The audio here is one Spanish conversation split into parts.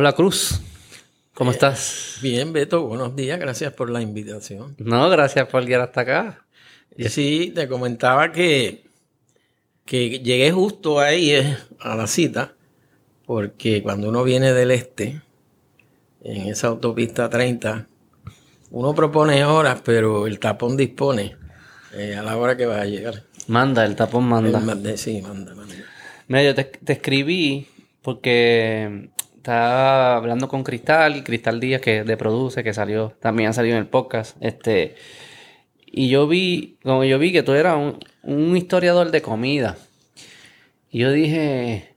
Hola Cruz, ¿cómo estás? Bien, Beto, buenos días, gracias por la invitación. No, gracias por llegar hasta acá. Sí, te comentaba que, que llegué justo ahí eh, a la cita, porque cuando uno viene del este, en esa autopista 30, uno propone horas, pero el tapón dispone eh, a la hora que va a llegar. Manda, el tapón manda. El sí, manda, manda. Mira, yo te, te escribí porque estaba hablando con Cristal y Cristal Díaz, que de Produce, que salió, también ha salido en el podcast. Este, y yo vi, como yo vi que tú eras un, un historiador de comida. Y yo dije,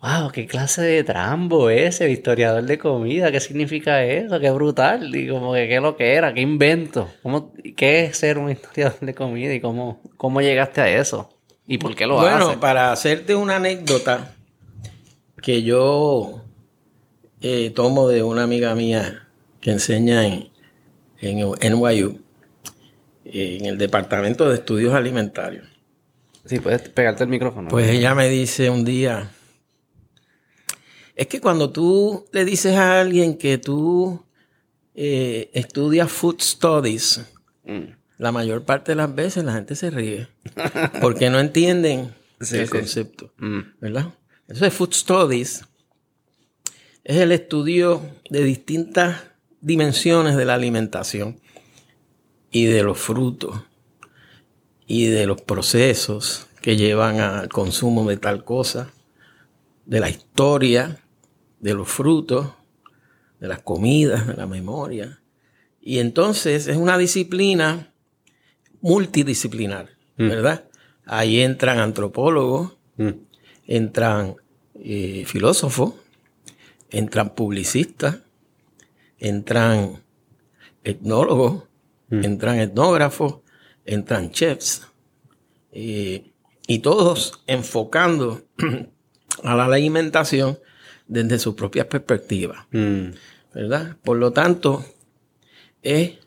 wow, qué clase de trambo ese, historiador de comida, ¿qué significa eso? Qué brutal. Y como que qué lo que era, qué invento. ¿Cómo, ¿Qué es ser un historiador de comida y cómo, cómo llegaste a eso? ¿Y por qué lo bueno, haces? para hacerte una anécdota que yo eh, tomo de una amiga mía que enseña en, en NYU, eh, en el Departamento de Estudios Alimentarios. Sí, puedes pegarte el micrófono. Pues ella me dice un día, es que cuando tú le dices a alguien que tú eh, estudias food studies, Mm. la mayor parte de las veces la gente se ríe porque no entienden Sí, el sí. concepto, Mm. ¿verdad? Entonces, food studies es el estudio de distintas dimensiones de la alimentación y de los frutos y de los procesos que llevan al consumo de tal cosa, de la historia, de los frutos, de las comidas, de la memoria. Y entonces es una disciplina multidisciplinar, ¿verdad? Ahí entran antropólogos, Mm. entran eh, filósofos, entran publicistas, entran etnólogos, entran etnógrafos, entran chefs, eh, y todos enfocando a la alimentación desde sus propias perspectivas, Mm. ¿verdad? Por lo tanto, es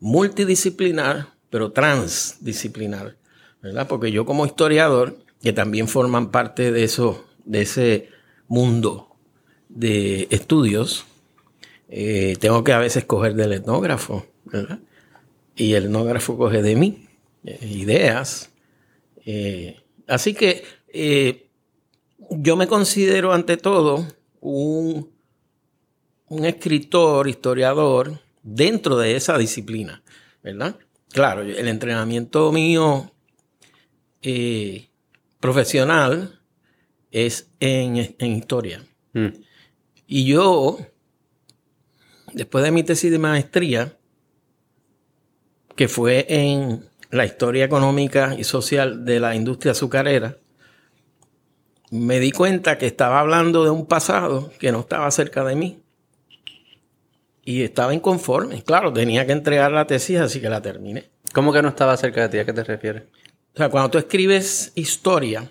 multidisciplinar, pero transdisciplinar, ¿verdad? Porque yo como historiador, que también forman parte de eso, de ese mundo de estudios, eh, tengo que a veces coger del etnógrafo, ¿verdad? Y el etnógrafo coge de mí eh, ideas. Eh, así que yo me considero ante todo un, un escritor, historiador, dentro de esa disciplina, ¿verdad? Claro, el entrenamiento mío profesional es en, en historia. Mm. Y yo, después de mi tesis de maestría, que fue en la historia económica y social de la industria azucarera, me di cuenta que estaba hablando de un pasado que no estaba cerca de mí. Y estaba inconforme. Claro, tenía que entregar la tesis, así que la terminé. ¿Cómo que no estaba cerca de ti? ¿A qué te refieres? O sea, cuando tú escribes historia,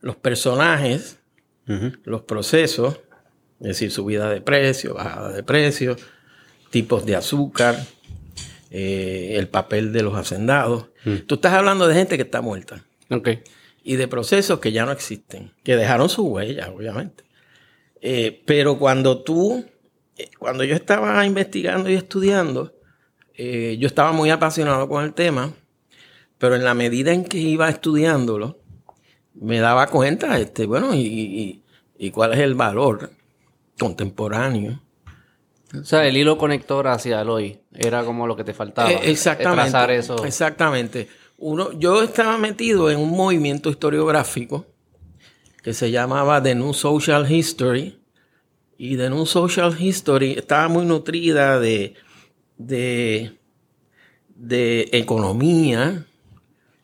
los personajes, los procesos, es decir, subida de precio, bajada de precio, tipos de azúcar, eh, el papel de los hacendados. Tú estás hablando de gente que está muerta Ok. y de procesos que ya no existen, que dejaron su huella, obviamente. Eh, pero cuando tú, eh, cuando yo estaba investigando y estudiando, yo estaba muy apasionado con el tema, pero en la medida en que iba estudiándolo, me daba cuenta, este, bueno, y, y- y cuál es el valor contemporáneo. O sea, el hilo conector hacia el hoy era como lo que te faltaba. Eh, exactamente. Trazar eso. Exactamente. Uno, yo estaba metido en un movimiento historiográfico que se llamaba The New Social History. Y The New Social History estaba muy nutrida de, de, de economía,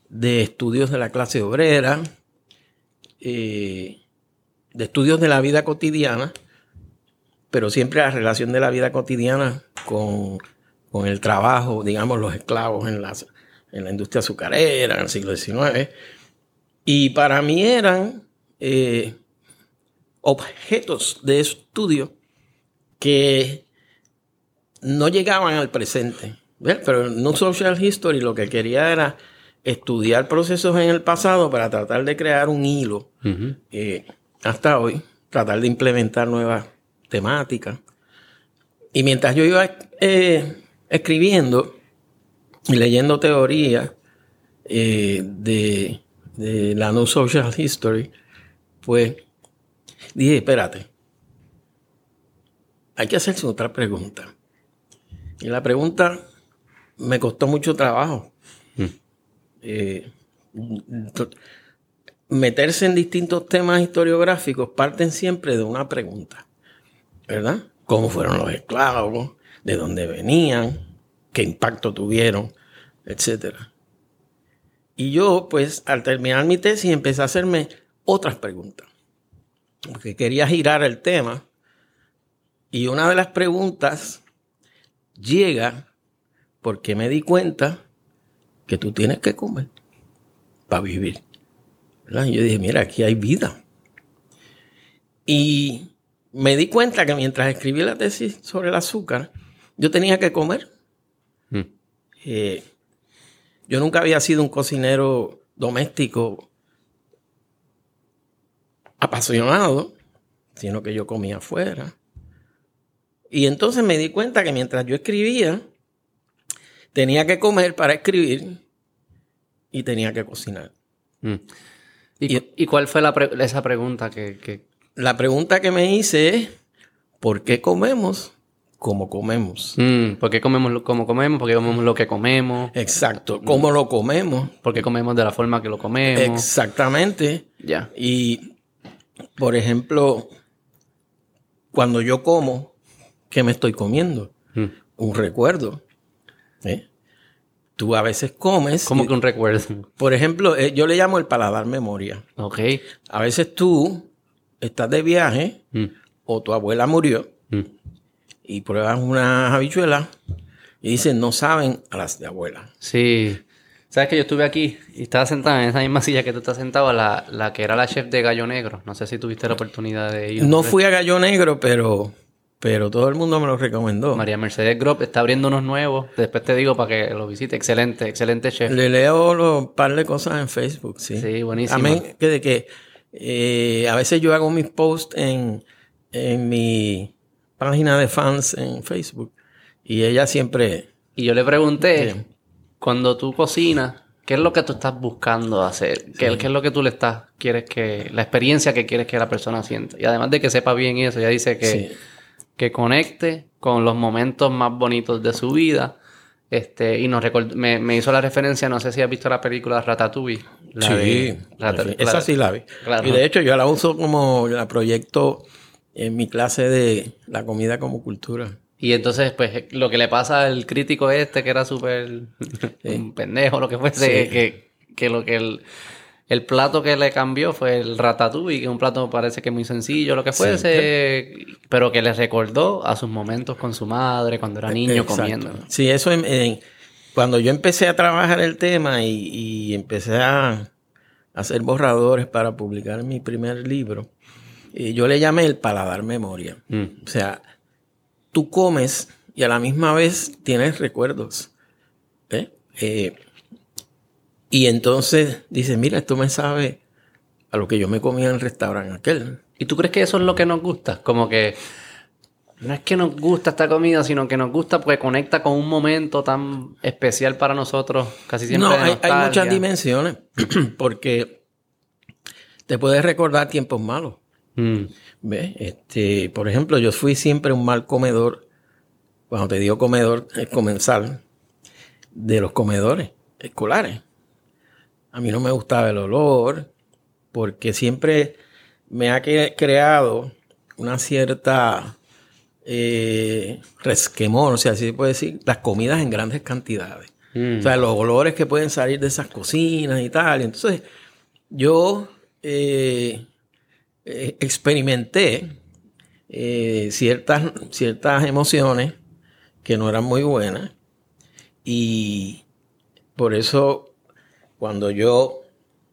de estudios de la clase obrera, eh, de estudios de la vida cotidiana, pero siempre la relación de la vida cotidiana con, con el trabajo, digamos, los esclavos en, las, en la industria azucarera en el siglo XIX. Y para mí eran eh, objetos de estudio que no llegaban al presente. ¿ves? Pero No Social History lo que quería era estudiar procesos en el pasado para tratar de crear un hilo eh, hasta hoy tratar de implementar nuevas temáticas. Y mientras yo iba eh, escribiendo y leyendo teoría eh, de, de la New Social History, pues dije, espérate, hay que hacerse otra pregunta. Y la pregunta me costó mucho trabajo. Eh, meterse en distintos temas historiográficos parten siempre de una pregunta, ¿verdad? ¿Cómo fueron los esclavos? ¿De dónde venían? ¿Qué impacto tuvieron? Etcétera. Y yo, pues, al terminar mi tesis, empecé a hacerme otras preguntas. Porque quería girar el tema. Y una de las preguntas llega porque me di cuenta que tú tienes que comer para vivir. Y yo dije, mira, aquí hay vida. Y me di cuenta que mientras escribí la tesis sobre el azúcar, yo tenía que comer. Mm. Eh, yo nunca había sido un cocinero doméstico apasionado, sino que yo comía afuera. Y entonces me di cuenta que mientras yo escribía, tenía que comer para escribir y tenía que cocinar. Mm. ¿Y, cuál fue esa pregunta que, La pregunta que me hice es, ¿por qué comemos como comemos? Mm, ¿Por qué comemos como comemos? ¿Por qué comemos lo que comemos? Exacto, ¿cómo lo comemos? ¿Por qué comemos de la forma que lo comemos? Exactamente. Ya. Y, por ejemplo, cuando yo como, ¿qué me estoy comiendo? Mm. Un recuerdo. ¿eh? Tú a veces comes. Como que un recuerdo. Por ejemplo, eh, yo le llamo el paladar memoria. Ok. A veces tú estás de viaje mm. o tu abuela murió mm. y pruebas unas habichuelas y dices, no saben a las de abuela. Sí. ¿Sabes que yo estuve aquí y estaba sentada en esa misma silla que tú estás sentado, la, la que era la chef de Gallo Negro? No sé si tuviste la oportunidad de ir. No fui a Gallo Negro, pero pero todo el mundo me lo recomendó. María Mercedes Grop está abriendo unos nuevos. Después te digo para que lo visite. Excelente, excelente chef. Le leo un par de cosas en Facebook, sí. Sí, buenísimo. También que de que eh, a veces yo hago mis posts en, en mi página de fans en Facebook. Y ella siempre... Y yo le pregunté, cuando tú cocinas, ¿qué es lo que tú estás buscando hacer? ¿Qué, ¿Qué, es lo que tú le estás, quieres que, la experiencia que quieres que la persona sienta? Y además de que sepa bien eso, ella dice que que conecte con los momentos más bonitos de su vida. Este, y nos me, me, hizo la referencia, no sé si has visto la película Ratatouille. sí, esa sí la vi. Y de hecho yo la uso como, la proyecto en mi clase de la comida como cultura. Y entonces, pues, lo que le pasa al crítico este, que era súper un pendejo, lo que fuese, que, que lo que él el plato que le cambió fue el ratatouille, que es un plato parece que muy sencillo, lo que fuese, pero que le recordó a sus momentos con su madre cuando era niño comiendo. Sí, eso cuando yo empecé a trabajar el tema y, empecé a hacer borradores para publicar mi primer libro, eh, yo le llamé el paladar memoria. Mm. O sea, tú comes y a la misma vez tienes recuerdos. ¿eh? eh y entonces dice, mira, esto me sabe a lo que yo me comía en el restaurante aquel. ¿Y tú crees que eso es lo que nos gusta? Como que no es que nos gusta esta comida, sino que nos gusta porque conecta con un momento tan especial para nosotros, casi siempre. No, hay, muchas dimensiones, porque te puedes recordar tiempos malos. Mm. ¿Ves? Este, por ejemplo, yo fui siempre un mal comedor, cuando te digo comedor, es comensal, de los comedores escolares. A mí no me gustaba el olor, porque siempre me ha creado una cierta eh, resquemor, o sea, así se puede decir, las comidas en grandes cantidades. Mm. O sea, los olores que pueden salir de esas cocinas y tal. Entonces, yo eh, eh, experimenté ciertas, ciertas emociones que no eran muy buenas y por eso cuando yo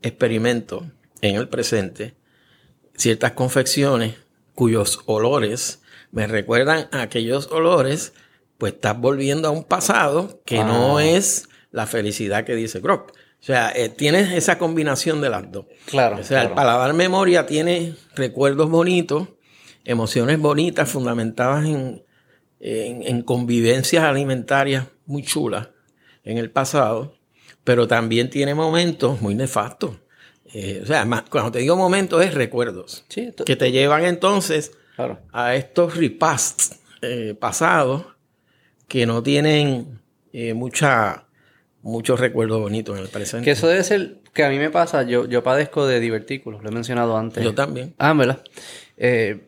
experimento en el presente ciertas confecciones cuyos olores me recuerdan a aquellos olores, pues estás volviendo a un pasado que no ah. es la felicidad que dice Grock. O sea, eh, tienes esa combinación de las dos. Claro. O sea, el claro. paladar memoria tiene recuerdos bonitos, emociones bonitas fundamentadas en, en- en convivencias alimentarias muy chulas en el pasado, pero también tiene momentos muy nefastos. Eh, o sea, más- cuando te digo momentos es recuerdos Sí, que te llevan entonces claro. a estos repasts eh, pasados que no tienen eh, mucha, muchos recuerdos bonitos en el presente. Que eso debe ser, que a mí me pasa, yo, yo padezco de divertículos, lo he mencionado antes. Yo también. Ah, ¿verdad? Eh,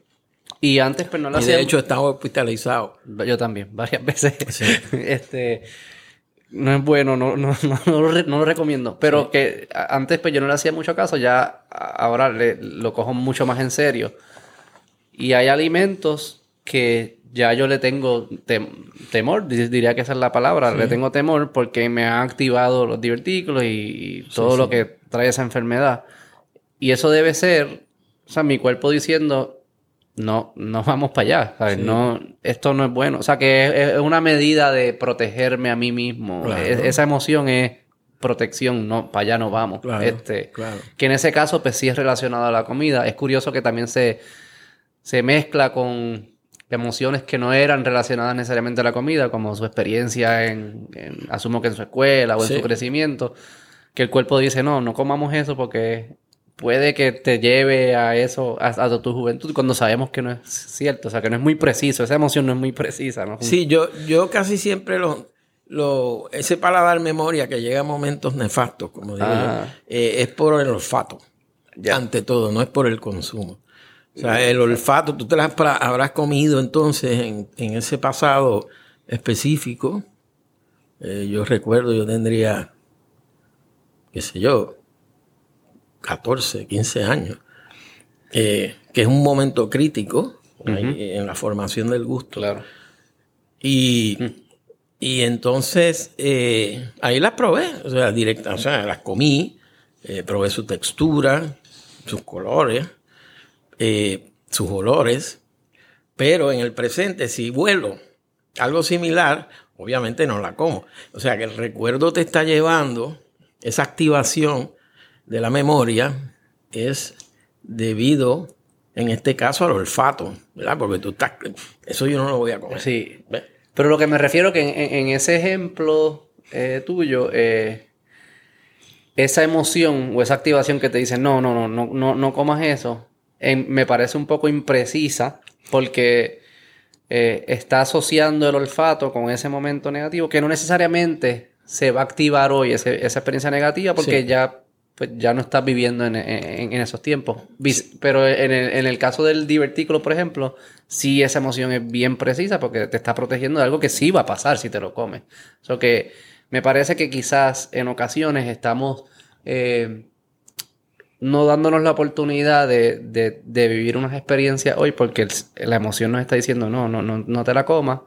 y antes pues no lo Y hacía. de hecho estaba hospitalizado. Yo también, varias veces. este no es bueno, no, no, no, no lo, no lo recomiendo. Pero que antes pues yo no le hacía mucho caso, ya ahora le- lo cojo mucho más en serio. Y hay alimentos que ya yo le tengo tem- temor, di- diría que esa es la palabra, le tengo temor porque me han activado los divertículos y, y todo lo que trae esa enfermedad. Y eso debe ser, o sea, mi cuerpo diciendo, no, no vamos para allá, ¿sabes? No, esto no es bueno. O sea, que es, es una medida de protegerme a mí mismo. Claro. Es- esa emoción es protección, no, para allá no vamos. Claro, este, claro. Que en ese caso, pues sí es relacionado a la comida. Es curioso que también se, se mezcla con emociones que no eran relacionadas necesariamente a la comida, como su experiencia en, en- asumo que en su escuela o en Sí. su crecimiento, que el cuerpo dice, no, no comamos eso porque puede que te lleve a eso, a, a tu juventud, cuando sabemos que no es cierto, o sea, que no es muy preciso, esa emoción no es muy precisa, ¿no? Sí, yo, yo casi siempre lo, lo, ese paladar memoria que llega a momentos nefastos, como digo Ah. yo, eh, es por el olfato. Ya. Ante todo, no es por el consumo. O sea, el olfato, tú te las habrás comido entonces en, en ese pasado específico. Eh, yo recuerdo, yo tendría, qué sé yo, 14, 15 años, eh, que es un momento crítico ahí, en la formación del gusto. Claro. Y, y entonces eh, ahí las probé, o sea, directa, o sea, las comí, eh, probé su textura, sus colores, sus olores, pero en el presente, si vuelo algo similar, obviamente no la como. O sea, que el recuerdo te está llevando, esa activación de la memoria es debido, en este caso, al olfato, ¿verdad? Porque tú estás, eso yo no lo voy a comer. Sí. ¿Ves? Pero lo que me refiero que en, ese ejemplo eh, tuyo, eh, esa emoción o esa activación que te dice, no, no, no, no, no, no comas eso, en- me parece un poco imprecisa porque eh, está asociando el olfato con ese momento negativo que no necesariamente se va a activar hoy ese- esa experiencia negativa porque Sí. ya, pues, ya no estás viviendo en, en- esos tiempos. Pero en el, en el caso del divertículo, por ejemplo, sí esa emoción es bien precisa porque te está protegiendo de algo que sí va a pasar si te lo comes. So que me parece que quizás en ocasiones estamos eh, no dándonos la oportunidad de, de- de vivir unas experiencias hoy porque la emoción nos está diciendo no, no, no, no te la comas.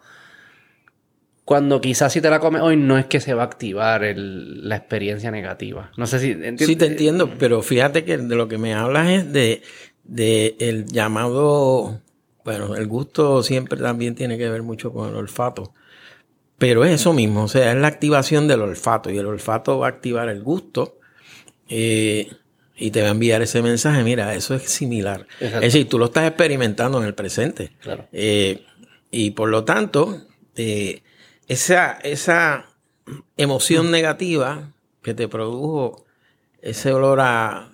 Cuando quizás si te la comes hoy no es que se va a activar el- la experiencia negativa. No sé si entiendes. Sí, te entiendo, pero fíjate que de lo que me hablas es de, de el llamado, bueno, el gusto siempre también tiene que ver mucho con el olfato, pero es eso mismo, o sea, es la activación del olfato y el olfato va a activar el gusto eh, y te va a enviar ese mensaje, mira, eso es similar. Exacto. Es decir, tú lo estás experimentando en el presente. Claro. Eh, y por lo tanto, eh, esa, esa emoción negativa que te produjo ese olor a,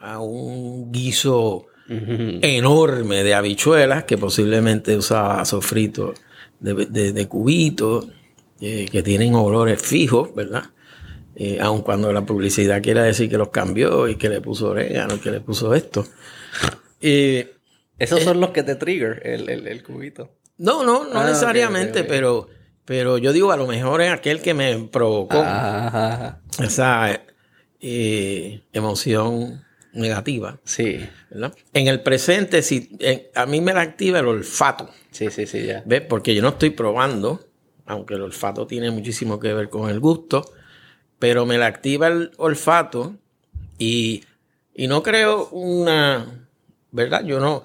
a un guiso enorme de habichuelas que posiblemente usaba sofrito de, de, de cubitos eh, que tienen olores fijos, ¿verdad? Eh, aun cuando la publicidad quiera decir que los cambió y que le puso orégano y que le puso esto. Eh, Esos son los que te trigger, el, el, el cubito. no, no, no Ah, necesariamente, pero, pero yo digo, a lo mejor es aquel que me provocó Ajá. esa eh, emoción negativa, Sí, ¿verdad? En el presente, si en- a mí me la activa el olfato, sí, sí, sí, ya. ¿ves? Porque yo no estoy probando, aunque el olfato tiene muchísimo que ver con el gusto, pero me la activa el olfato y, y no creo una, ¿verdad? Yo no,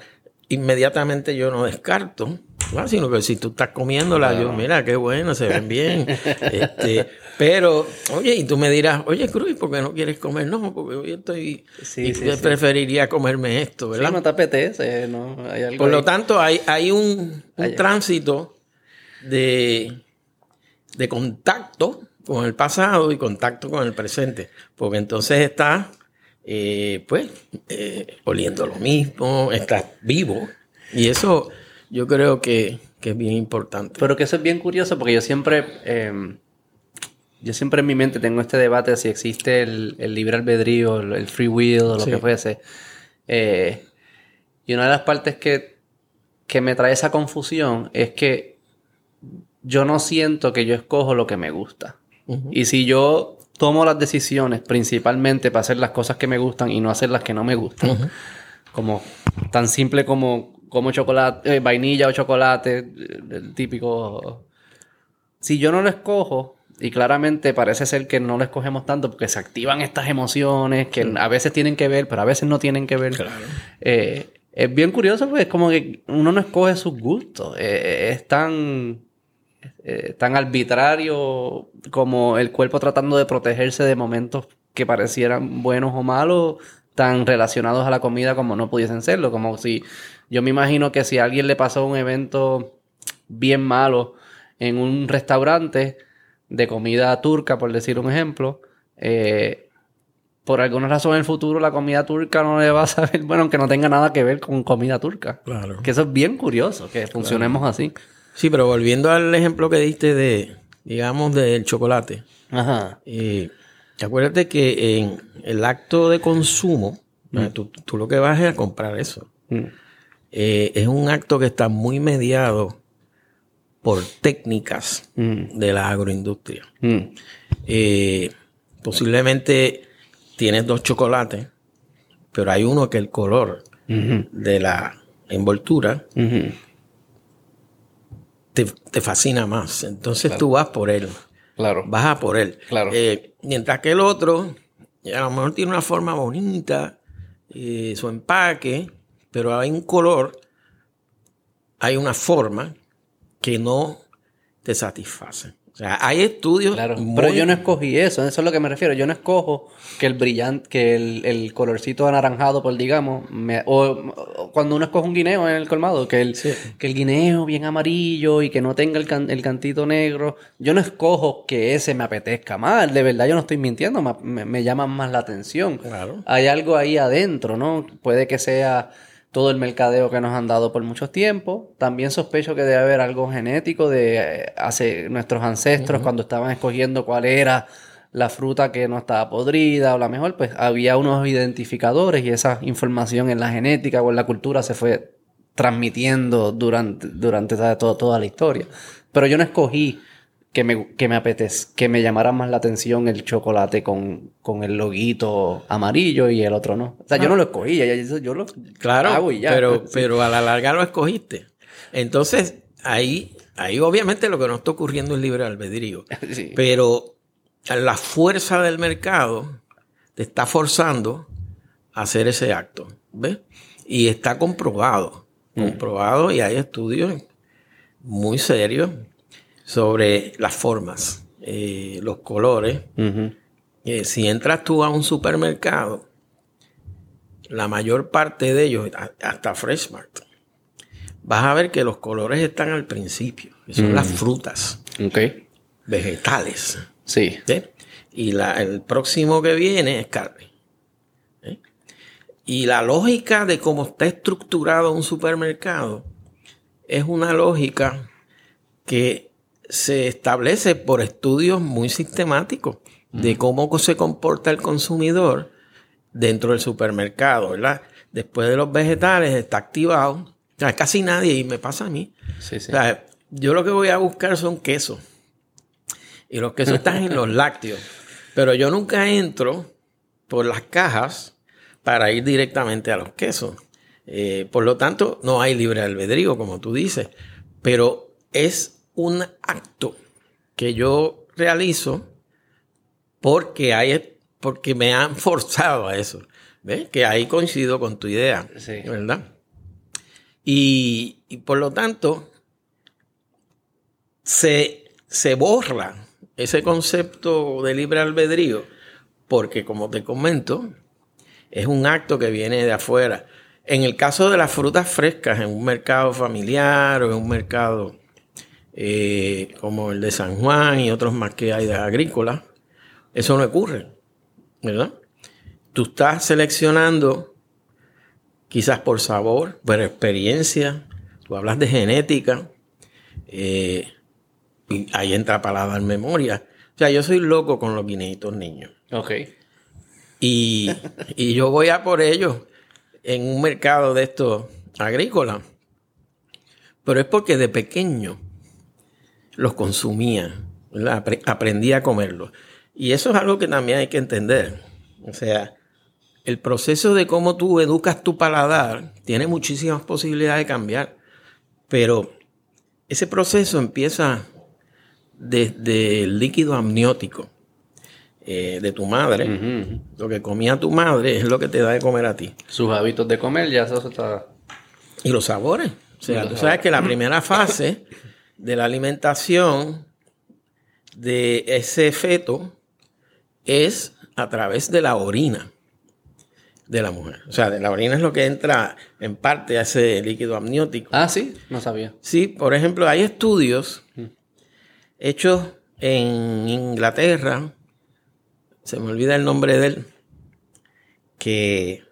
inmediatamente yo no descarto Sino que si tú estás comiéndola, yo, mira, qué bueno, se ven bien. este, pero, oye, y tú me dirás, oye, Cruz, ¿por qué no quieres comer? No, porque hoy estoy. Sí, y sí, yo sí. preferiría comerme esto, ¿verdad? No te apetece, ¿no? Hay algo Por lo tanto, hay, hay un, tránsito de, de contacto con el pasado y contacto con el presente. Porque entonces estás, eh, pues, eh, oliendo lo mismo, estás vivo. Y eso yo creo que, que es bien importante. Pero que eso es bien curioso porque yo siempre, eh, yo siempre en mi mente tengo este debate de si existe el, el libre albedrío, el, el free will o lo Sí. que fuese. Eh, y una de las partes que, que me trae esa confusión es que yo no siento que yo escojo lo que me gusta. Y si yo tomo las decisiones principalmente para hacer las cosas que me gustan y no hacer las que no me gustan, como tan simple como como chocolate, eh, vainilla o chocolate, el, el típico. Si yo no lo escojo, y claramente parece ser que no lo escogemos tanto porque se activan estas emociones que a veces tienen que ver, pero a veces no tienen que ver. Claro. Eh, es bien curioso, pues es como que uno no escoge sus gustos. Eh, es tan, eh, tan arbitrario como el cuerpo tratando de protegerse de momentos que parecieran buenos o malos, tan relacionados a la comida como no pudiesen serlo. Como si yo me imagino que si a alguien le pasó un evento bien malo en un restaurante de comida turca, por decir un ejemplo, eh, por alguna razón en el futuro la comida turca no le va a saber, bueno, aunque no tenga nada que ver con comida turca. Claro. Que eso es bien curioso, que funcionemos así. Sí, pero volviendo al ejemplo que diste de, digamos, del chocolate. Ajá. Eh, acuérdate que en el acto de consumo, ¿verdad? tú, tú lo que vas es a comprar eso. Mm. Eh, es un acto que está muy mediado por técnicas Mm. de la agroindustria. Mm. Eh, posiblemente tienes dos chocolates, pero hay uno que el color Ujú. de la envoltura Ujú. te, te fascina más. Entonces tú vas por él. Claro. vas a por él. Claro. Eh, mientras que el otro, a lo mejor tiene una forma bonita, eh, su empaque, pero hay un color, hay una forma que no te satisface. O sea, hay estudios. Claro, muy- pero yo no escogí eso, eso es a lo que me refiero. Yo no escojo que el brillante, que el, el colorcito anaranjado, por digamos, me- o, o cuando uno escoge un guineo en el colmado, que el, Sí. que el guineo bien amarillo y que no tenga el, can- el cantito negro. Yo no escojo que ese me apetezca más, de verdad yo no estoy mintiendo, me, me, me llaman más la atención. Claro. Hay algo ahí adentro, ¿no? Puede que sea todo el mercadeo que nos han dado por mucho tiempo. También sospecho que debe haber algo genético de eh, hace nuestros ancestros cuando estaban escogiendo cuál era la fruta que no estaba podrida o la mejor, pues había unos identificadores y esa información en la genética o en la cultura se fue transmitiendo durante, durante todo- toda la historia. Pero yo no escogí que me, que me apetez, que me llamara más la atención el chocolate con, con el loguito amarillo y el otro no. O sea, yo no lo escogí, eso yo lo Claro, hago y ya. pero, pero a la larga lo escogiste. Entonces, ahí, ahí obviamente lo que no está ocurriendo es libre albedrío. Sí. Pero la fuerza del mercado te está forzando a hacer ese acto. ¿Ves? Y está comprobado. Comprobado y hay estudios muy serios sobre las formas, eh, los colores. Eh, si entras tú a un supermercado, la mayor parte de ellos, hasta Freshmart, vas a ver que los colores están al principio, que son las frutas, Ok. vegetales. Sí. ¿sí? Y la- el próximo que viene es carne. ¿sí? Y la lógica de cómo está estructurado un supermercado es una lógica que se establece por estudios muy sistemáticos de cómo se comporta el consumidor dentro del supermercado, ¿verdad? Después de los vegetales está activado. O sea, casi nadie, y me pasa a mí, Sí, sí. o sea, yo lo que voy a buscar son quesos. Y los quesos están en los lácteos. Pero yo nunca entro por las cajas para ir directamente a los quesos. Eh, por lo tanto, no hay libre albedrío, como tú dices. Pero es un acto que yo realizo porque, hay, porque me han forzado a eso. ¿Ves? Que ahí coincido con tu idea. Sí. ¿Verdad? Y, y por lo tanto, se, se borra ese concepto de libre albedrío, porque como te comento, es un acto que viene de afuera. En el caso de las frutas frescas, en un mercado familiar o en un mercado eh, como el de San Juan y otros más que hay de agrícola, eso no ocurre, ¿verdad? Tú estás seleccionando quizás por sabor, por experiencia, tú hablas de genética, eh, y ahí entra dar memoria. O sea, yo soy loco con los guineitos niños. Ok. Y, y yo voy a por ellos en un mercado de estos agrícolas. Pero es porque de pequeño los consumía, aprendí a comerlos. Y eso es algo que también hay que entender. O sea, el proceso de cómo tú educas tu paladar tiene muchísimas posibilidades de cambiar. Pero ese proceso empieza desde el líquido amniótico eh, de tu madre. Lo que comía tu madre es lo que te da de comer a ti. Sus hábitos de comer ya eso está... Y los sabores. O sea, tú sabes que la primera fase de la alimentación de ese feto es a través de la orina de la mujer. O sea, de la orina es lo que entra en parte a ese líquido amniótico. Ah, sí, no sabía. Sí, por ejemplo, hay estudios hechos en Inglaterra, se me olvida el nombre de él, que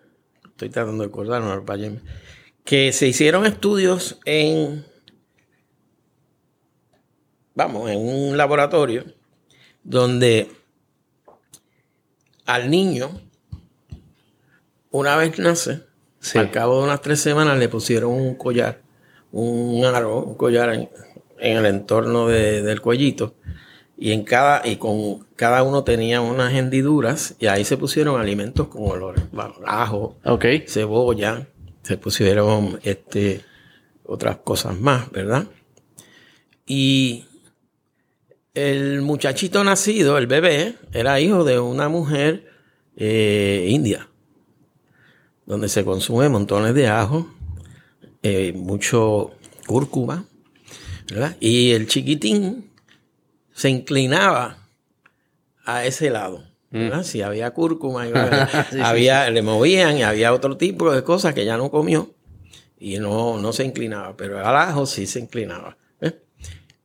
estoy tratando de acordarme, que se hicieron estudios en vamos, en un laboratorio donde al niño, una vez nace, al cabo de unas tres semanas le pusieron un collar, un aro, un collar en, el entorno del cuellito. Y en cada, y con cada uno tenía unas hendiduras, y ahí se pusieron alimentos con olores, ajo, cebolla, se pusieron este otras cosas más, ¿verdad? Y el muchachito nacido, el bebé, era hijo de una mujer eh, india, donde se consume montones de ajo, eh, mucho cúrcuma, ¿verdad? Y el chiquitín se inclinaba a ese lado. ¿verdad? Mm. Si había cúrcuma, había, le movían y había otro tipo de cosas que ya no comió y no, no se inclinaba, pero al ajo sí se inclinaba.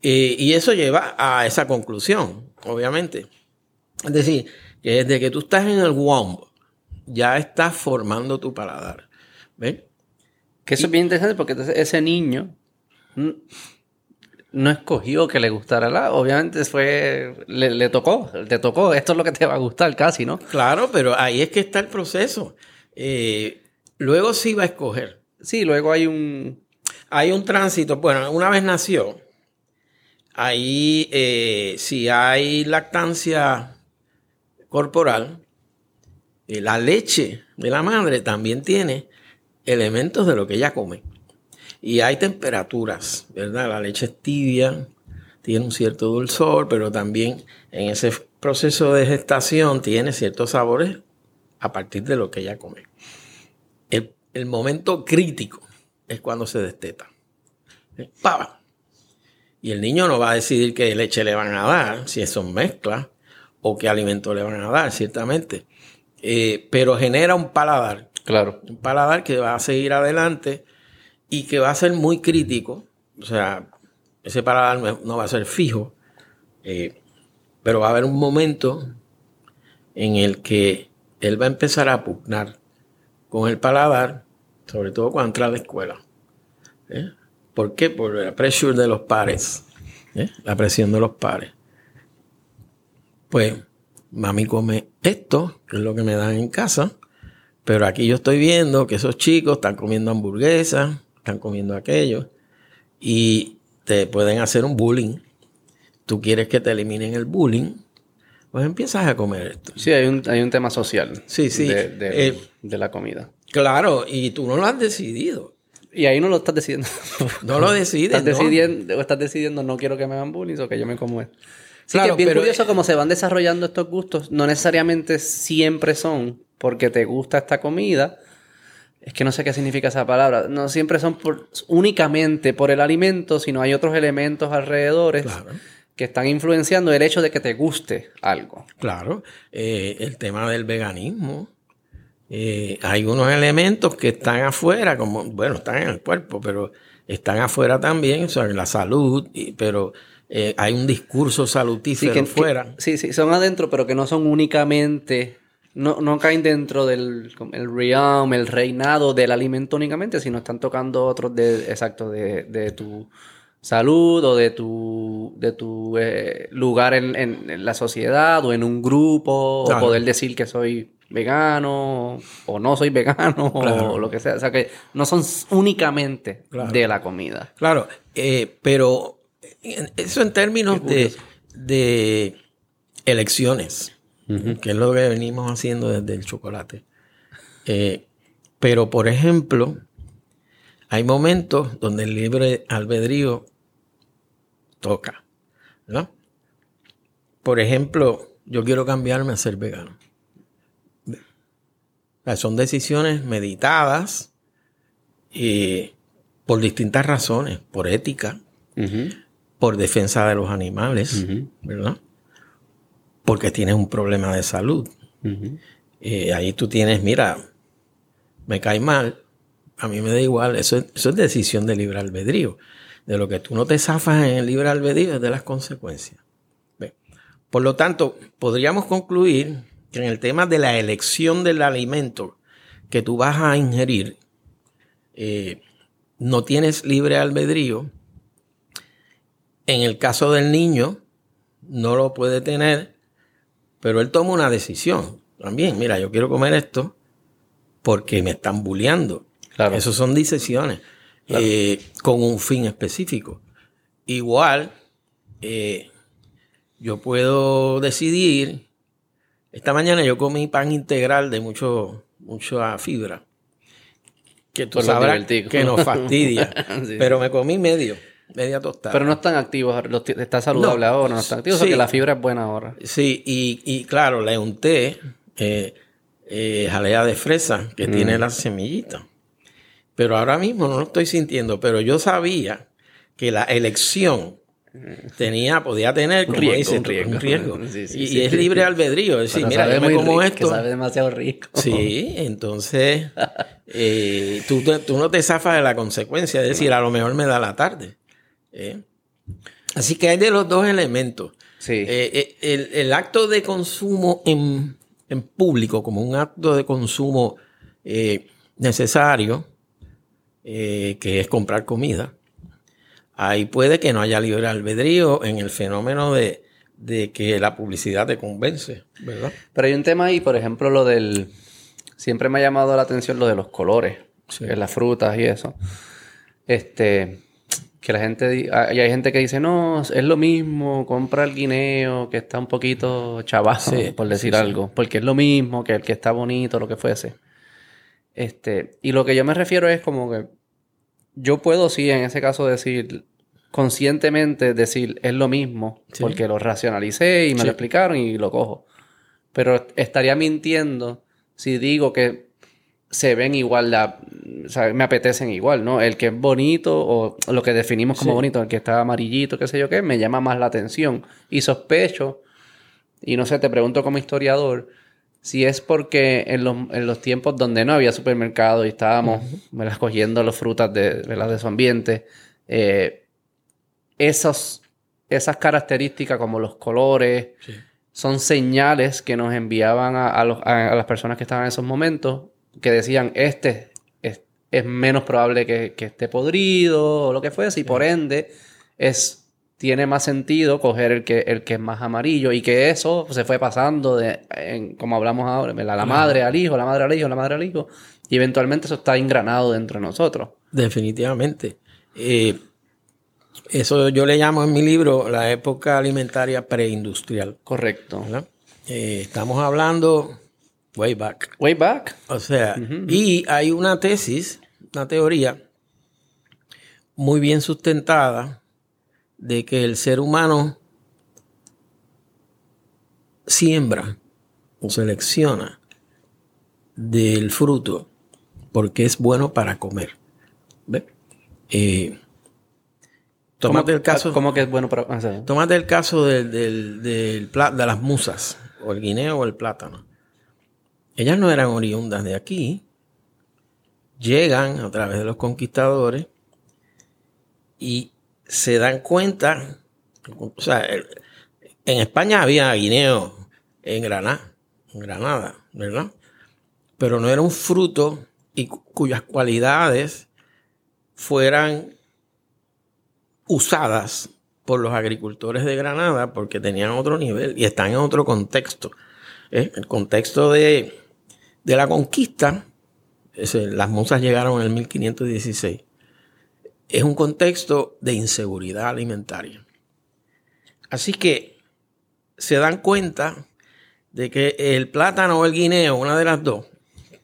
Y eso lleva a esa conclusión, obviamente. Es decir, que desde que tú estás en el womb, ya estás formando tu paladar. ¿Ves? Que eso es bien interesante porque ese niño no escogió que le gustara la. Obviamente fue. Le, tocó, te tocó. Esto es lo que te va a gustar casi, ¿no? Claro, pero ahí es que está el proceso. Eh, luego sí va a escoger. Sí, luego hay un. Hay un tránsito. Bueno, una vez nació, Ahí, eh, si hay lactancia corporal, eh, la leche de la madre también tiene elementos de lo que ella come. Y hay temperaturas, ¿verdad? La leche es tibia, tiene un cierto dulzor, pero también en ese proceso de gestación tiene ciertos sabores a partir de lo que ella come. El, el momento crítico es cuando se desteta. ¡Pava! Y el niño no va a decidir qué leche le van a dar, si son mezclas, o qué alimento le van a dar, ciertamente. Eh, pero genera un paladar. Claro. Un paladar que va a seguir adelante y que va a ser muy crítico. O sea, ese paladar no va a ser fijo, eh, pero va a haber un momento en el que él va a empezar a pugnar con el paladar, sobre todo cuando entra a la escuela. ¿eh? ¿Por qué? Por la presión de los pares. ¿eh? La presión de los pares. Pues mami come esto, que es lo que me dan en casa, pero aquí yo estoy viendo que esos chicos están comiendo hamburguesas, están comiendo aquello, y te pueden hacer un bullying. Tú quieres que te eliminen el bullying, pues empiezas a comer esto. Sí, hay un, hay un tema social. Sí, sí. De, de eh, la comida. Claro, y tú no lo has decidido. Y ahí no lo estás decidiendo. No lo decides. estás, decidiendo, estás decidiendo no quiero que me hagan bullying o que yo me como esto. Sí, que es bien curioso cómo se van desarrollando estos gustos. No necesariamente siempre son porque te gusta esta comida, es que no sé qué significa esa palabra. No siempre son únicamente por el alimento, sino hay otros elementos alrededor que están influenciando el hecho de que te guste algo. Claro. Eh, el tema del veganismo. Eh, hay unos elementos que están afuera, como, bueno, están en el cuerpo, pero están afuera también, o sea, la salud, pero eh, hay un discurso salutífero sí, afuera. sí, sí, son adentro, pero que no son únicamente no, no caen dentro del el realm, el reinado del alimento únicamente, sino están tocando otros de, exacto, de, de tu salud o de tu, de tu eh, lugar en, en, la sociedad o en un grupo, o poder decir que soy vegano o no soy vegano o lo que sea. O sea que no son únicamente de la comida. Claro, eh, pero eso en términos de, de elecciones que es lo que venimos haciendo desde el chocolate. Eh, pero, por ejemplo, hay momentos donde el libre albedrío toca, ¿no? Por ejemplo, yo quiero cambiarme a ser vegano. Son decisiones meditadas y por distintas razones, por ética, por defensa de los animales, ¿verdad? porque tienes un problema de salud. Eh, ahí tú tienes, mira, me cae mal, a mí me da igual, eso, es decisión de libre albedrío. De lo que tú no te zafas en el libre albedrío es de las consecuencias. Por lo tanto, podríamos concluir que en el tema de la elección del alimento que tú vas a ingerir, eh, no tienes libre albedrío. En el caso del niño, no lo puede tener pero él toma una decisión también. Mira, yo quiero comer esto porque me están bulleando. Claro. Esas son decisiones eh, con un fin específico. Igual, eh, yo puedo decidir. Esta mañana yo comí pan integral de mucho, mucha fibra. Que tú sabrás que nos fastidia. Pero me comí medio media tostada. Pero no están activos, está saludable ahora, no están activos, porque la fibra es buena ahora. Sí, y, y claro, le unté eh, eh, jalea de fresa que mm. tiene la semillita. Pero ahora mismo no lo estoy sintiendo, pero yo sabía que la elección tenía, podía tener, como un riesgo. Un riesgo. y, es libre albedrío. Es decir, mira, yo me como esto. Que sabe demasiado rico. Sí, entonces eh, tú, tú, no te zafas de la consecuencia. Es decir, a lo mejor me da la tarde. ¿eh? Así que hay de los dos elementos. Eh, eh, el, acto de consumo en, público, como un acto de consumo necesario, que es comprar comida, ahí puede que no haya libre albedrío en el fenómeno de, que la publicidad te convence, ¿verdad? Pero hay un tema ahí, por ejemplo, lo del... Siempre me ha llamado la atención lo de los colores, en las frutas y eso. Este, que la gente y hay gente que dice no es lo mismo compra el guineo que está un poquito chavazo por decir algo porque es lo mismo que el que está bonito lo que fuese este y lo que yo me refiero es como que yo puedo sí en ese caso decir conscientemente decir es lo mismo porque lo racionalicé y me lo explicaron y lo cojo pero estaría mintiendo si digo que se ven igual, la, o sea, me apetecen igual, ¿no? El que es bonito o lo que definimos como bonito, el que está amarillito, qué sé yo qué, me llama más la atención. Y sospecho, y no sé, te pregunto como historiador, si es porque en los, en los tiempos donde no había supermercado y estábamos cogiendo las frutas de, de su ambiente, eh, esos, esas características como los colores, son señales que nos enviaban a, a, las personas que estaban en esos momentos que decían, este es, menos probable que, esté podrido o lo que fuese, y por ende es, tiene más sentido coger el que, el que es más amarillo y que eso se fue pasando de, como hablamos ahora, la, madre al hijo, la madre al hijo, la madre al hijo, y eventualmente eso está engranado dentro de nosotros. Definitivamente. Eh, eso yo le llamo en mi libro la época alimentaria preindustrial. Correcto. Eh, estamos hablando Way back. Way back. O sea, y hay una tesis, una teoría muy bien sustentada de que el ser humano siembra o selecciona del fruto porque es bueno para comer. ¿Ves? Eh, tómate el caso. ¿Cómo que es bueno para.? o sea, Tómate el caso del, del- del de las musas, o el guineo o el plátano. Ellas no eran oriundas de aquí. Llegan a través de los conquistadores y se dan cuenta. O sea, en España había guineo en Granada, Granada, ¿verdad? Pero no era un fruto y cu- cuyas cualidades fueran usadas por los agricultores de Granada porque tenían otro nivel y están en otro contexto. ¿eh? El contexto de, de la conquista, las musas llegaron en el 1516, es un contexto de inseguridad alimentaria. Así que se dan cuenta de que el plátano o el guineo, una de las dos,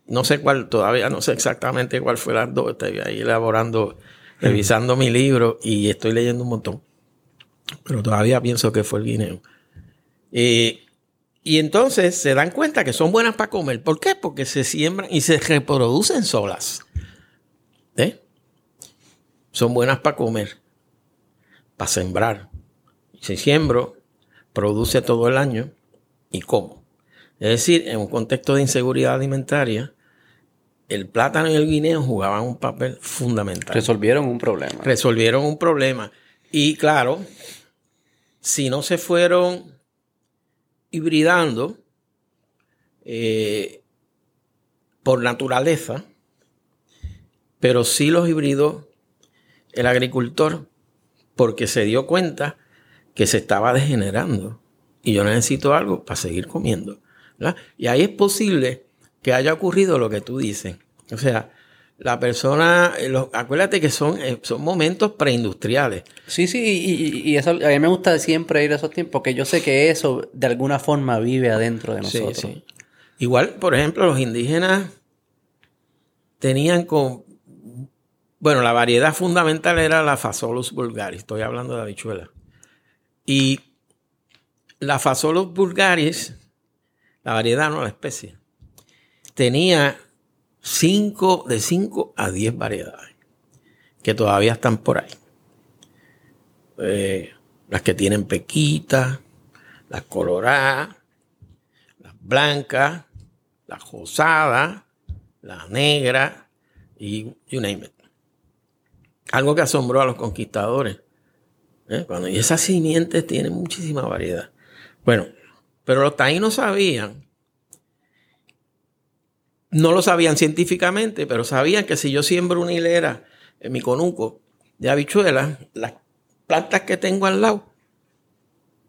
no sé cuál, todavía no sé exactamente cuál fue las dos, estoy ahí elaborando, revisando mi libro y estoy leyendo un montón, pero todavía pienso que fue el guineo. Eh, y entonces se dan cuenta que son buenas para comer. ¿Por qué? Porque se siembran y se reproducen solas. Son buenas para comer, para sembrar. Si siembro, produce todo el año y como. Es decir, en un contexto de inseguridad alimentaria, el plátano y el guineo jugaban un papel fundamental. resolvieron un problema. Resolvieron un problema. Y claro, si no se fueron hibridando eh, por naturaleza, pero sí los hibridó el agricultor porque se dio cuenta que se estaba degenerando y yo necesito algo para seguir comiendo. ¿verdad? Y ahí es posible que haya ocurrido lo que tú dices. O sea, la persona, eh, los- acuérdate que son, eh, son momentos preindustriales. Sí, sí, y, eso a mí me gusta siempre ir a esos tiempos, porque yo sé que eso de alguna forma vive adentro de Sí, nosotros. sí. Igual, por ejemplo, los indígenas tenían con... Bueno, la variedad fundamental era la Phasaurus vulgaris. Estoy hablando de habichuela. Y la Phasaurus vulgaris, la variedad, no la especie, tenía cinco, de 5 a 10 variedades que todavía están por ahí. Eh, las que tienen pequitas, las coloradas, las blancas, las rosadas, las negras y you name it. Algo que asombró a los conquistadores. ¿eh? Cuando, y esas simientes tienen muchísima variedad. Bueno, pero los taínos sabían, no lo sabían científicamente, pero sabían que si yo siembro una hilera en mi conuco de habichuelas, las plantas que tengo al lado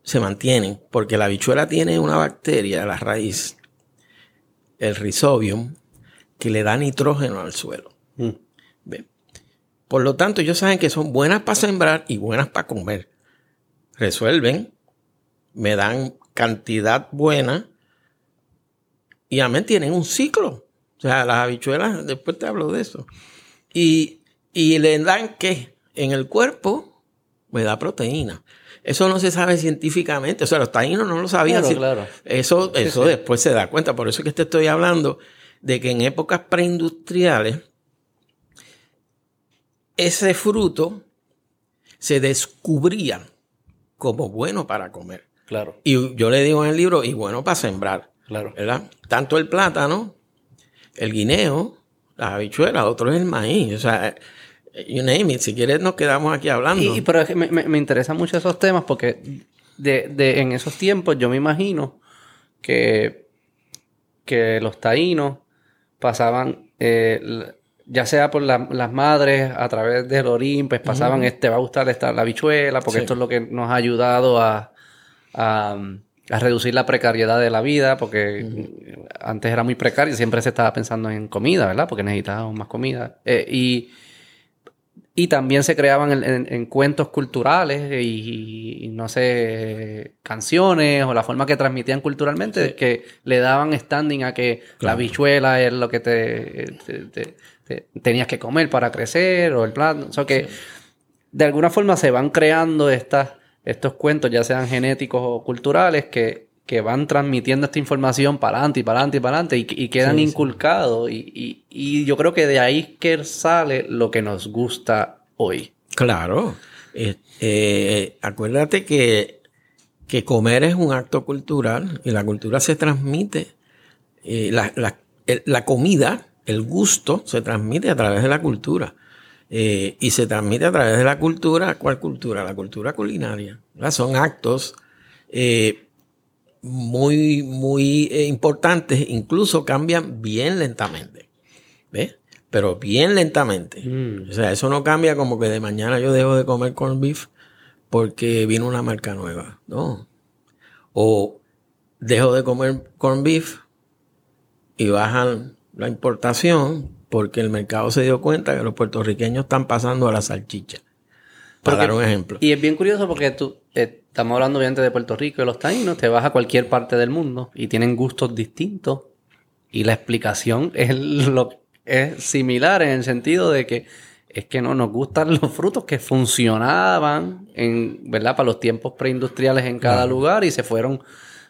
se mantienen, porque la habichuela tiene una bacteria, la raíz, el rhizobium, que le da nitrógeno al suelo. Mm. Por lo tanto, ellos saben que son buenas para sembrar y buenas para comer. Resuelven, me dan cantidad buena y amén, tienen un ciclo. O sea, las habichuelas, después te hablo de eso. Y, y le dan que en el cuerpo me da proteína. Eso no se sabe científicamente. O sea, los taínos no lo sabían. Claro, claro. Eso, eso sí. después se da cuenta. Por eso es que te estoy hablando de que en épocas preindustriales ese fruto se descubría como bueno para comer. Claro, Y yo le digo en el libro, y bueno para sembrar, claro. ¿verdad? Tanto el plátano, el guineo, las habichuelas, otro es el maíz. O sea, you name it. Si quieres nos quedamos aquí hablando. Y, pero es que me, me, me interesan mucho esos temas porque de, de- en esos tiempos yo me imagino que, que los taínos pasaban, eh, ya sea por la- las madres a través del orín, pues pasaban, este va a gustar esta, la habichuela, porque Sí. esto es lo que nos ha ayudado a, a, a reducir la precariedad de la vida, porque antes era muy precario, siempre se estaba pensando en comida, ¿verdad? Porque necesitábamos más comida. Eh, y y también se creaban en, en- en cuentos culturales y, y, no sé, canciones o la forma que transmitían culturalmente que le daban standing a que la Claro. habichuela es lo que te, te- te- te- tenías que comer para crecer o el plan. O sea que de alguna forma se van creando estas, estos cuentos, ya sean genéticos o culturales, que que van transmitiendo esta información para adelante y para adelante y para adelante y, y quedan Sí, sí. inculcados. Y, y- y yo creo que de ahí es que sale lo que nos gusta hoy. Claro. Eh, eh, acuérdate que, que comer es un acto cultural y la cultura se transmite. eh, la, la- la comida, el gusto, se transmite a través de la cultura. Eh, y se transmite a través de la cultura. ¿Cuál cultura? La cultura culinaria. ¿verdad? Son actos eh, muy, muy eh, importantes, incluso cambian bien lentamente. ¿Ves? Pero bien lentamente. Mm. O sea, eso no cambia como que de mañana yo dejo de comer corned beef porque vino una marca nueva. No. O dejo de comer corned beef y bajan la importación porque el mercado se dio cuenta que los puertorriqueños están pasando a la salchicha. Para Porque- dar un ejemplo. Y es bien curioso porque tú, eh, estamos hablando obviamente de Puerto Rico y los taínos, te vas a cualquier parte del mundo y tienen gustos distintos y la explicación es, lo, es similar en el sentido de que es que no nos gustan los frutos que funcionaban en, ¿verdad? Para los tiempos preindustriales en cada lugar y se fueron,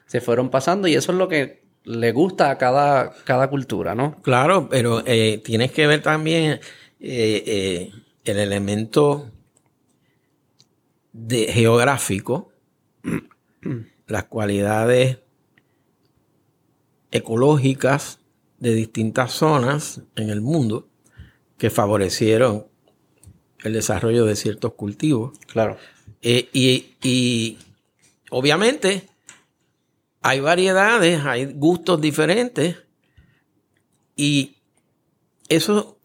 se fueron pasando y eso es lo que le gusta a cada, cada cultura, ¿no? Claro, pero eh, tienes que ver también eh, eh, el elemento de geográfico, las cualidades ecológicas de distintas zonas en el mundo que favorecieron el desarrollo de ciertos cultivos. Claro. Eh, y, y obviamente hay variedades, hay gustos diferentes y eso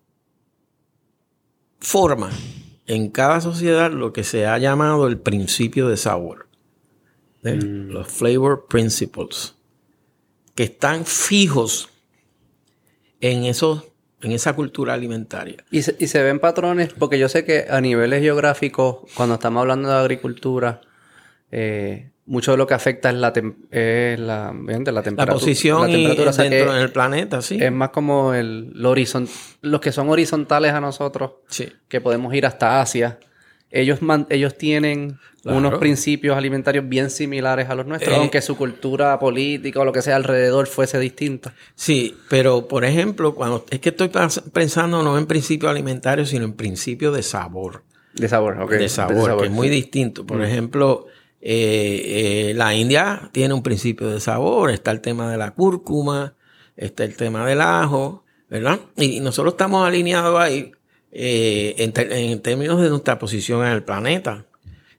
forma en cada sociedad lo que se ha llamado el principio de sabor. ¿eh? Los flavor principles, que están fijos en, esos, en esa cultura alimentaria. Y se, y se ven patrones, porque yo sé que a niveles geográficos, cuando estamos hablando de agricultura, eh, mucho de lo que afecta es la, es la, obviamente, la La temperatura. posición la y temperatura, o sea, dentro del planeta, sí. es más como el, lo horizon- los que son horizontales a nosotros, sí. que podemos ir hasta Asia. Ellos, man- ellos tienen Claro. unos principios alimentarios bien similares a los nuestros, Eh, aunque su cultura política o lo que sea alrededor fuese distinta. Sí, pero por ejemplo, cuando es que estoy pensando no en principio alimentario, sino en principio de sabor. De sabor, ok. de sabor, que es muy distinto. Por ejemplo, eh, eh, la India tiene un principio de sabor, está el tema de la cúrcuma, está el tema del ajo, ¿verdad? Y nosotros estamos alineados ahí eh, en, en términos de nuestra posición en el planeta.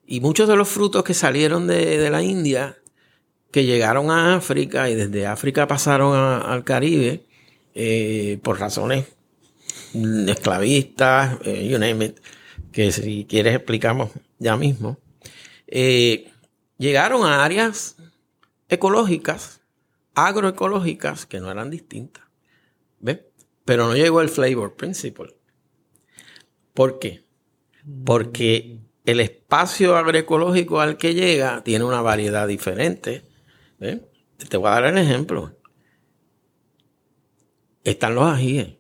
Y muchos de los frutos que salieron de, la India, que llegaron a África y desde África pasaron a- al Caribe, por razones esclavistas, you name it, que si quieres explicamos ya mismo, eh, llegaron a áreas ecológicas, agroecológicas, que no eran distintas. ¿Ves? Pero no llegó el flavor principle. ¿Por qué? Porque el espacio agroecológico al que llega tiene una variedad diferente. ¿Ves? Te voy a dar el ejemplo. Están los ajíes.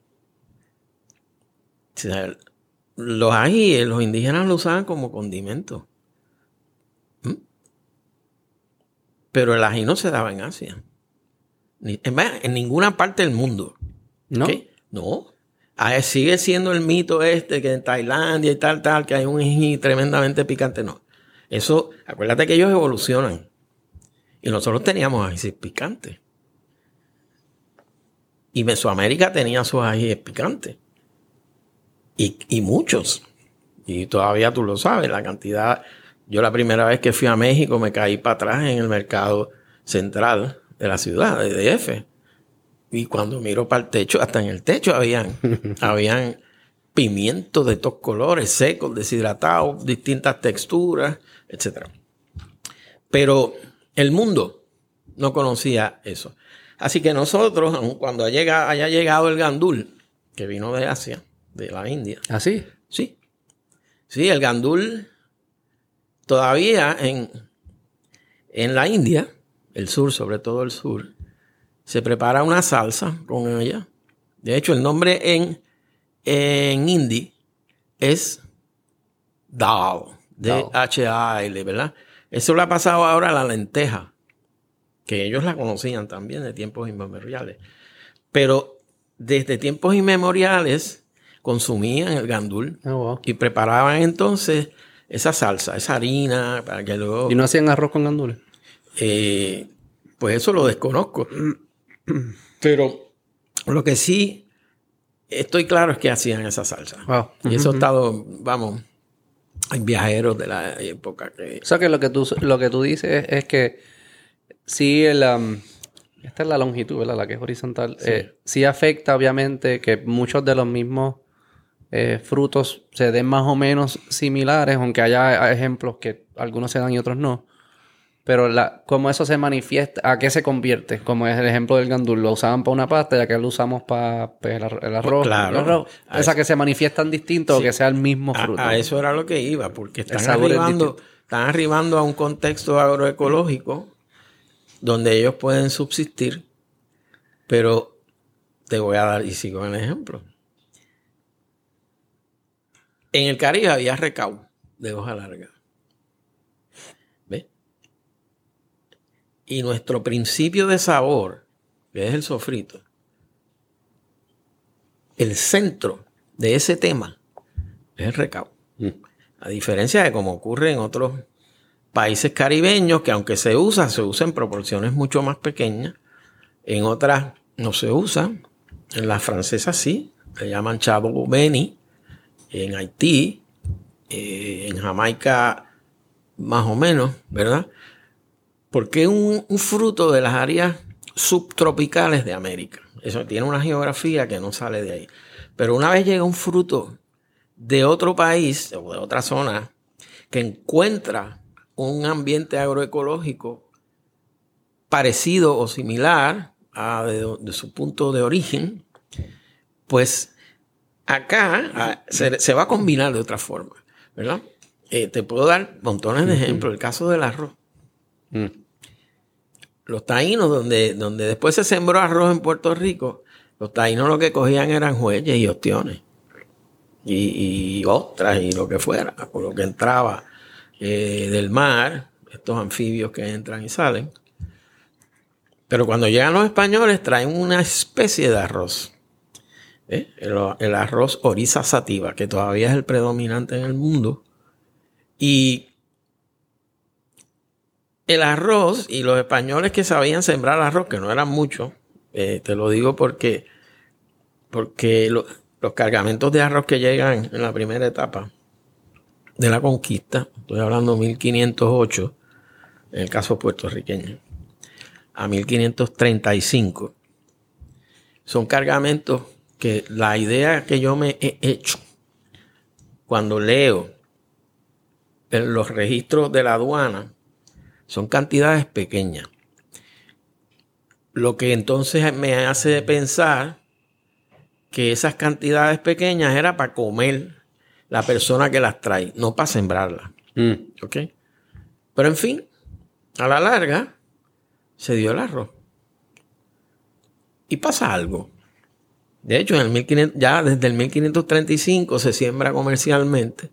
Los ajíes, los indígenas lo usaban como condimento. ¿Mm? Pero el ají no se daba en Asia. Ni- en ninguna parte del mundo. ¿No? No. Ah, sigue siendo el mito este que en Tailandia y tal, tal, que hay un ají tremendamente picante. No. Eso, acuérdate que ellos evolucionan. Y nosotros teníamos ajíes picantes. Y Mesoamérica tenía sus ajíes picantes. Y, y muchos. Y todavía tú lo sabes, la cantidad. Yo la primera vez que fui a México me caí para atrás en el mercado central de la ciudad, de DF. Y cuando miro para el techo, hasta en el techo habían, habían pimientos de todos colores, secos, deshidratados, distintas texturas, etc. Pero el mundo no conocía eso. Así que nosotros, aun cuando haya, haya llegado el gandul, que vino de Asia, de la India, ¿Así? Sí. Sí, el gandul todavía en, en la India, el sur, sobre todo el sur, se prepara una salsa con ella. De hecho, el nombre en, en hindi es dal, D-H-A-L, ¿verdad? Eso le ha pasado ahora a la lenteja. que ellos la conocían también de tiempos inmemoriales. Pero desde tiempos inmemoriales consumían el gandul Ah, wow. y preparaban entonces esa salsa, esa harina, para que luego... ¿Y no hacían arroz con gandules? Eh, pues eso lo desconozco. Pero lo que sí estoy claro es que hacían esa salsa. Wow. Y eso ha estado, vamos, hay viajeros de la época que... O sea que lo que tú, lo que tú dices es que sí, el, um, esta es la longitud, ¿verdad? La que es horizontal. Eh, sí afecta, obviamente, que muchos de los mismos eh, frutos se den más o menos similares, aunque haya ejemplos que algunos se dan y otros no. Pero la, cómo eso se manifiesta, ¿a qué se convierte? Como es el ejemplo del gandul. Lo usaban para una pasta, ya que lo usamos para pues, el, ar- el arroz. claro. el arroz. A O sea, que se manifiestan distintos o Sí. que sea el mismo fruto. a eso era lo que iba, porque están es arribando, están arribando a un contexto agroecológico donde ellos pueden subsistir, pero te voy a dar, y sigo el ejemplo. En el Caribe había recao de hoja larga. ¿Ves? Y nuestro principio de sabor, que es el sofrito, el centro de ese tema es el recao. A diferencia de como ocurre en otros países caribeños, que aunque se usa, se usa en proporciones mucho más pequeñas. En otras no se usa. En las francesas sí, le llaman chavo beni. En Haití, eh, en Jamaica más o menos, ¿verdad? Porque es un, fruto de las áreas subtropicales de América. Eso tiene una geografía que no sale de ahí. Pero una vez llega un fruto de otro país o de otra zona que encuentra un ambiente agroecológico parecido o similar a de su punto de origen, pues acá ah, se, se va a combinar de otra forma, ¿verdad? Eh, te puedo dar montones de ejemplos. El caso del arroz. Mm. Los taínos, donde, donde después se sembró arroz en Puerto Rico, los taínos lo que cogían eran jueyes y ostiones. Y, y ostras y lo que fuera, o lo que entraba eh, del mar, estos anfibios que entran y salen. Pero cuando llegan los españoles traen una especie de arroz. ¿Eh? El, arroz oriza sativa, que todavía es el predominante en el mundo. Y el arroz y los españoles que sabían sembrar arroz, que no eran muchos, eh, te lo digo porque, porque lo- los cargamentos de arroz que llegan en la primera etapa de la conquista, estoy hablando 1508, en el caso puertorriqueño, a 1535, son cargamentos que la idea que yo me he hecho cuando leo en los registros de la aduana son cantidades pequeñas. Lo que entonces me hace pensar que esas cantidades pequeñas era para comer la persona que las trae, no para sembrarlas. Mm. ¿Ok? Pero en fin, a la larga se dio el arroz. Y pasa algo. De hecho, en el 1500, ya desde el 1535 se siembra comercialmente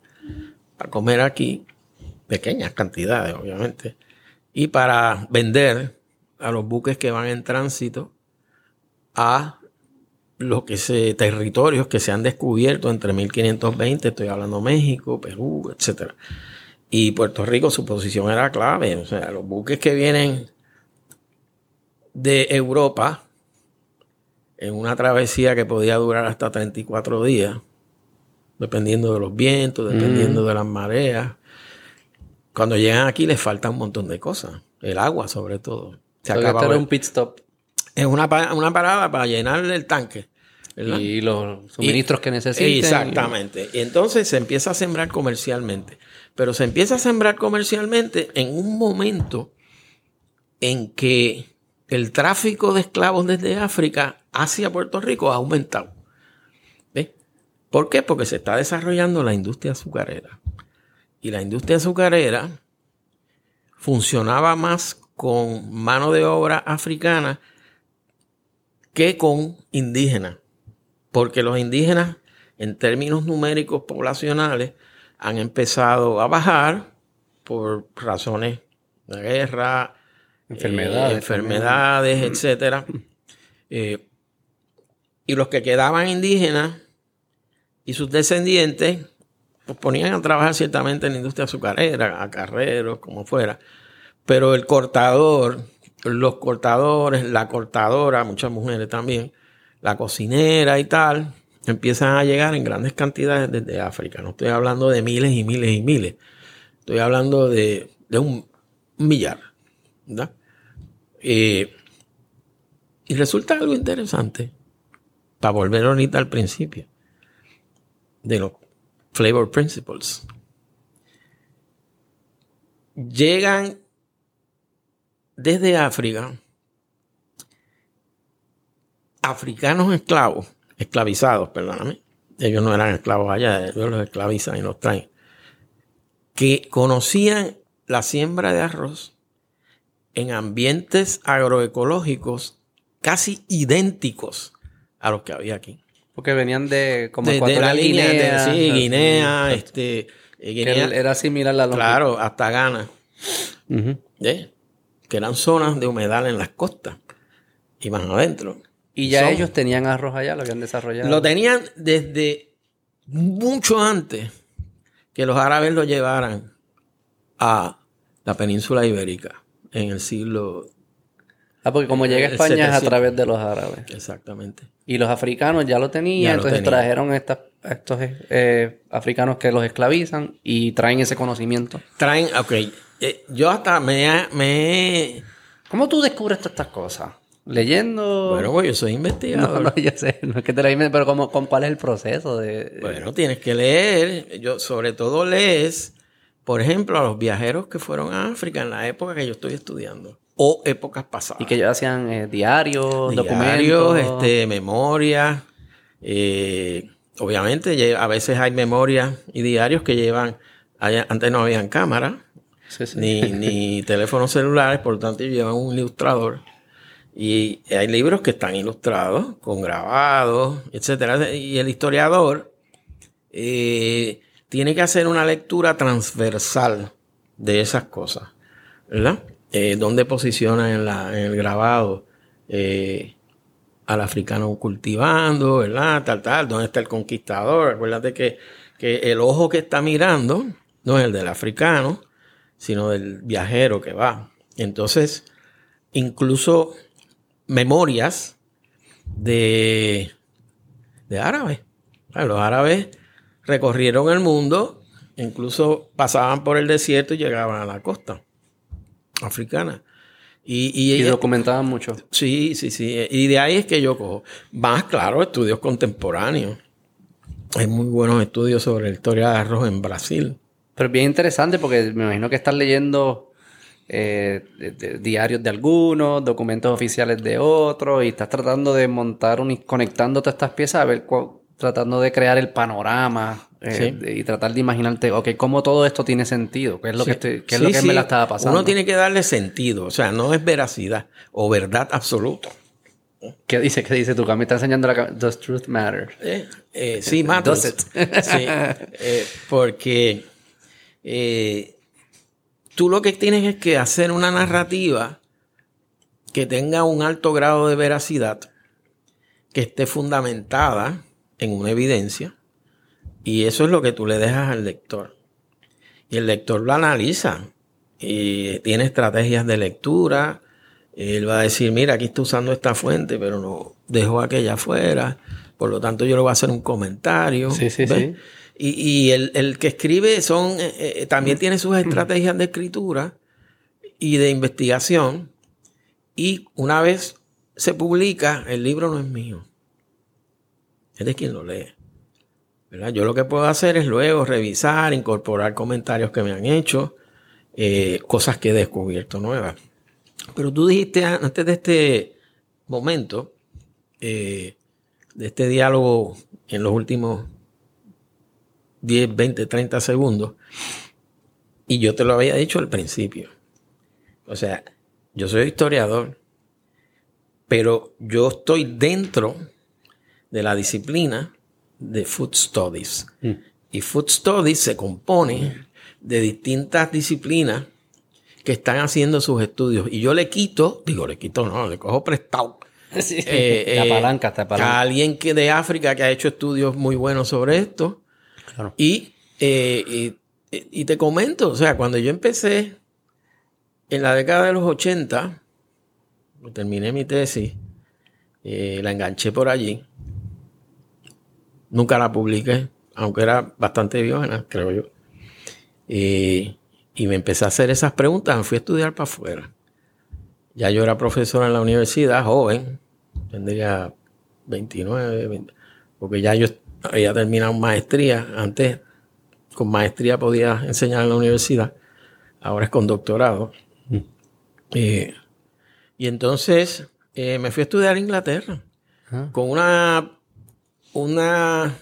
para comer aquí, pequeñas cantidades, obviamente, y para vender a los buques que van en tránsito a los que se, territorios que se han descubierto entre 1520, estoy hablando México, Perú, etcétera. Y Puerto Rico, su posición era clave. O sea, los buques que vienen de Europa en una travesía que podía durar hasta 34 días, dependiendo de los vientos, dependiendo de las mareas. Cuando llegan aquí les falta un montón de cosas. El agua, sobre todo. Se So acaba un pit stop. Es una, una parada para llenar el tanque. ¿verdad? Y los suministros que necesiten. Exactamente. Y entonces se empieza a sembrar comercialmente. Pero se empieza a sembrar comercialmente en un momento en que el tráfico de esclavos desde África hacia Puerto Rico ha aumentado. ¿Ves? ¿Por qué? Porque se está desarrollando la industria azucarera. Y la industria azucarera funcionaba más con mano de obra africana que con indígenas porque los indígenas, en términos numéricos poblacionales, han empezado a bajar por razones de guerra, Enfermedades. eh, enfermedades, etcétera. Eh, y los que quedaban indígenas y sus descendientes, pues ponían a trabajar ciertamente en la industria azucarera, a carreros, como fuera. Pero el cortador, los cortadores, la cortadora, muchas mujeres también, la cocinera y tal, empiezan a llegar en grandes cantidades desde África. No estoy hablando de miles y miles y miles. Estoy hablando de, de un, un millar. ¿verdad? Eh, y resulta algo interesante, para volver ahorita al principio, de los flavor principles. Llegan desde África africanos esclavos, esclavizados, perdóname. Ellos no eran esclavos allá, ellos los esclavizan y los traen. Que conocían la siembra de arroz en ambientes agroecológicos casi idénticos a los que había aquí. Porque venían de como De, de la Ecuatorial, línea Guinea, de sí. Guinea, este, eh, Que era similar a la longitud. claro, hasta Ghana. ¿eh? que eran zonas de humedal en las costas y más adentro. Y ya Son- ellos tenían arroz allá, lo habían desarrollado. Lo tenían desde mucho antes que los árabes lo llevaran a la península ibérica en el siglo ah, porque como llega a España es a 700. través de los árabes. exactamente. Y los africanos ya lo tenían, Ya lo entonces tenían. trajeron estas- estos eh, africanos que los esclavizan y traen ese conocimiento. Traen, ok, eh, yo hasta me, me ¿Cómo tú descubres todas estas cosas? ¿Leyendo? bueno, pues yo soy no, investigador. no, yo sé, no es que te la pero ¿cómo, con ¿cuál es el proceso de...? Bueno, tienes que leer. Yo sobre todo lees, por ejemplo, a los viajeros que fueron a África en la época que yo estoy estudiando. O épocas pasadas. y que ellos hacían eh, diarios, Diarios, documentos. este, memorias. eh, obviamente, a veces hay memorias y diarios que llevan. antes no habían cámara, Sí, sí. ni, ni teléfonos celulares, por lo tanto, llevan un ilustrador. Y hay libros que están ilustrados, con grabados, etcétera. Y el historiador eh, tiene que hacer una lectura transversal de esas cosas, ¿verdad? Eh, ¿Dónde posiciona en, el grabado eh, al africano cultivando, ¿verdad? Tal, tal, ¿dónde está el conquistador? Acuérdate que, que el ojo que está mirando no es el del africano, sino del viajero que va. Entonces, incluso memorias de, de árabes. Los árabes recorrieron el mundo, incluso pasaban por el desierto y llegaban a la costa africana. Y, y documentaban mucho. Sí, sí, sí. Y de ahí es que yo cojo. Más claro, estudios contemporáneos. Hay muy buenos estudios sobre la historia de arroz en Brasil. Pero es bien interesante porque me imagino que estás leyendo eh, de- de- diarios de algunos, documentos oficiales de otros, y estás tratando de montar un, conectando todas estas piezas, a ver, cuál- tratando de crear el panorama eh, Sí. y tratar de imaginarte, ok, cómo todo esto tiene sentido, qué es lo que, estoy- qué es Sí, lo que me la estaba pasando. Uno tiene que darle sentido. O sea, no es veracidad o verdad absoluta. ¿Qué dice? ¿Qué dice tú? Me está enseñando la Does truth matter? Eh, eh, sí, matters. Does it? Sí, porque tú lo que tienes es que hacer una narrativa que tenga un alto grado de veracidad, que esté fundamentada en una evidencia, y eso es lo que tú le dejas al lector. Y el lector lo analiza y tiene estrategias de lectura. Él va a decir, mira, aquí está usando esta fuente, pero no dejó aquella afuera. Por lo tanto, yo le voy a hacer un comentario. Sí, sí, ¿ves? sí. Y, y el, el que escribe son, eh, eh, también tiene sus estrategias de escritura y de investigación. Y una vez se publica, el libro no es mío. Es de quien lo lee. ¿verdad? Yo lo que puedo hacer es luego revisar, incorporar comentarios que me han hecho, eh, cosas que he descubierto nuevas. Pero tú dijiste antes de este momento, eh, de este diálogo en los últimos 10, 20, 30 segundos, y yo te lo había dicho al principio. O sea, yo soy historiador, pero yo estoy dentro de la disciplina de Food Studies. Y Food Studies se compone de distintas disciplinas que están haciendo sus estudios. Y yo le quito, digo, le quito, no, le cojo prestado. Sí. eh, eh, apalanca, te a alguien que de África que ha hecho estudios muy buenos sobre esto. Claro. Y, eh, y, y te comento, o sea, cuando yo empecé en la década de los 80, terminé mi tesis, eh, la enganché por allí. Nunca la publiqué, aunque era bastante biógena, creo yo. Y me empecé a hacer esas preguntas, me fui a estudiar para afuera. Ya yo era profesor en la universidad, joven, tendría 29, 20, porque ya yo había terminado maestría. Antes, con maestría podía enseñar en la universidad, ahora es con doctorado. Eh, y entonces eh, me fui a estudiar a Inglaterra Ah. con una, una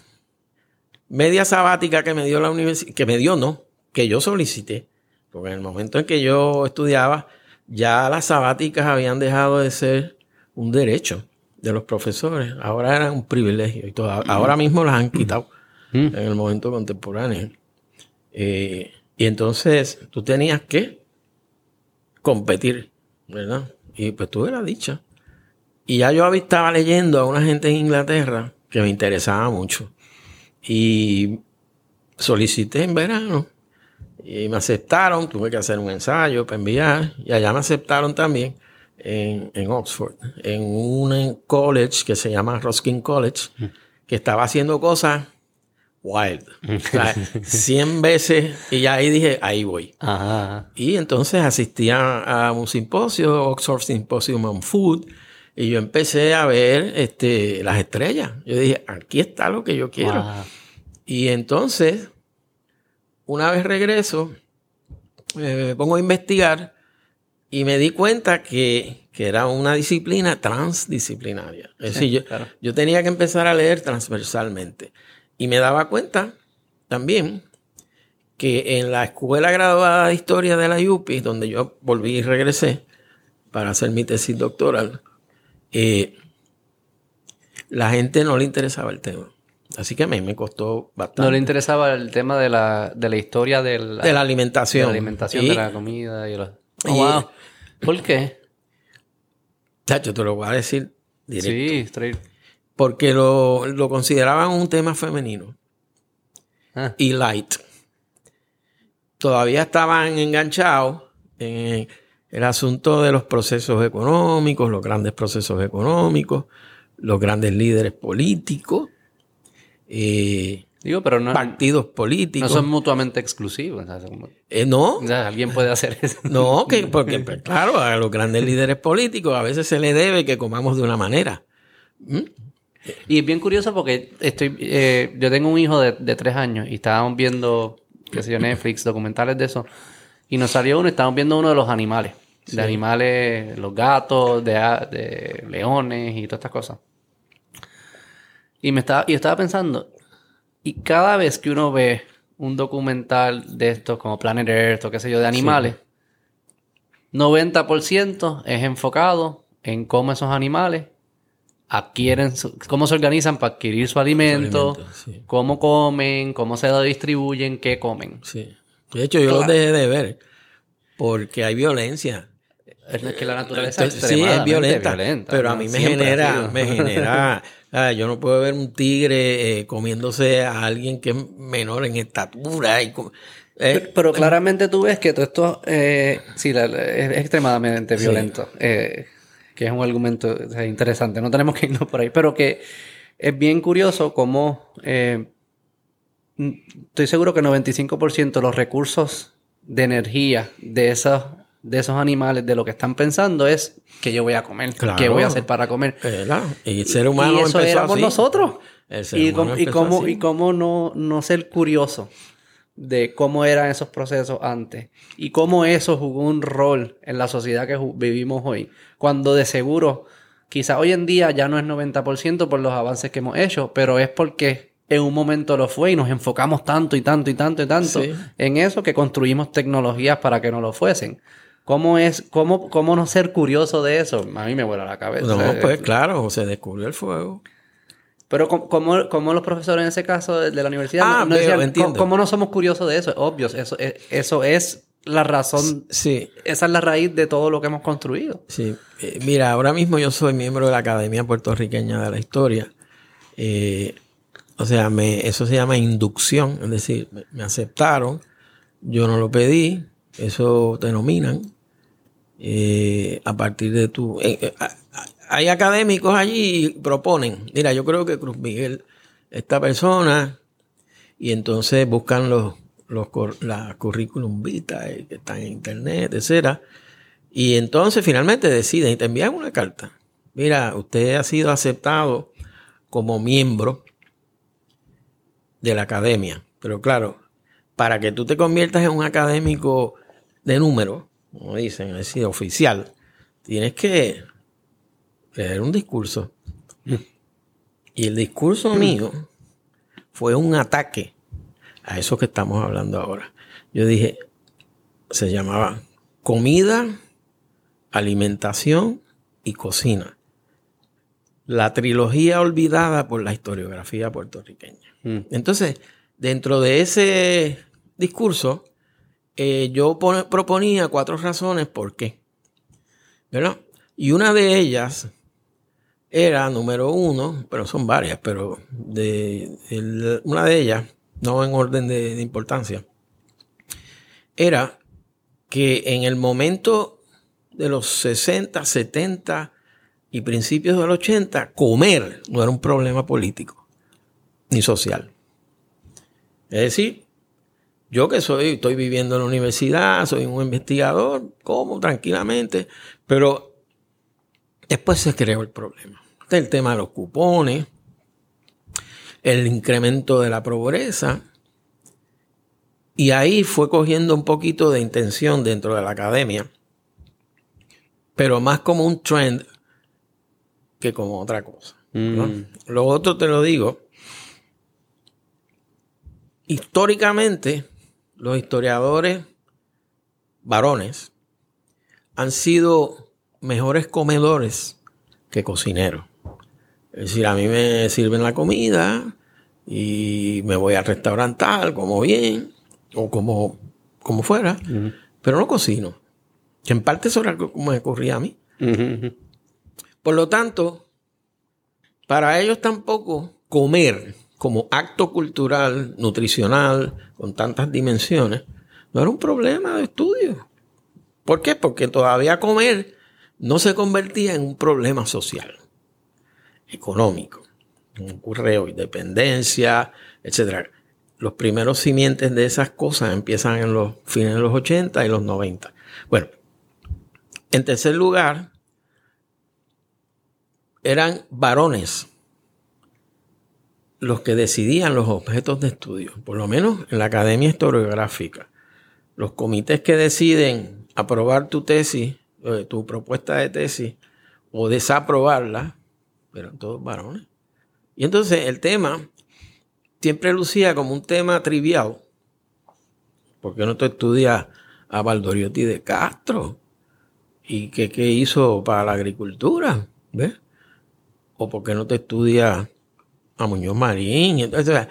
media sabática que me dio la universidad, que me dio no, que yo solicité, porque en el momento en que yo estudiaba, ya las sabáticas habían dejado de ser un derecho de los profesores, ahora era un privilegio y toda- ahora mismo las han quitado en el momento contemporáneo. Eh, y entonces tú tenías que competir, ¿verdad? Y pues tuve la dicha. Y ya yo estaba leyendo a una gente en Inglaterra que me interesaba mucho. Y solicité en verano. Y me aceptaron, tuve que hacer un ensayo para enviar. Y allá me aceptaron también en, en Oxford, en un college que se llama Ruskin College, que estaba haciendo cosas wild. O sea, 100 veces. Y ya ahí dije, ahí voy. Ajá. Y entonces asistí a, a un simposio, Oxford Symposium on Food, y yo empecé a ver este, las estrellas. Yo dije, aquí está lo que yo quiero. Wow. Y entonces, una vez regreso, eh, me pongo a investigar y me di cuenta que, que era una disciplina transdisciplinaria. Es Sí, decir, yo, claro. yo tenía que empezar a leer transversalmente. Y me daba cuenta también que en la escuela graduada de historia de la UPI, donde yo volví y regresé para hacer mi tesis doctoral, eh, la gente no le interesaba el tema. Así que a mí me costó bastante. No le interesaba el tema de la, de la historia de la, de la alimentación. de la alimentación, Y, de la comida y los... y- Oh, wow. ¿Por qué? Chacho, te lo voy a decir directo. Sí, straight. Porque lo, lo consideraban un tema femenino Ah, y light. Todavía estaban enganchados en el asunto de los procesos económicos, los grandes procesos económicos, los grandes líderes políticos, eh, digo, pero no, partidos no políticos. son mutuamente exclusivos. Eh, no, o sea, alguien puede hacer eso. no, que, porque pues, claro, a los grandes líderes políticos a veces se le debe que comamos de una manera. ¿Mm? Y es bien curioso porque estoy, eh, yo tengo un hijo de, de tres años y estábamos viendo, qué sé yo, Netflix, documentales de eso. Y nos salió uno, estábamos viendo uno de los animales. De animales, los gatos, de, de leones y todas estas cosas. Y me estaba, y estaba pensando, y cada vez que uno ve un documental de estos como Planet Earth o qué sé yo, de animales, 90% es enfocado en cómo esos animales adquieren, su- cómo se organizan para adquirir su alimento, alimento, sí. cómo comen, cómo se lo distribuyen, qué comen. Sí. De hecho, yo los dejé de ver porque hay violencia. Es que la naturaleza es Entonces, sí, es extremadamente violenta, violenta, pero a mí me Siempre genera, me genera, ah, yo no puedo ver un tigre eh, comiéndose a alguien que es menor en estatura y eh, Pero, pero claramente tú ves que todo esto eh, sí, la- la- es extremadamente violento. eh, que es un argumento o sea, interesante. No tenemos que irnos por ahí. Pero que es bien curioso cómo... eh, estoy seguro que 95% de los recursos de energía de esos, de esos animales, de lo que están pensando es que yo voy a comer, Claro. qué voy a hacer para comer. ¿verdad? Y el ser humano y eso empezó éramos así. nosotros. El ser Y, humano cómo- y cómo, así. y cómo no, no ser curioso de cómo eran esos procesos antes y cómo eso jugó un rol en la sociedad que vivimos hoy. Cuando de seguro, quizá hoy en día ya no es 90% por los avances que hemos hecho, pero es porque en un momento lo fue y nos enfocamos tanto y tanto y tanto y tanto Sí. en eso que construimos tecnologías para que no lo fuesen. ¿Cómo es, cómo, cómo no ser curioso de eso? A mí me vuela la cabeza. No, Eh, pues claro, se descubrió el fuego. pero ¿cómo, cómo, los profesores en ese caso de, de la universidad Ah, no, veo, decían. ¿cómo, cómo no somos curiosos de eso? Obvio, eso, es- eso es la razón, Sí, esa es la raíz de todo lo que hemos construido. sí. Eh, mira, ahora mismo yo soy miembro de la Academia Puertorriqueña de la Historia. Eh, o sea, me, eso se llama inducción, es decir, me, me aceptaron, yo no lo pedí, eso te nominan. Eh, a partir de tu... eh, eh, hay académicos allí y proponen, mira, yo creo que Cruz Miguel, esta persona, y entonces buscan los, los la currículum vitae que están en internet, etcétera. Y entonces finalmente deciden y te envían una carta. Mira, usted ha sido aceptado como miembro de la academia. Pero claro, para que tú te conviertas en un académico de número, como dicen, es decir, oficial, tienes que leer un discurso. Y el discurso mío fue un ataque a eso que estamos hablando ahora. Yo dije, se llamaba comida, alimentación y cocina. La trilogía olvidada por la historiografía puertorriqueña. Mm. Entonces, dentro de ese discurso, eh, yo proponía cuatro razones por qué. ¿Verdad? Y una de ellas era, número uno, pero son varias, pero una de ellas, no en orden de, de importancia, era que en el momento de los 60, 70 y principios del 80, comer no era un problema político ni social. Es decir, yo que soy, estoy viviendo en la universidad, soy un investigador, como tranquilamente, pero después se creó el problema. El tema de los cupones, el incremento de la pobreza, y ahí fue cogiendo un poquito de intención dentro de la academia, pero más como un trend que como otra cosa. ¿no? Mm. Lo otro te lo digo. Históricamente, los historiadores varones han sido mejores comedores que cocineros. Es decir, a mí me sirven la comida y me voy al restaurante tal, como bien, o como, como fuera, pero no cocino. Que en parte eso era como me ocurría a mí. Por lo tanto, para ellos tampoco comer como acto cultural, nutricional, con tantas dimensiones, no era un problema de estudio. ¿Por qué? Porque todavía comer no se convertía en un problema social, económico, un correo, independencia, etc. Los primeros simientes de esas cosas empiezan en los fines de los 80 y los 90. Bueno, en tercer lugar, eran varones los que decidían los objetos de estudio, por lo menos en la Academia Historiográfica. Los comités que deciden aprobar tu tesis, eh, tu propuesta de tesis, o desaprobarla, eran todos varones. Y entonces el tema siempre lucía como un tema trivial. ¿Por qué no te estudias a Valdoriotti de Castro? ¿Y qué, hizo para la agricultura? ¿Ves? ¿O por qué no te estudias a Muñoz Marín? Entonces, o sea,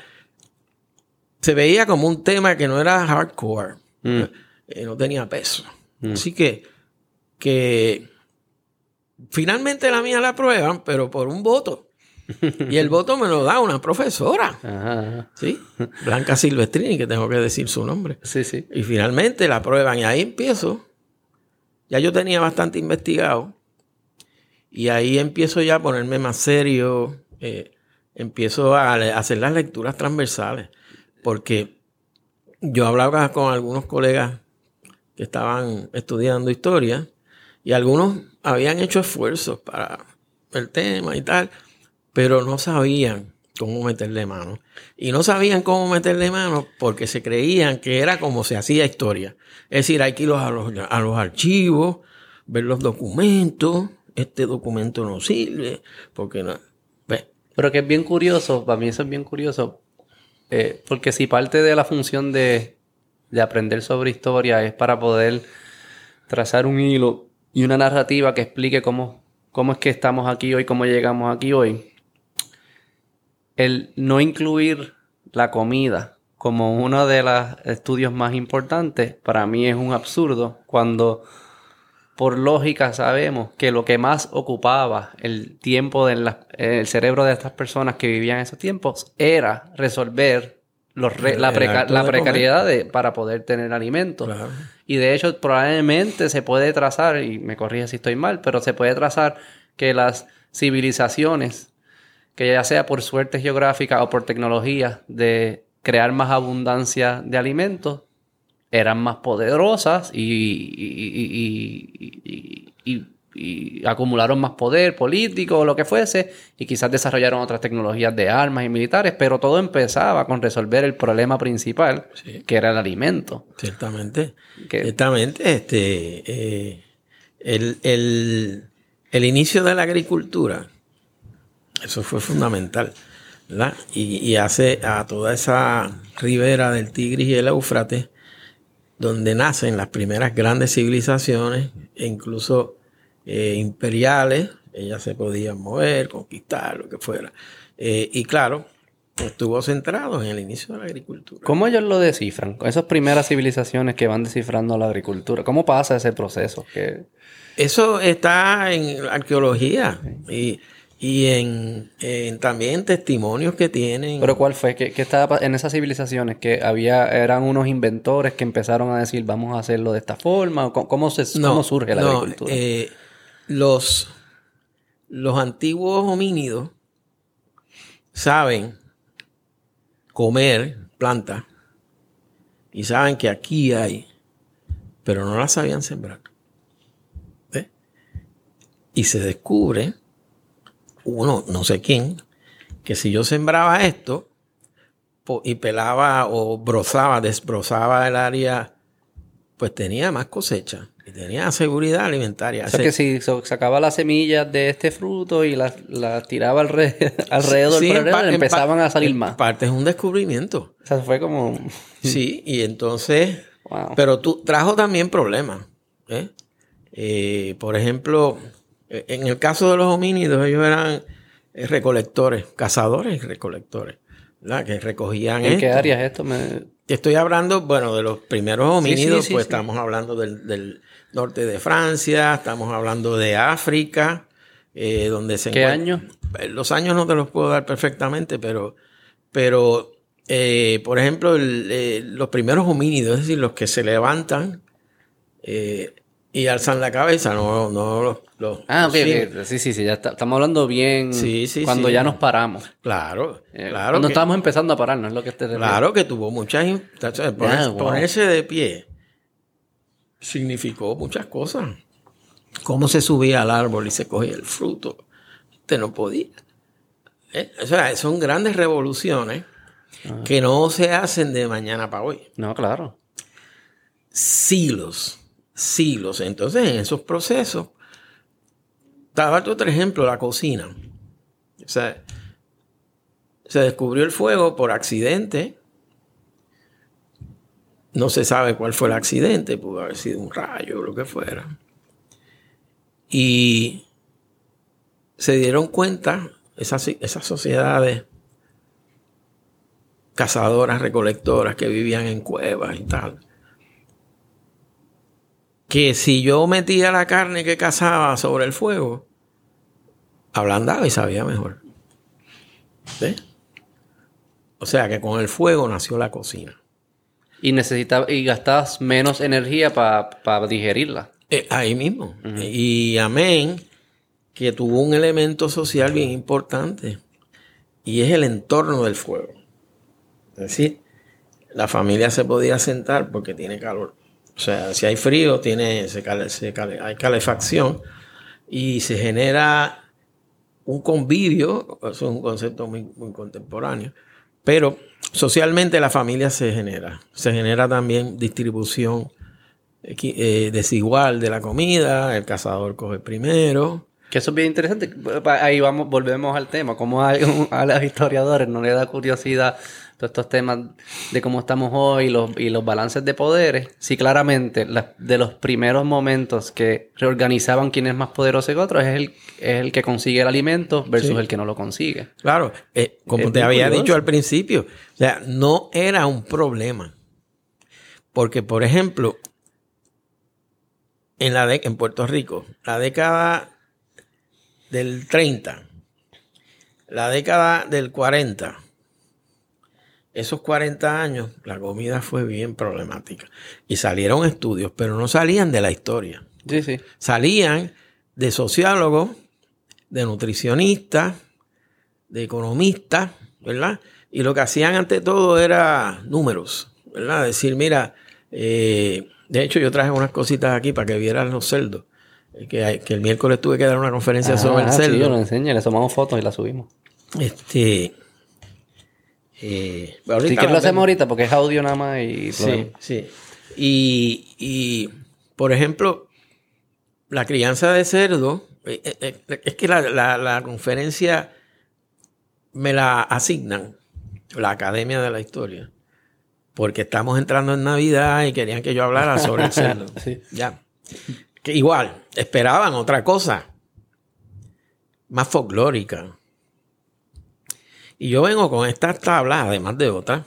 se veía como un tema que no era hardcore, Mm. eh, no tenía peso. Mm. Así que, que finalmente la mía la aprueban, pero por un voto. Y el voto me lo da una profesora, Ajá, ajá. ¿sí? Blanca Silvestrini, que tengo que decir su nombre. Sí, sí. Y finalmente la aprueban y ahí empiezo. Ya yo tenía bastante investigado. Y ahí empiezo ya a ponerme más serio. eh, empiezo a, hacer las lecturas transversales. Porque yo hablaba con algunos colegas que estaban estudiando historia y algunos habían hecho esfuerzos para el tema y tal, pero no sabían cómo meterle mano. Y no sabían cómo meterle mano porque se creían que era como se hacía historia. Es decir, hay que ir a los, a los archivos, ver los documentos. Este documento no sirve porque no. Pero que es bien curioso, para mí eso es bien curioso, eh, porque si parte de la función de, de aprender sobre historia es para poder trazar un hilo y una narrativa que explique cómo, cómo es que estamos aquí hoy, cómo llegamos aquí hoy, el no incluir la comida como uno de los estudios más importantes, para mí es un absurdo cuando por lógica sabemos que lo que más ocupaba el tiempo del cerebro de estas personas que vivían en esos tiempos era resolver los la, precariedad para poder tener alimentos. Y de hecho probablemente se puede trazar, y me corrige si estoy mal, pero se puede trazar que las civilizaciones, que ya sea por suerte geográfica o por tecnología de crear más abundancia de alimentos, eran más poderosas y, acumularon más poder político o lo que fuese, y quizás desarrollaron otras tecnologías de armas y militares, pero todo empezaba con resolver el problema principal, que era el alimento. Ciertamente. Ciertamente, este, eh, el, el, inicio de la agricultura, eso fue fundamental. Y, y, hace a toda esa ribera del Tigris y el Éufrates donde nacen las primeras grandes civilizaciones, e incluso eh, imperiales, ellas se podían mover, conquistar, lo que fuera. Eh, y claro, estuvo centrado en el inicio de la agricultura. ¿Cómo ellos lo descifran? Con esas primeras civilizaciones que van descifrando la agricultura, ¿cómo pasa ese proceso? Eso está en arqueología. Y y en, también testimonios que tienen. Pero ¿cuál fue? ¿Qué, estaba en esas civilizaciones? Que había, eran unos inventores que empezaron a decir, vamos a hacerlo de esta forma. ¿Cómo, se, surge la agricultura? Eh, los, los antiguos homínidos saben comer plantas y saben que aquí hay, pero no las sabían sembrar. Y se descubre uno, no sé quién, que si yo sembraba esto y pelaba o brozaba, desbrozaba el área, pues tenía más cosecha y tenía seguridad alimentaria. O sea que si sacaba las semillas de este fruto y las, tiraba alrededor, del empezaban a salir más. Parte es un descubrimiento. O sea, fue como... Sí, y entonces... Pero tú trajo también problemas. ¿eh? Eh, por ejemplo, en el caso de los homínidos, ellos eran eh, recolectores, cazadores y recolectores, ¿verdad? Que recogían. ¿En qué áreas esto? Estoy hablando, bueno, de los primeros homínidos, pues estamos hablando del, norte de Francia, estamos hablando de África, eh, donde se ¿Qué años? Eh, los años no te los puedo dar perfectamente, pero, pero por ejemplo, los primeros homínidos, es decir, los que se levantan y alzan la cabeza, no, no los, Ah, ok, sí, sí, sí, ya estamos hablando bien sí, sí, cuando ya nos paramos. Claro, eh, claro. Cuando estábamos empezando a parar, no es lo que te Claro que tuvo muchas... ponerse de pie significó muchas cosas. Cómo se subía al árbol y se cogía el fruto. Usted no podía. Eh, o sea, son grandes revoluciones que no se hacen de mañana para hoy. No, claro. Siglos siglos. Entonces, en esos procesos, daba otro ejemplo, la cocina. O sea, se descubrió el fuego por accidente. No se sabe cuál fue el accidente, pudo haber sido un rayo o lo que fuera. Y se dieron cuenta esas, esas sociedades cazadoras, recolectoras que vivían en cuevas y tal que si yo metía la carne que cazaba sobre el fuego, ablandaba y sabía mejor. ¿Ves? O sea que con el fuego nació la cocina. Y necesitaba, y gastabas menos energía para digerirla. Eh, ahí mismo. Y amén, que tuvo un elemento social bien importante. Y es el entorno del fuego. Es decir, la familia se podía sentar porque tiene calor. O sea, si hay frío, tiene, se hay calefacción y se genera un convivio, es un concepto muy, contemporáneo, pero socialmente la familia se genera. Se genera también distribución eh, desigual de la comida, el cazador coge primero. Que eso es bien interesante. Ahí vamos, volvemos al tema. Como a, a los historiadores no le da curiosidad todos estos temas de cómo estamos hoy los, y los balances de poderes, sí claramente de los primeros momentos que reorganizaban quién es más poderoso que otro es el, es el que consigue el alimento versus el que no lo consigue. Claro, eh, como te había dicho al principio, o sea, no era un problema. Porque, por ejemplo, en, la de, en Puerto Rico, la década del 30, la década del 40, esos 40 años, la comida fue bien problemática. Y salieron estudios, pero no salían de la historia. Sí, sí. Salían de sociólogos, de nutricionistas, de economistas, ¿verdad? Y lo que hacían ante todo era números, ¿verdad? Decir, mira, eh, de hecho yo traje unas cositas aquí para que vieran los cerdos. Eh, que, que el miércoles tuve que dar una conferencia sobre el cerdo. Sí, yo lo enseñé, le tomamos fotos y la subimos. Este, eh, si quieres lo hacemos ahorita porque es audio nada más y... Sí, sí. Y, por ejemplo, la crianza de cerdo, eh, eh, es que la, conferencia me la asignan, la Academia de la Historia, porque estamos entrando en Navidad y querían que yo hablara sobre el cerdo. Ya. Que igual, esperaban otra cosa, más folclórica. Y yo vengo con esta tabla, además de otras,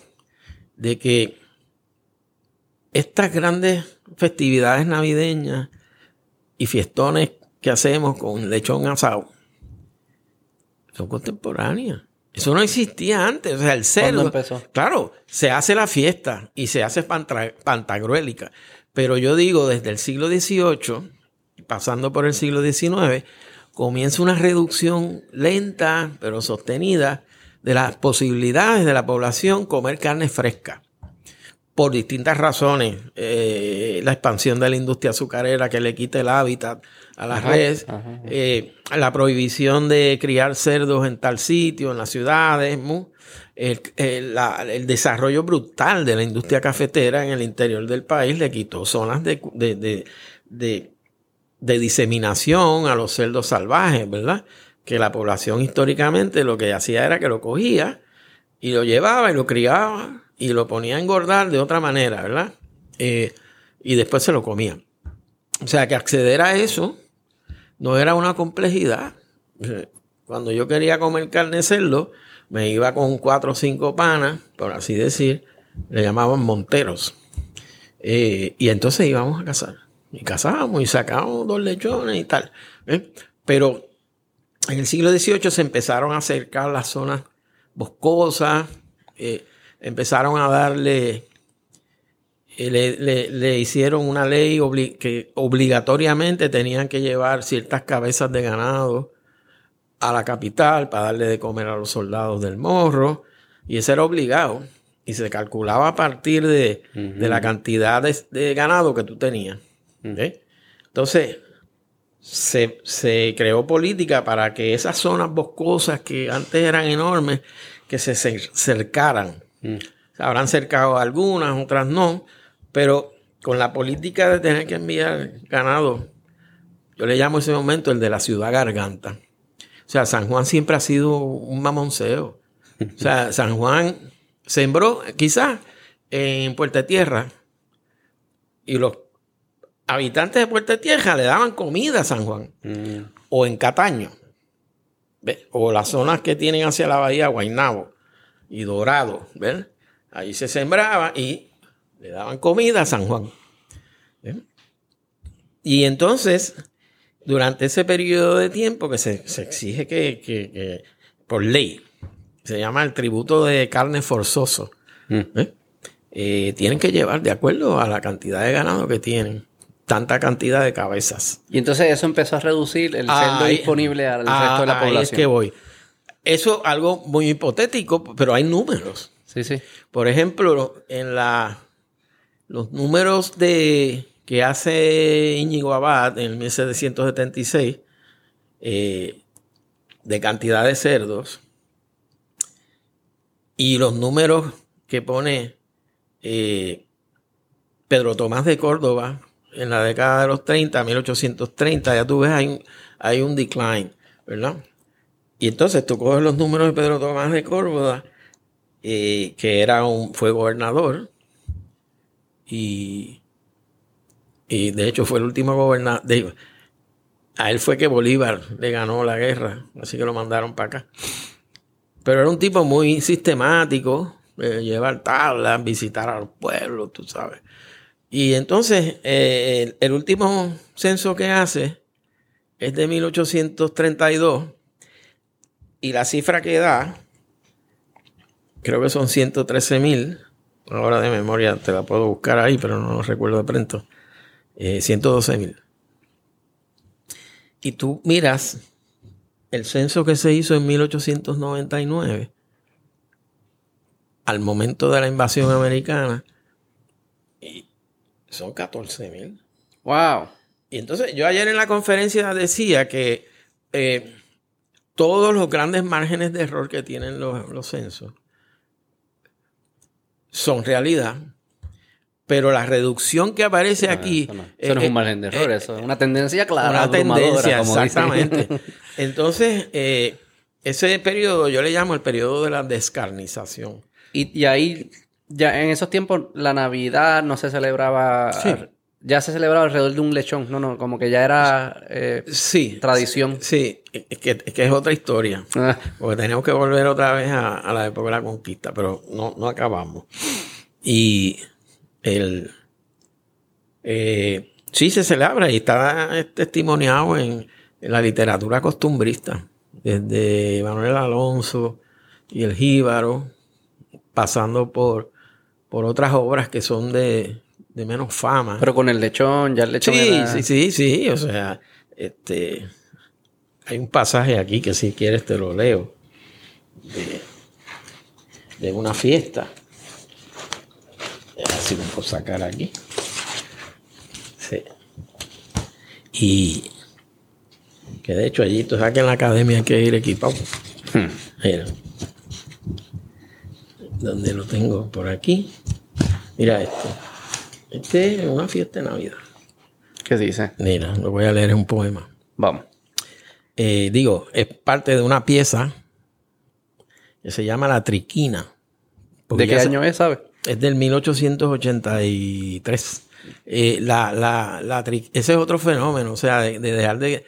de que estas grandes festividades navideñas y fiestones que hacemos con lechón asado son contemporáneas. Eso no existía antes. O sea, el cerdo. empezó? Claro, se hace la fiesta y se hace pantagruélica. Pero yo digo, desde el siglo XVIII, pasando por el siglo XIX, comienza una reducción lenta, pero sostenida, de las posibilidades de la población comer carne fresca. Por distintas razones, eh, la expansión de la industria azucarera que le quita el hábitat a las redes, eh, la prohibición de criar cerdos en tal sitio, en las ciudades, el, desarrollo brutal de la industria cafetera en el interior del país le quitó zonas de, de, de diseminación a los cerdos salvajes, ¿verdad? Que la población históricamente lo que hacía era que lo cogía y lo llevaba y lo criaba y lo ponía a engordar de otra manera, ¿verdad? Eh, y después se lo comía. O sea que acceder a eso no era una complejidad. Cuando yo quería comer carne cerdo, me iba con cuatro o cinco panas, por así decir, le llamaban monteros. Eh, y entonces íbamos a cazar. Y cazábamos y sacábamos dos lechones y tal. ¿eh? Pero en el siglo XVIII se empezaron a acercar las zonas boscosas, eh, empezaron a darle, eh, le, hicieron una ley que obligatoriamente tenían que llevar ciertas cabezas de ganado a la capital para darle de comer a los soldados del morro, y eso era obligado, y se calculaba a partir de, la cantidad de, ganado que tú tenías. Entonces, se, creó política para que esas zonas boscosas que antes eran enormes, que se cercaran. Mm. Se habrán cercado algunas, otras no, pero con la política de tener que enviar ganado, yo le llamo ese momento el de la ciudad garganta. O sea, San Juan siempre ha sido un mamonceo. O sea, San Juan sembró quizás en Puerta Tierra y los habitantes de Puerto Tierra le daban comida a San Juan. Mm. O en Cataño. O las zonas que tienen hacia la bahía Guaynabo y Dorado. ¿ves? Ahí se sembraba y le daban comida a San Juan. Y entonces, durante ese periodo de tiempo que se, exige que, por ley, se llama el tributo de carne forzoso, mm. eh, tienen que llevar de acuerdo a la cantidad de ganado que tienen tanta cantidad de cabezas. Y entonces eso empezó a reducir el cerdo disponible al resto de la población. es que voy. Eso es algo muy hipotético, pero hay números. Sí, sí. Por ejemplo, en la los números de que hace Íñigo Abad en el 1776 eh, de cantidad de cerdos y los números que pone eh, Pedro Tomás de Córdoba en la década de los 30, 1830, ya tú ves, hay un, hay un decline, ¿verdad? Y entonces tú coges los números de Pedro Tomás de Córdoba eh, que era un, fue gobernador y, y de hecho fue el último gobernador. A él fue que Bolívar le ganó la guerra, así que lo mandaron para acá. Pero era un tipo muy sistemático, eh, llevar tablas, visitar a los pueblos, tú sabes. Y entonces, eh, el, último censo que hace es de 1832 y la cifra que da, creo que son 113 mil. Ahora de memoria te la puedo buscar ahí, pero no recuerdo de pronto. 112 eh, mil. Y tú miras el censo que se hizo en 1899, al momento de la invasión americana, son 14 mil. ¡Wow! Y entonces yo ayer en la conferencia decía que eh, todos los grandes márgenes de error que tienen los, los censos son realidad pero la reducción que aparece aquí. Eso no, es un margen de error, eso es una tendencia clara. Una tendencia, exactamente. Entonces, eh, ese periodo yo le llamo el periodo de la descarnización. Y, ahí, ya en esos tiempos, la Navidad no se celebraba. Ya se celebraba alrededor de un lechón, no, no, como que ya era eh, sí, tradición. Sí, es que, es otra historia. Ah. Porque tenemos que volver otra vez a, a, la época de la conquista, pero no, no acabamos. Y el, eh, sí se celebra y está testimoniado en, la literatura costumbrista, desde Manuel Alonso y el Jíbaro, pasando por, por otras obras que son de, menos fama. Pero con el lechón, ya el lechón. Sí, sí, sí, sí. O sea, este hay un pasaje aquí que si quieres te lo leo. de una fiesta Así lo puedo sacar aquí. Sí. Y que de hecho allí tú sabes que en la academia hay que ir equipado. Hmm. Mira. Donde lo tengo por aquí. Mira esto. Este es una fiesta de Navidad. ¿Qué dice? Mira, lo voy a leer en un poema. Vamos. Eh, digo, es parte de una pieza que se llama La Triquina. ¿De qué año es, sabes? Es del 1883. Eh, la, la, la ese es otro fenómeno, o sea, de, dejar de...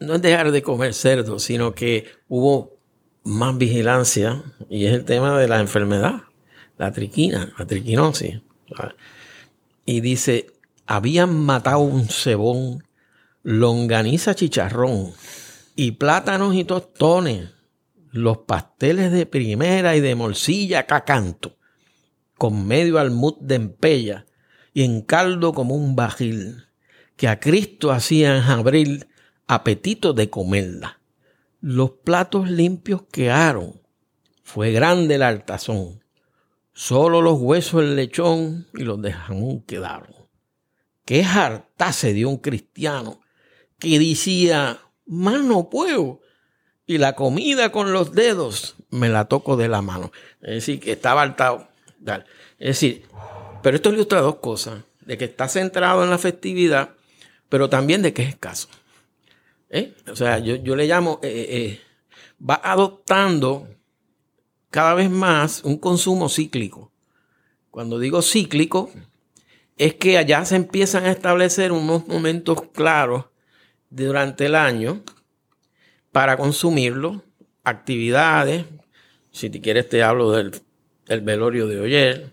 No es dejar de comer cerdo, sino que hubo más vigilancia y es el tema de la enfermedad, la triquina, la triquinosis. Y dice, habían matado un cebón, longaniza chicharrón y plátanos y tostones los pasteles de primera y de morcilla cacanto, con medio almud de empella y en caldo como un bajil, que a Cristo hacían abril apetito de comerla. Los platos limpios quedaron, fue grande el altazón, solo los huesos del lechón y los de jamón quedaron. Qué harta se dio un cristiano que decía, más no puedo, y la comida con los dedos me la toco de la mano. Es decir, que estaba altado. Es decir, pero esto ilustra dos cosas. De que está centrado en la festividad, pero también de que es escaso. ¿Eh? O sea, yo, le llamo, eh, eh, va adoptando cada vez más un consumo cíclico. Cuando digo cíclico, es que allá se empiezan a establecer unos momentos claros durante el año para consumirlo, actividades, si te quieres te hablo del, velorio de Oyer,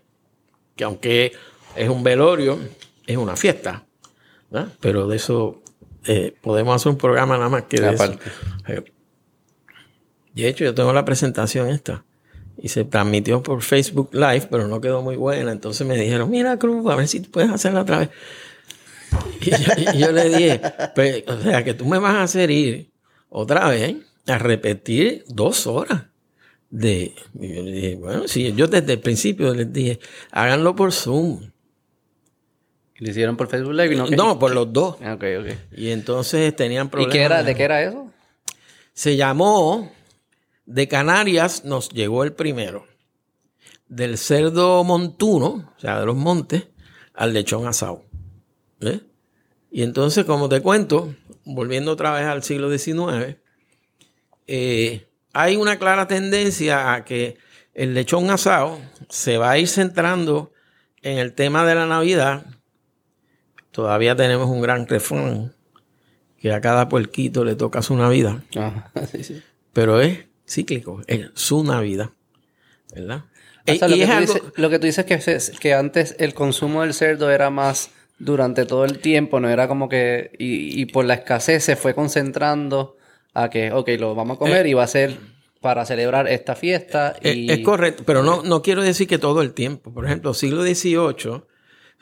que aunque es un velorio, es una fiesta, pero de eso eh, podemos hacer un programa nada más que de eso. Eh, de hecho, yo tengo la presentación esta y se transmitió por Facebook Live, pero no quedó muy buena. Entonces me dijeron, mira Cruz, a ver si puedes hacerla otra vez. Y yo, le dije, pues, o sea, que tú me vas a hacer ir otra vez a repetir dos horas de... bueno, sí, yo desde el principio les dije, háganlo por Zoom. ¿Lo hicieron por Facebook Live? no, no, por los dos. Ah, ok, ok. Y entonces tenían problemas. ¿Y qué era, de qué era eso? Se llamó, de Canarias nos llegó el primero. Del cerdo montuno, o sea, de los montes, al lechón asado. Y entonces, como te cuento, volviendo otra vez al siglo XIX, eh, hay una clara tendencia a que el lechón asado se va a ir centrando en el tema de la Navidad. Todavía tenemos un gran refrán que a cada puerquito le toca su Navidad. Ajá, sí, sí. Pero es cíclico, es su Navidad. ¿Verdad? O sea, Y- lo, que es tú algo- dices, lo que tú dices que, antes el consumo del cerdo era más durante todo el tiempo, no era como que... Y, y por la escasez se fue concentrando a que, ok, lo vamos a comer y va a ser para celebrar esta fiesta. Es, Y... Eh, es correcto, pero no, no quiero decir que todo el tiempo. Por ejemplo, siglo XVIII,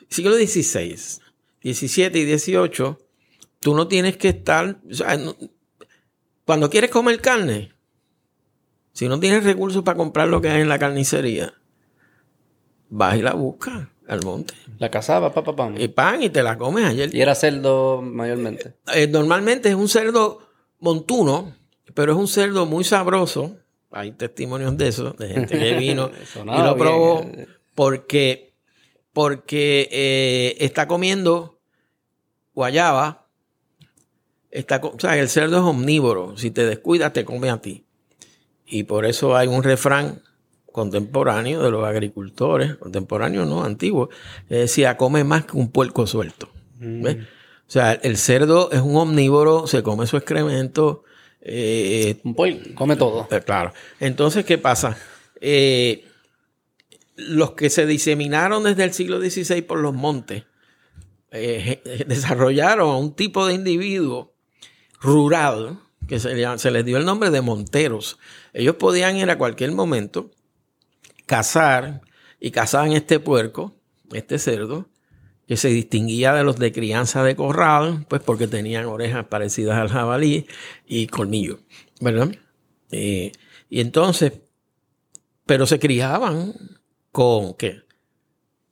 siglo XVI, XVII y XVIII, tú no tienes que estar... o sea, no- cuando quieres comer carne, si no tienes recursos para comprar lo que hay en la carnicería, vas y la buscas al monte. La cazaba, pa, pa, pam. Y pan y te la comes ayer. Y era cerdo mayormente. Eh, normalmente es un cerdo montuno, pero es un cerdo muy sabroso. Hay testimonios de eso, de gente que vino y lo bien. probó porque, porque eh, está comiendo guayaba. Está, o sea, el cerdo es omnívoro. Si te descuidas, te come a ti. Y por eso hay un refrán contemporáneo de los agricultores, contemporáneo no, antiguo, que decía, come más que un puerco suelto. ¿Ves? O sea, el cerdo es un omnívoro, se come su excremento. eh, Un pollo, come todo. eh, claro. Entonces, ¿qué pasa? Eh, los que se diseminaron desde el siglo XVI por los montes eh, desarrollaron un tipo de individuo rural que se, les dio el nombre de monteros. Ellos podían ir a cualquier momento, cazar y cazaban este puerco, este cerdo, que se distinguía de los de crianza de corral, pues porque tenían orejas parecidas al jabalí y colmillos, ¿verdad? Eh, y entonces, pero se criaban con qué?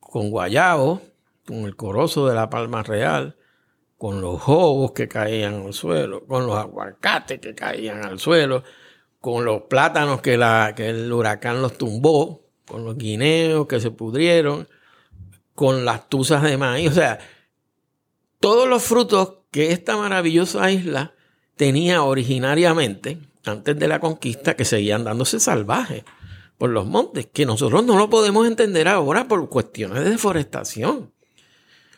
Con guayabo, con el corozo de la palma real, con los jobos que caían al suelo, con los aguacates que caían al suelo, con los plátanos que, que el huracán los tumbó, con los guineos que se pudrieron, con las tuzas de maíz. O sea, todos los frutos que esta maravillosa isla tenía originariamente, antes de la conquista, que seguían dándose salvajes por los montes, que nosotros no lo podemos entender ahora por cuestiones de deforestación.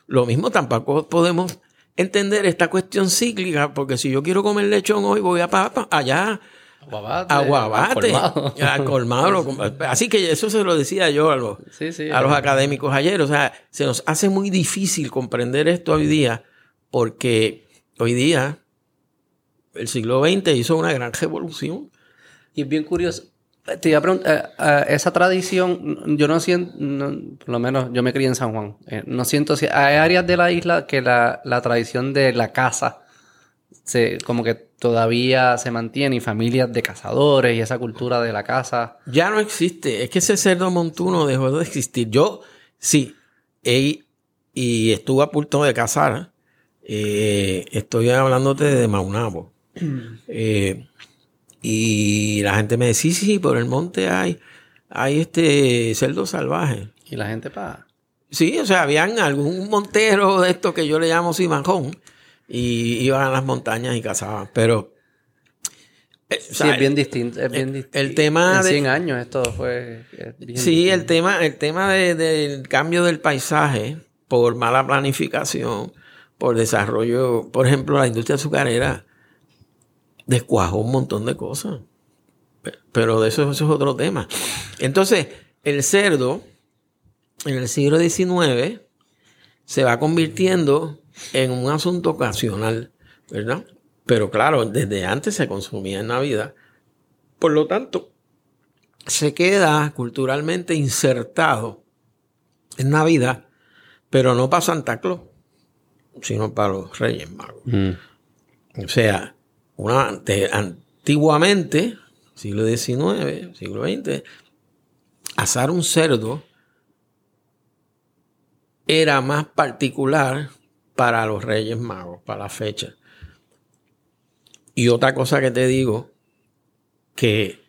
Lo mismo tampoco podemos entender esta cuestión cíclica, porque si yo quiero comer lechón hoy, voy a pa- pa- allá Aguabate. aguabate, colmado. al Así que eso se lo decía yo a los, Sí, sí. a los académicos ayer. O sea, se nos hace muy difícil comprender esto hoy día, porque hoy día el siglo XX hizo una gran revolución. Y es bien curioso. Te iba a preguntar, eh, eh, esa tradición, yo no siento, no, por lo menos yo me crié en San Juan, eh, no siento si hay áreas de la isla que la, la tradición de la caza se, como que todavía se mantiene y familias de cazadores y esa cultura de la caza. Ya no existe. Es que ese cerdo montuno dejó de existir. Yo, sí, he- y estuve a punto de cazar. eh, estoy hablándote de Maunabo. Eh, y la gente me dice, sí, sí, por el monte hay, hay este cerdo salvaje. Y la gente pa. Sí, o sea, habían algún montero de estos que yo le llamo cimanjón y iban a las montañas y cazaban. Pero... eh, o Sí, sea, es bien distinto. Es bien distinto. el tema en de- 100 años esto fue. es Sí, distinto. el tema, el tema de- del cambio del paisaje por mala planificación, por desarrollo, por ejemplo, la industria azucarera descuajó un montón de cosas. Pe- Pero de eso, eso es otro tema. Entonces, el cerdo en el siglo XIX se va convirtiendo en un asunto ocasional, ¿verdad? Pero claro, desde antes se consumía en Navidad. Por lo tanto, se queda culturalmente insertado en Navidad, pero no para Santa Claus, sino para los Reyes Magos. Mm. O sea, antiguamente, siglo XIX, siglo XX, asar un cerdo era más particular para los Reyes Magos, para la fecha. Y otra cosa que te digo, que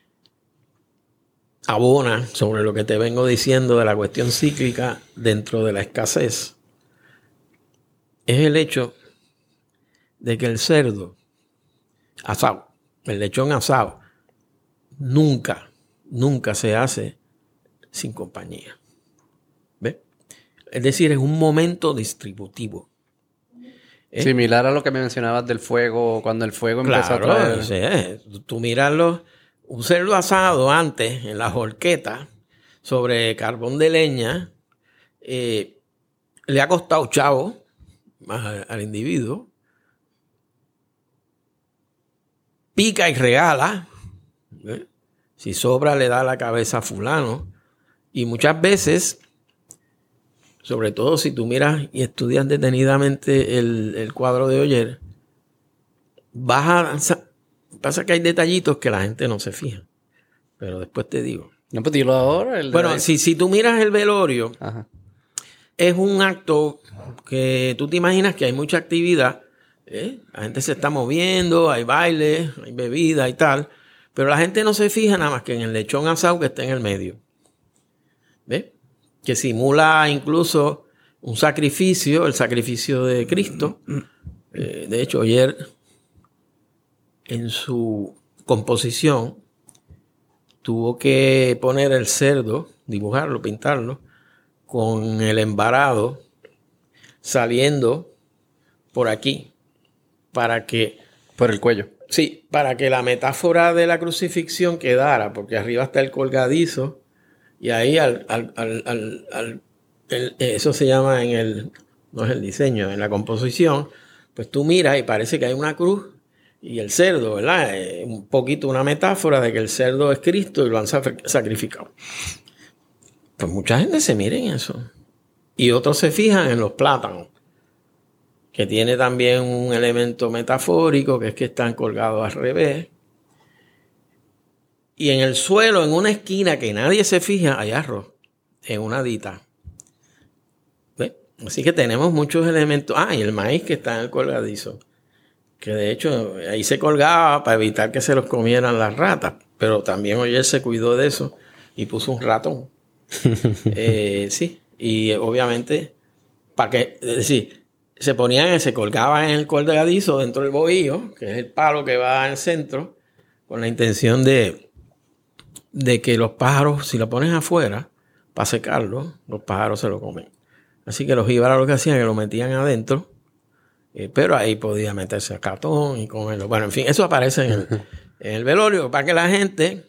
abona sobre lo que te vengo diciendo de la cuestión cíclica dentro de la escasez, es el hecho de que el cerdo asado, el lechón asado, nunca, nunca se hace sin compañía. ¿Ve? Es decir, es un momento distributivo. ¿Eh? Similar a lo que me mencionabas del fuego, cuando el fuego empezó a traer... Sí, tú mirarlo, un cerdo asado antes en la horqueta sobre carbón de leña, eh, le ha costado chavo al individuo, pica y regala. Si sobra, le da la cabeza a fulano. Y muchas veces, sobre todo si tú miras y estudias detenidamente el, cuadro de Oyer, vas a, pasa que hay detallitos que la gente no se fija. Pero después te digo. No, pues dilo ahora. bueno, si, si tú miras el velorio, es un acto que tú te imaginas que hay mucha actividad ¿eh? La gente se está moviendo, hay baile, hay bebida y tal. Pero la gente no se fija nada más que en el lechón asado que está en el medio. ¿Ves? Que simula incluso un sacrificio, el sacrificio de Cristo. Eh, de hecho, ayer en su composición tuvo que poner el cerdo, dibujarlo, pintarlo, con el embarado saliendo por aquí, para que... Por el cuello. Sí, para que la metáfora de la crucifixión quedara, porque arriba está el colgadizo y ahí al, eso se llama en el, no es el diseño, en la composición, pues tú miras y parece que hay una cruz y el cerdo, ¿verdad? un poquito una metáfora de que el cerdo es Cristo y lo han sacrificado. Pues mucha gente se mira en eso. Y otros se fijan en los plátanos que tiene también un elemento metafórico, que es que están colgados al revés. Y en el suelo, en una esquina que nadie se fija, hay arroz, en una dita. Así que tenemos muchos elementos. Ah, y el maíz que está en el colgadizo. Que de hecho ahí se colgaba para evitar que se los comieran las ratas. Pero también Oyer se cuidó de eso y puso un ratón. Eh, sí, y obviamente, para que, es decir, se ponían, se colgaban en el colgadizo dentro del bohío, que es el palo que va al centro, con la intención de, de que los pájaros, si lo pones afuera, para secarlo, los pájaros se lo comen. Así que los jíbaros lo que hacían es que lo metían adentro, eh, pero ahí podía meterse a cartón y comerlo. Bueno, en fin, eso aparece en el, en el velorio para que la gente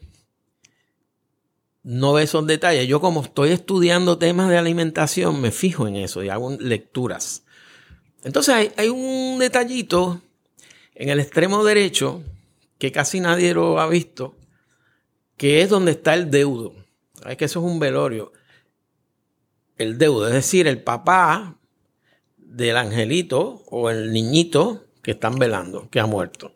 no ve esos detalles. Yo como estoy estudiando temas de alimentación, me fijo en eso y hago lecturas. Entonces hay, un detallito en el extremo derecho que casi nadie lo ha visto, que es donde está el deudo. Es que eso es un velorio. El deudo, es decir, el papá del angelito o el niñito que están velando, que ha muerto.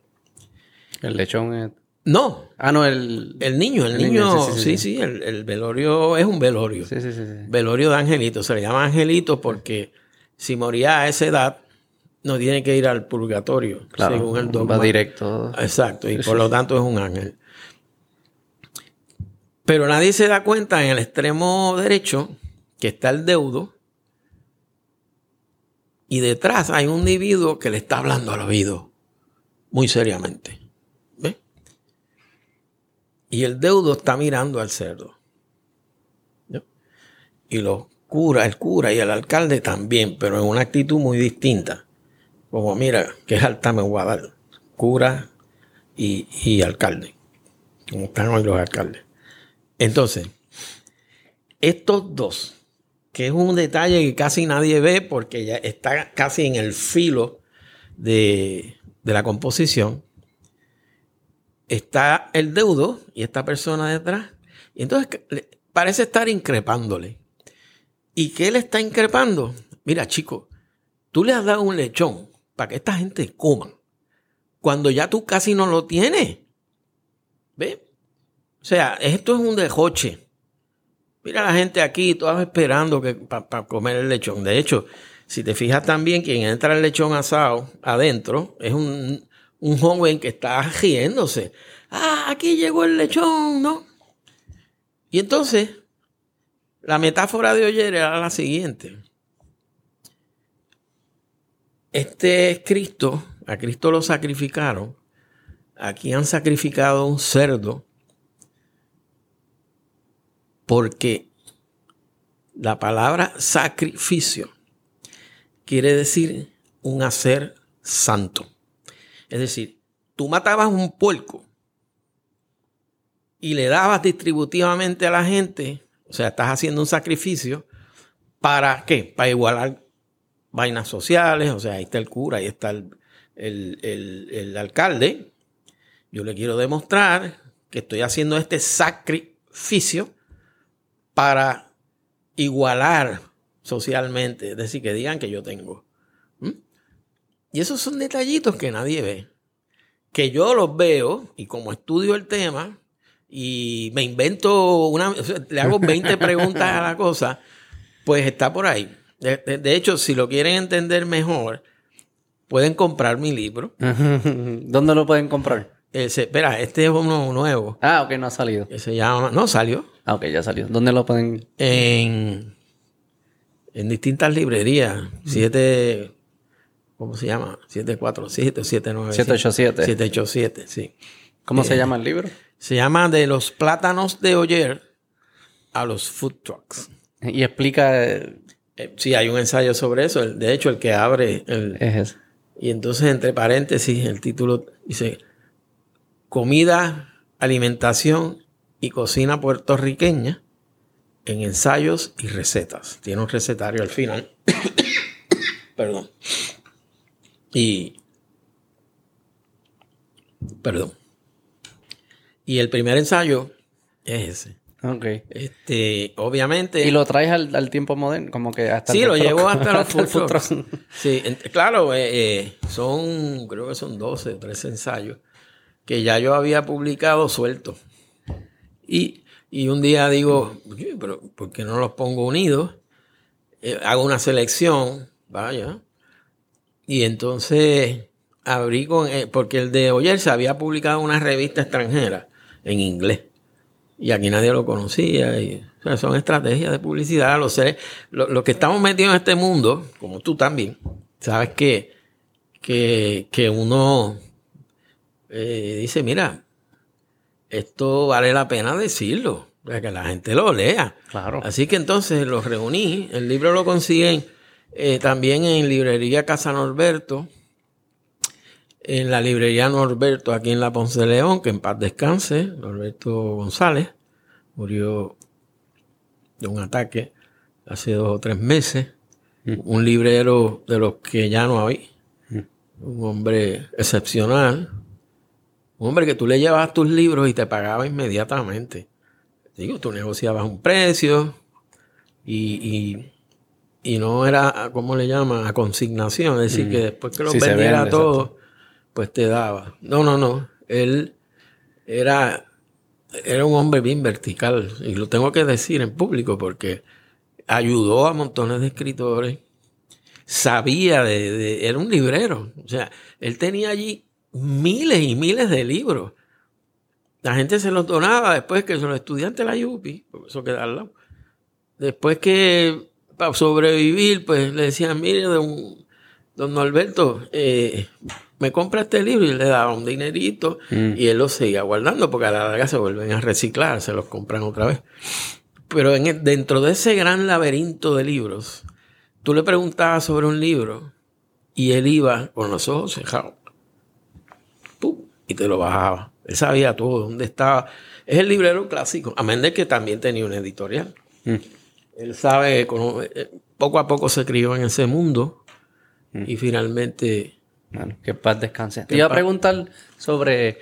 El lechón es... No. Ah, no, el... El niño, el, niño, sí, sí, el, el, velorio es un velorio. Sí, sí, sí. Velorio de angelito. Se le llama angelito porque si moría a esa edad, no tiene que ir al purgatorio, según el dogma. Va directo. Exacto, y por lo tanto es un ángel. Pero nadie se da cuenta en el extremo derecho que está el deudo y detrás hay un individuo que le está hablando al oído muy seriamente. ¿Ve? Y el deudo está mirando al cerdo. Y lo cura, el cura y el alcalde también, pero en una actitud muy distinta. Como mira, que es me Guadal, cura y, alcalde. Como están hoy los alcaldes. Entonces, estos dos, que es un detalle que casi nadie ve porque ya está casi en el filo de, de la composición, está el deudo y esta persona detrás. Y entonces parece estar increpándole. ¿Y qué le está increpando? Mira, chico, tú le has dado un lechón para que esta gente coma cuando ya tú casi no lo tienes. ¿Ve? O sea, esto es un dejoche. Mira la gente aquí, todas esperando para comer el lechón. De hecho, si te fijas también, quien entra el lechón asado adentro es un, un joven que está riéndose. Ah, aquí llegó el lechón, ¿no? Y entonces la metáfora de ayer era la siguiente. Este es Cristo, a Cristo lo sacrificaron. Aquí han sacrificado un cerdo Porque la palabra sacrificio quiere decir un hacer santo. Es decir, tú matabas un puerco y le dabas distributivamente a la gente, o sea, estás haciendo un sacrificio, ¿para qué? Para igualar vainas sociales, o sea, ahí está el cura, ahí está el, el alcalde. Yo le quiero demostrar que estoy haciendo este sacrificio para igualar socialmente, es decir, que digan que yo tengo. ¿Mm? Y esos son detallitos que nadie ve, que yo los veo y como estudio el tema y me invento una, le hago 20 preguntas a la cosa, pues está por ahí. De, hecho, si lo quieren entender mejor, pueden comprar mi libro. ¿Dónde lo pueden comprar? espera, este es uno nuevo. Ah, ok, no ha salido. se llama, no salió. Ah, ok, ya salió. ¿Dónde lo pueden? En, en distintas librerías. Siete, ¿cómo se llama? 747 79 787. 787, sí. ¿Cómo se eh, llama el libro? Se llama De los plátanos de Oyer a los food trucks. Y explica... Eh, sí, hay un ensayo sobre eso. De hecho, el que abre... El, es eso. Y entonces, entre paréntesis, el título dice... Comida, alimentación y cocina puertorriqueña en ensayos y recetas. Tiene un recetario al final. Perdón. Y... Perdón. Y el primer ensayo es ese. Ok. Este, obviamente. Y lo traes al, tiempo moderno, como que hasta. Sí, lo llevo hasta los futuros. Sí, claro, eh, eh, son, creo que son 12 o 13 ensayos que ya yo había publicado suelto. Y, un día digo, pero ¿por qué no los pongo unidos? Eh, hago una selección, vaya. Y entonces abrí con, porque el de Oyer se había publicado en una revista extranjera en inglés. Y aquí nadie lo conocía. Y, son estrategias de publicidad. Los seres, los que estamos metidos en este mundo, como tú también, sabes que, que, uno eh, dice, mira, esto vale la pena decirlo, para que la gente lo lea. Claro. Así que entonces los reuní. El libro lo consiguen eh, también en librería Casa Norberto en la librería Norberto, aquí en la Ponce de León, que en paz descanse, Norberto González, murió de un ataque hace dos o tres meses. Mm. Un librero de los que ya no hay. Mm. Un hombre excepcional. Un hombre que tú le llevabas tus libros y te pagaba inmediatamente. Digo, tú negociabas un precio y, y, no era, ¿cómo le llaman? A consignación. Es decir, mm. que después que lo vendiera todo, pues te daba. No, no, no. Él era, era un hombre bien vertical. Y lo tengo que decir en público porque ayudó a montones de escritores. Sabía de, era un librero. O sea, él tenía allí miles y miles de libros. La gente se los donaba después que son estudiantes de la UPI, eso queda. Después que para sobrevivir, pues le decían, mire, don, don Alberto, eh, me compra este libro y le daba un dinerito mm. y él lo seguía guardando porque a la larga se vuelven a reciclar, se los compran otra vez. Pero en dentro de ese gran laberinto de libros, tú le preguntabas sobre un libro y él iba con los ojos cerrados y te lo bajaba. Él sabía todo, dónde estaba. Es el librero clásico, a menos de que también tenía una editorial. Mm. Él sabe, eh, poco a poco se crió en ese mundo mm. y finalmente bueno, que paz descanse. Te iba a preguntar sobre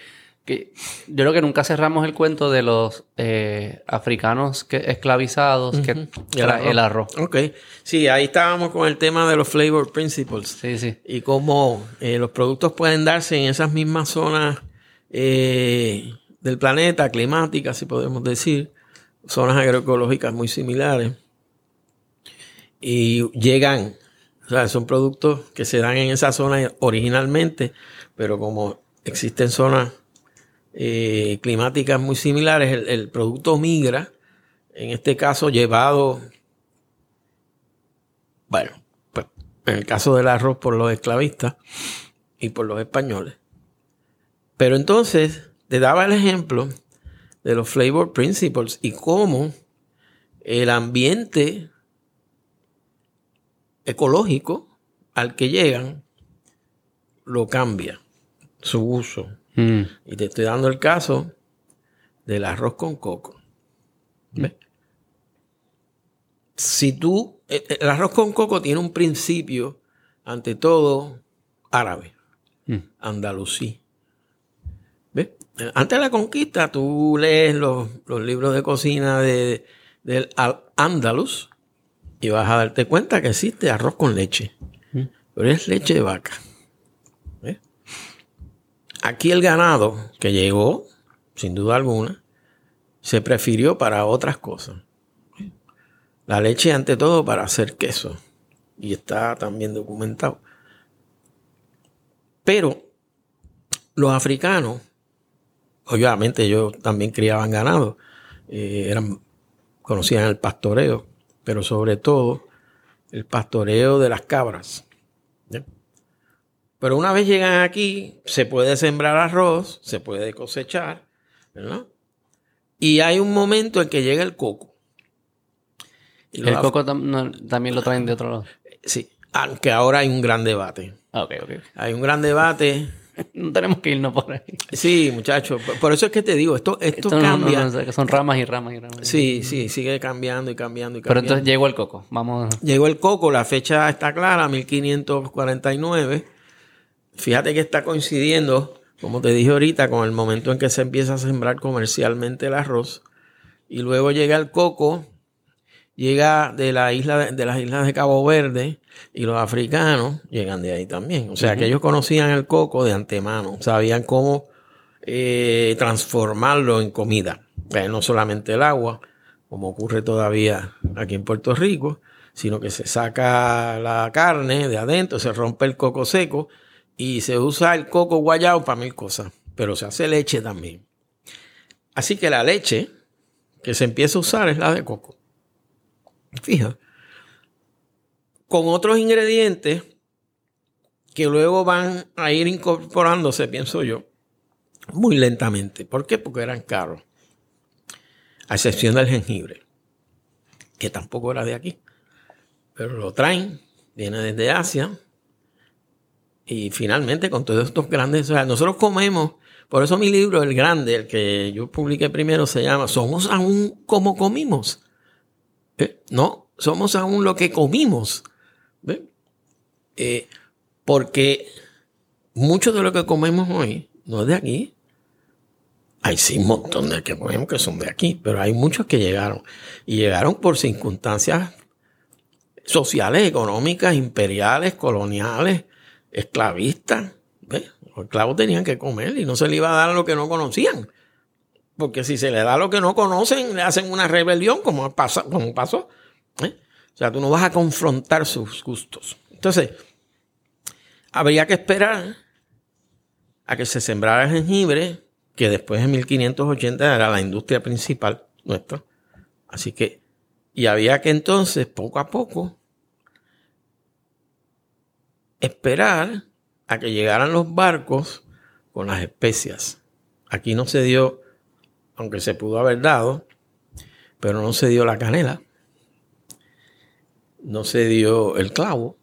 que yo creo que nunca cerramos el cuento de los eh, africanos que, esclavizados que el arroz. Ok. Sí, ahí estábamos con el tema de los flavor principles. Sí, sí. Y cómo eh, los productos pueden darse en esas mismas zonas eh, del planeta, climáticas, si podemos decir, zonas agroecológicas muy similares. Y llegan o sea, son productos que se dan en esa zona originalmente, pero como existen zonas eh, climáticas muy similares, el, producto migra, en este caso llevado, bueno, pues en el caso del arroz por los esclavistas y por los españoles. Pero entonces te daba el ejemplo de los flavor principles y cómo el ambiente ecológico al que llegan lo cambia su uso. Mm. Y te estoy dando el caso del arroz con coco. ¿Ves? Si tú, eh, el arroz con coco tiene un principio, ante todo, árabe, Mm. andalusí. ¿Ves? Eh, Antes de la conquista, tú lees los, los libros de cocina de, del Al- Andalus y vas a darte cuenta que existe arroz con leche. Mm. Pero es leche de vaca. ¿Ves? Aquí el ganado que llegó, sin duda alguna, se prefirió para otras cosas. La leche ante todo para hacer queso. Y está también documentado. Pero los africanos, obviamente ellos también criaban ganado, eh, eran, conocían el pastoreo, pero sobre todo el pastoreo de las cabras. Pero una vez llegan aquí, se puede sembrar arroz, se puede cosechar, ¿verdad? Y hay un momento en que llega el coco. Y El coco tam- no, también lo traen de otro lado. Sí, aunque ahora hay un gran debate. Ah, ok, ok. Hay un gran debate. No tenemos que irnos por ahí. Sí, muchachos. Por, eso es que te digo, esto, esto, Esto no- no, cambia. no, son ramas y ramas y ramas. Sí, sí, sigue cambiando y cambiando y Pero cambiando. entonces llegó el coco. Vamos. Llegó el coco, la fecha está clara, 1549. Fíjate que está coincidiendo, como te dije ahorita, con el momento en que se empieza a sembrar comercialmente el arroz. Y luego llega el coco, llega de, la isla de, de las islas de Cabo Verde y los africanos llegan de ahí también. O sea, que ellos conocían el coco de antemano, sabían cómo eh, transformarlo en comida. Eh, no solamente el agua, como ocurre todavía aquí en Puerto Rico, sino que se saca la carne de adentro, se rompe el coco seco y se usa el coco guayado para mil cosas, pero se hace leche también. Así que la leche que se empieza a usar es la de coco. Fija. Con otros ingredientes que luego van a ir incorporándose, pienso yo, muy lentamente. ¿Por qué? Porque eran caros. A excepción del jengibre, que tampoco era de aquí. Pero lo traen, viene desde Asia. Y finalmente con todos estos grandes, o sea, nosotros comemos, por eso mi libro, el grande, el que yo publiqué primero, se llama Somos aún como comimos. ¿Eh? No, somos aún lo que comimos. Eh, porque mucho de lo que comemos hoy no es de aquí. Hay sí un montón de que comemos que son de aquí, pero hay muchos que llegaron. Y llegaron por circunstancias sociales, económicas, imperiales, coloniales, esclavistas. Los esclavos tenían que comer y no se le iba a dar lo que no conocían. Porque si se le da lo que no conocen, le hacen una rebelión, como, pasa, como pasó. ¿eh? O sea, tú no vas a confrontar sus gustos. Entonces, habría que esperar a que se sembrara jengibre, que después en 1580 era la industria principal nuestra. Así que, y había que entonces, poco a poco, esperar a que llegaran los barcos con las especias. Aquí no se dio, aunque se pudo haber dado, pero no se dio la canela, no se dio el clavo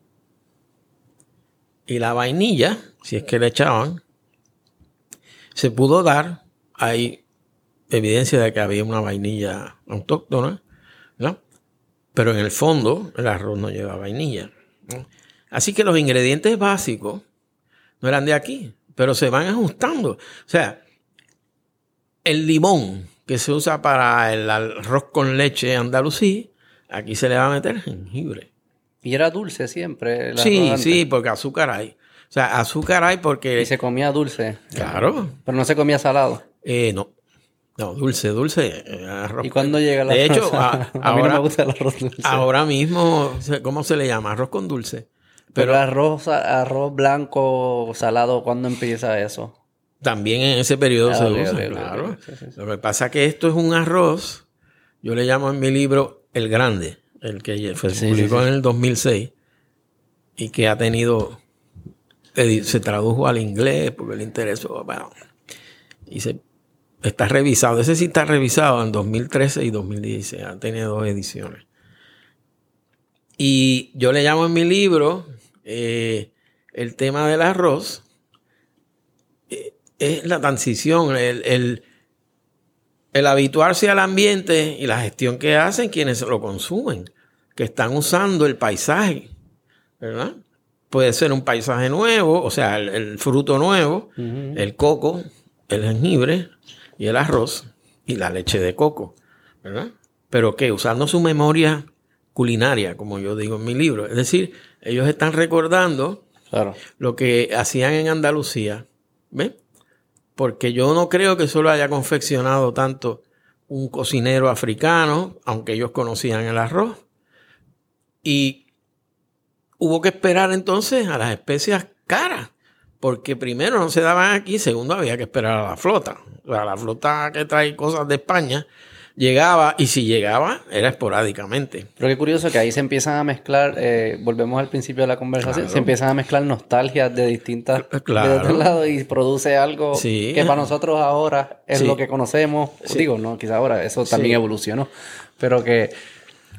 y la vainilla, si es que le echaban, se pudo dar. Hay evidencia de que había una vainilla autóctona, ¿no? Pero en el fondo el arroz no lleva vainilla. Así que los ingredientes básicos no eran de aquí, pero se van ajustando. O sea, el limón que se usa para el arroz con leche andalusí, aquí se le va a meter jengibre. Y era dulce siempre. Sí, sí, porque azúcar hay. O sea, azúcar hay porque... Y se comía dulce. Claro. Pero no se comía salado. Eh, no. No, dulce, dulce. eh, arroz. ¿Y cuándo llega el De arroz? hecho, a- a, mí no ahora, me gusta el arroz dulce. ahora mismo, ¿cómo se le llama? Arroz con dulce. Pero Pero arroz, arroz blanco salado, ¿cuándo empieza eso? también en ese periodo Ah, se usa, claro. ok, sí, sí, sí. Lo que pasa es que esto es un arroz, yo le llamo en mi libro El Grande, el que fue- se Sí, publicó sí, sí. en el 2006 y que ha tenido, se tradujo al inglés porque le interesó, bueno, y se está revisado. Ese sí está revisado en 2013 y 2016. Ha tenido dos ediciones. Y yo le llamo en mi libro eh, el tema del arroz. Eh, es la transición, el, el, el habituarse al ambiente y la gestión que hacen quienes lo consumen, que están usando el paisaje, ¿verdad? Puede ser un paisaje nuevo, o sea, el, fruto nuevo, el coco, el jengibre y el arroz y la leche de coco, ¿verdad? Pero que usando su memoria culinaria, como yo digo en mi libro. Es decir, ellos están recordando lo que hacían en Andalucía, ¿ven? Porque yo no creo que solo haya confeccionado tanto un cocinero africano, aunque ellos conocían el arroz. Y hubo que esperar entonces a las especias caras, porque primero no se daban aquí, segundo había que esperar a la flota. a la flota que trae cosas de España llegaba y si llegaba era esporádicamente. Pero qué curioso que ahí se empiezan a mezclar, eh, volvemos al principio de la conversación, se empiezan a mezclar nostalgias de distintas claro. de otro lado y produce algo que para nosotros ahora es lo que conocemos. Digo, no, quizá ahora eso también evolucionó, pero que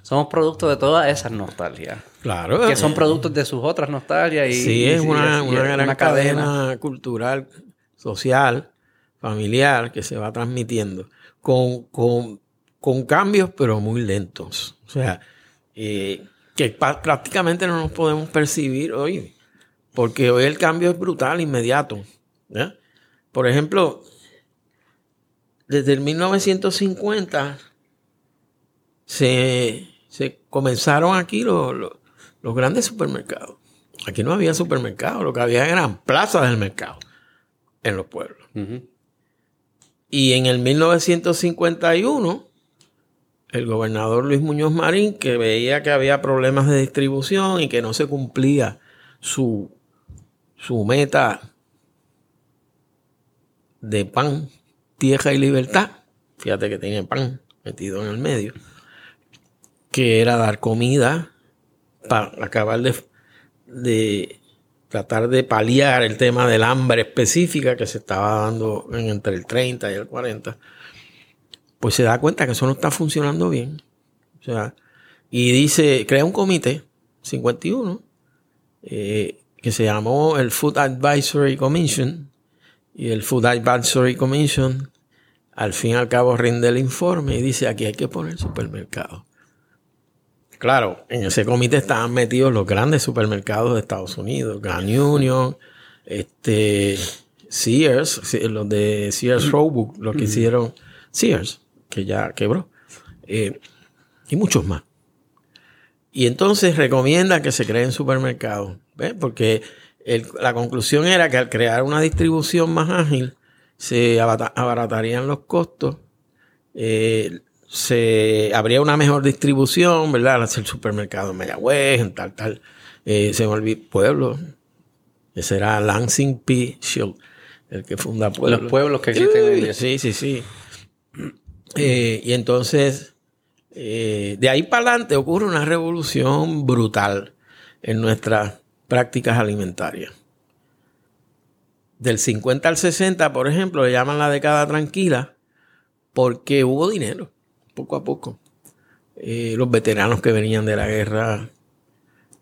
somos productos de todas esas nostalgias. Claro. Que son productos de sus otras nostalgias. Y, sí, es una, gran cadena cultural, social, familiar que se va transmitiendo con, con con cambios, pero muy lentos. O sea, eh, que prácticamente no nos podemos percibir hoy, porque hoy el cambio es brutal, inmediato. Por ejemplo, desde el 1950 se, comenzaron aquí los, los, grandes supermercados. Aquí no había supermercados, lo que había eran plazas del mercado en los pueblos. Y en el 1951 el gobernador Luis Muñoz Marín, que veía que había problemas de distribución y que no se cumplía su, su meta de pan, tierra y libertad. Fíjate que tiene pan metido en el medio. Que era dar comida para acabar de, tratar de paliar el tema del hambre específica que se estaba dando entre el 30 y el 40 pues se da cuenta que eso no está funcionando bien. O sea, y dice, crea un comité, 51, eh, que se llamó el Food Advisory Commission. Y el Food Advisory Commission, al fin y al cabo, rinde el informe y dice, aquí hay que poner supermercados. Claro, en ese comité estaban metidos los grandes supermercados de Estados Unidos, Grand Union, este, Sears, los de Sears Roebuck, lo que hicieron Sears que ya quebró, eh, y muchos más. Y entonces recomienda que se creen supermercados, porque la conclusión era que al crear una distribución más ágil, se abaratarían los costos, eh, se habría una mejor distribución, ¿verdad? Al hacer supermercado en Mayagüez, en tal, tal, eh, se me pueblo. Ese era Lansing P. Shield, el que funda Pueblo. Los pueblos que existen Sí, sí, sí. Eh, y entonces, eh, de ahí para adelante ocurre una revolución brutal en nuestras prácticas alimentarias. Del 50 al 60, por ejemplo, le llaman la década tranquila porque hubo dinero, poco a poco. Eh, los veteranos que venían de la guerra,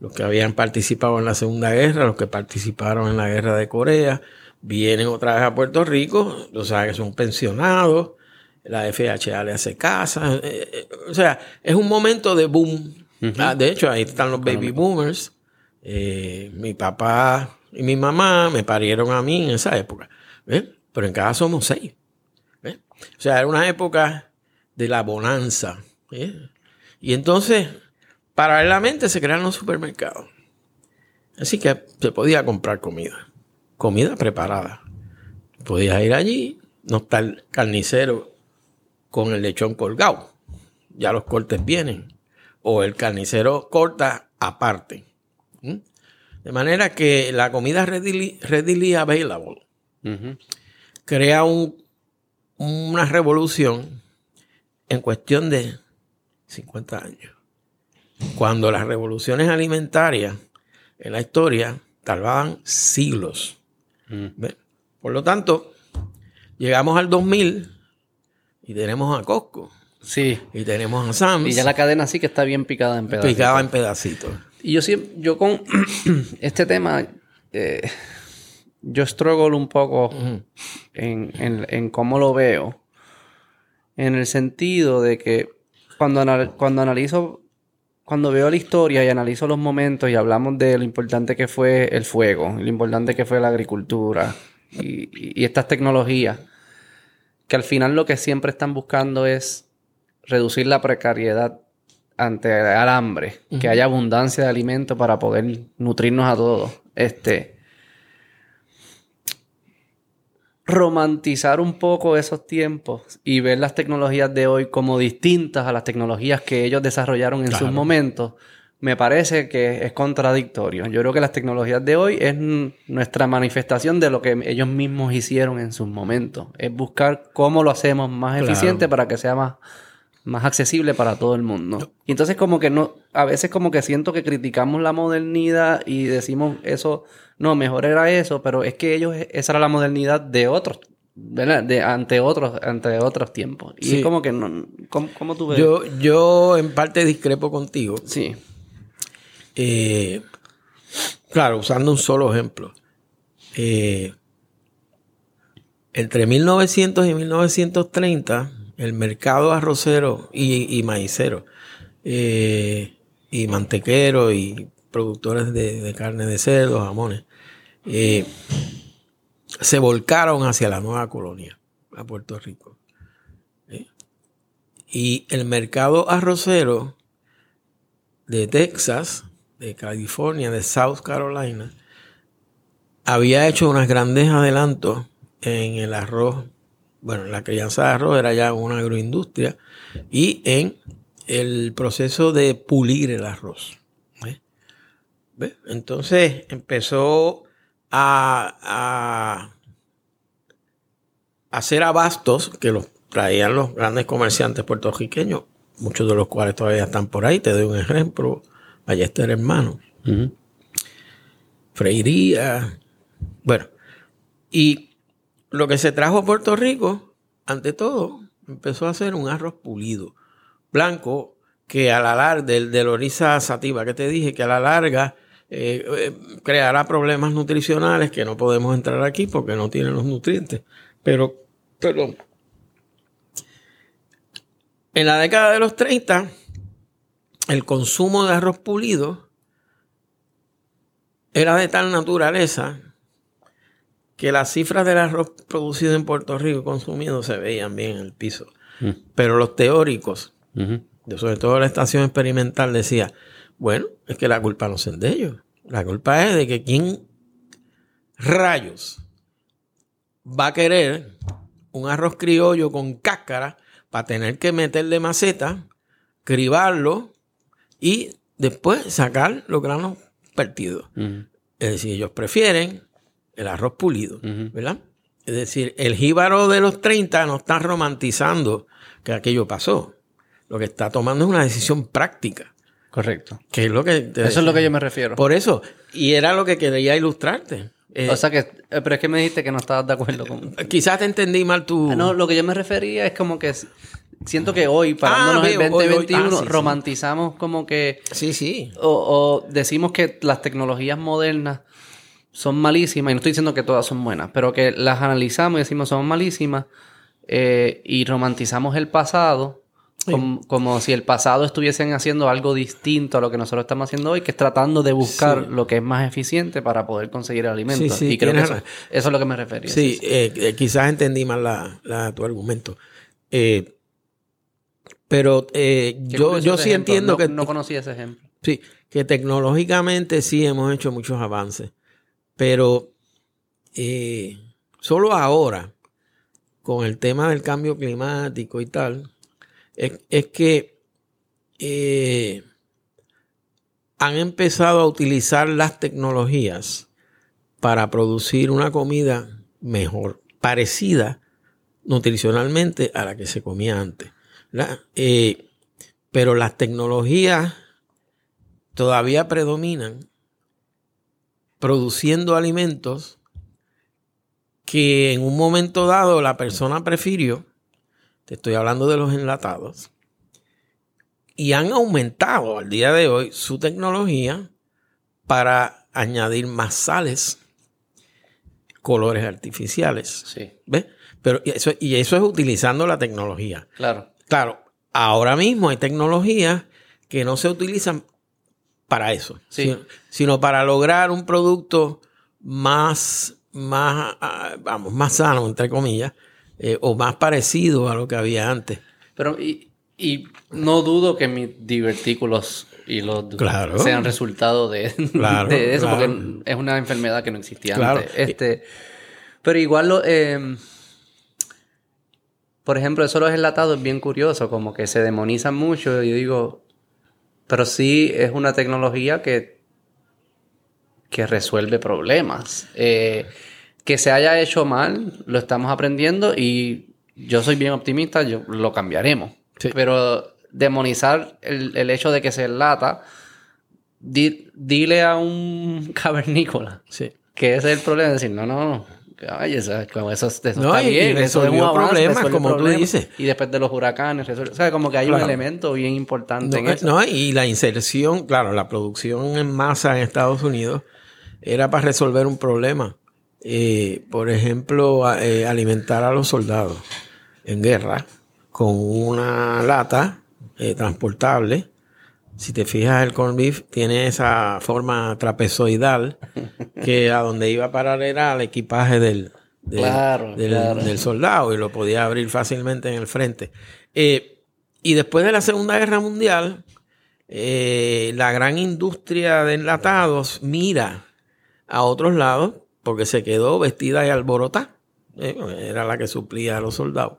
los que habían participado en la Segunda Guerra, los que participaron en la Guerra de Corea, vienen otra vez a Puerto Rico, los sabes que son pensionados, la FHA le hace casa. Eh, eh, o sea, es un momento de boom. Ah, de hecho, ahí están los baby boomers. Mi papá y mi mamá me parieron a mí en esa época. Pero en casa somos seis. O sea, era una época de la bonanza. Y entonces, paralelamente se crearon los supermercados. Así que se podía comprar comida. Comida preparada. Podías ir allí, no está el carnicero con el lechón colgado. Ya los cortes vienen. O el carnicero corta aparte. De manera que la comida readily, available crea una revolución en cuestión de 50 años. Cuando las revoluciones alimentarias en la historia tardaban siglos. Por lo tanto, llegamos al 2000 y tenemos a Costco, Sí. y tenemos a Sam's, Y ya la cadena sí que está bien picada en pedazos. picada en pedacitos. Y yo siempre, yo con este tema, eh, yo struggle un poco en, en- en cómo lo veo. En el sentido de que cuando, anal- cuando analizo, cuando veo la historia y analizo los momentos y hablamos de lo importante que fue el fuego, lo importante que fue la agricultura y, estas tecnologías, que al final lo que siempre están buscando es reducir la precariedad ante el hambre, que haya abundancia de alimento para poder nutrirnos a todos. Este romantizar un poco esos tiempos y ver las tecnologías de hoy como distintas a las tecnologías que ellos desarrollaron en sus momentos, me parece que es contradictorio. Yo creo que las tecnologías de hoy es nuestra manifestación de lo que ellos mismos hicieron en sus momentos. Es buscar cómo lo hacemos más Claro. eficiente para que sea más, más accesible para todo el mundo. Y entonces como que no, a veces como que siento que criticamos la modernidad y decimos eso, no, mejor era eso, pero es que ellos, esa era la modernidad de otros, ¿verdad? De, ante otros, ante otros tiempos. Y Sí. es como que no, ¿cómo, cómo tú ves? Yo, yo en parte discrepo contigo. Sí. Eh, claro, usando un solo ejemplo. Eh, entre 1900 y 1930, el mercado arrocero y, maicero, eh, y mantequero y productores de, de carne de cerdo, jamones, eh, se volcaron hacia la nueva colonia, a Puerto Rico. ¿eh? Y el mercado arrocero de Texas, de California, de South Carolina, había hecho unos grandes adelantos en el arroz. Bueno, la crianza de arroz era ya una agroindustria y en el proceso de pulir el arroz. ¿Ve? Entonces empezó a, a hacer abastos que los traían los grandes comerciantes puertorriqueños, muchos de los cuales todavía están por ahí. Te doy un ejemplo. Ballester Hermano, Ujú. Freiría. Bueno, y lo que se trajo a Puerto Rico, ante todo, empezó a hacer un arroz pulido, blanco, que a la larga, del, del Orisa Sativa que te dije, que a la larga eh, eh, creará problemas nutricionales que no podemos entrar aquí porque no tienen los nutrientes. Pero, perdón. En la década de los 30, el consumo de arroz pulido era de tal naturaleza que las cifras del arroz producido en Puerto Rico y consumido se veían bien en el piso. Mm. Pero los teóricos, sobre todo la estación experimental, decía, bueno, es que la culpa no es de ellos. La culpa es de que quién rayos va a querer un arroz criollo con cáscara para tener que meterle maceta, cribarlo y después sacar los granos partidos. Es decir, ellos prefieren el arroz pulido. ¿verdad? Es decir, el jíbaro de los 30 no está romantizando que aquello pasó. Lo que está tomando es una decisión práctica, Correcto. que es lo que... Eso es lo que yo me refiero. Por eso, y era lo que quería ilustrarte. Eh, o sea que, eh, pero es que me dijiste que no estabas de acuerdo con... quizás te entendí mal tu... Ah, No, lo que yo me refería es como que siento que hoy, parándonos Ah, en veo, hoy, hoy. 2021, Ah, sí, sí. romantizamos como que... Sí, sí. O, o decimos que las tecnologías modernas son malísimas, y no estoy diciendo que todas son buenas, pero que las analizamos y decimos son malísimas, eh, y romantizamos el pasado com- como, si el pasado estuviesen haciendo algo distinto a lo que nosotros estamos haciendo hoy, que es tratando de buscar Sí. lo que es más eficiente para poder conseguir el alimento. Sí, sí, y creo que eso, es lo que me refería. Sí, eh, eh, quizás entendí mal la, la- tu argumento. Eh, pero yo, yo sí ejemplo. entiendo No- que... No conocía ese ejemplo. Sí, que tecnológicamente sí hemos hecho muchos avances, pero eh, solo ahora, con el tema del cambio climático y tal, es, es que eh, han empezado a utilizar las tecnologías para producir una comida mejor, parecida nutricionalmente a la que se comía antes. Eh, pero las tecnologías todavía predominan produciendo alimentos que en un momento dado la persona prefirió te estoy hablando de los enlatados, y han aumentado al día de hoy su tecnología para añadir más sales, colores artificiales. Sí. ¿Ves? Pero y eso, y eso es utilizando la tecnología. Claro. Claro, ahora mismo hay tecnologías que no se utilizan para eso, Sí. sino, sino para lograr un producto más, más, ah, vamos, más sano, entre comillas, eh, o más parecido a lo que había antes. Pero, y, y no dudo que mis divertículos y los Claro. sean resultado de, Claro, de eso, claro. porque es una enfermedad que no existía antes. Este, pero igual, lo, eh, por ejemplo, eso de los enlatados es bien curioso, como que se demonizan mucho. Y yo digo, pero sí es una tecnología que, que resuelve problemas. Eh, que se haya hecho mal, lo estamos aprendiendo y yo soy bien optimista, yo, lo cambiaremos. Sí. Pero demonizar el, el hecho de que se enlata, di- dile a un cavernícola Sí. que ese es el problema, decir, no, no, no. Ay, eso, eso, eso está No, y- y bien, eso es un como tú dices. Y después de los huracanes, resuelve- o sea, como que hay Claro. un elemento bien importante en No, eso. no, y la inserción, claro, la producción en masa en Estados Unidos era para resolver un problema. Eh, por ejemplo, a- eh, alimentar a los soldados en guerra con una lata eh, transportable. Si te fijas, el beef tiene esa forma trapezoidal que a donde iba a parar era al equipaje del, del- Claro, del- claro. del soldado y lo podía abrir fácilmente en el frente. Eh, y después de la Segunda Guerra Mundial, eh, la gran industria de enlatados mira a otros lados porque se quedó vestida y alborotada. Eh, era la que suplía a los soldados.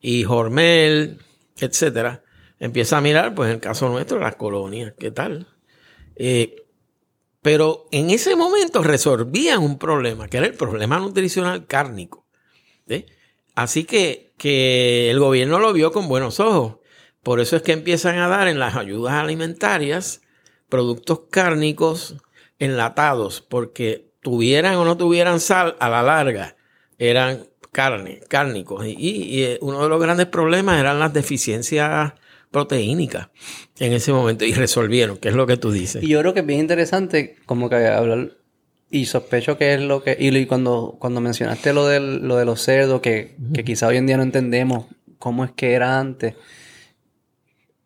Y Hormel, etcétera, empieza a mirar, pues en el caso nuestro, las colonias, ¿qué tal? Eh, pero en ese momento resolvían un problema, que era el problema nutricional cárnico. ¿sí? Así que, que el gobierno lo vio con buenos ojos. Por eso es que empiezan a dar en las ayudas alimentarias productos cárnicos enlatados, porque tuvieran o no tuvieran sal, a la larga eran carne, cárnicos. Y, y- eh, uno de los grandes problemas eran las deficiencias proteínicas en ese momento y resolvieron, que es lo que tú dices. Y yo creo que es bien interesante como que hablar y sospecho que es lo que y, cuando cuando mencionaste lo del lo de los cerdos que, que quizá hoy en día no entendemos cómo es que era antes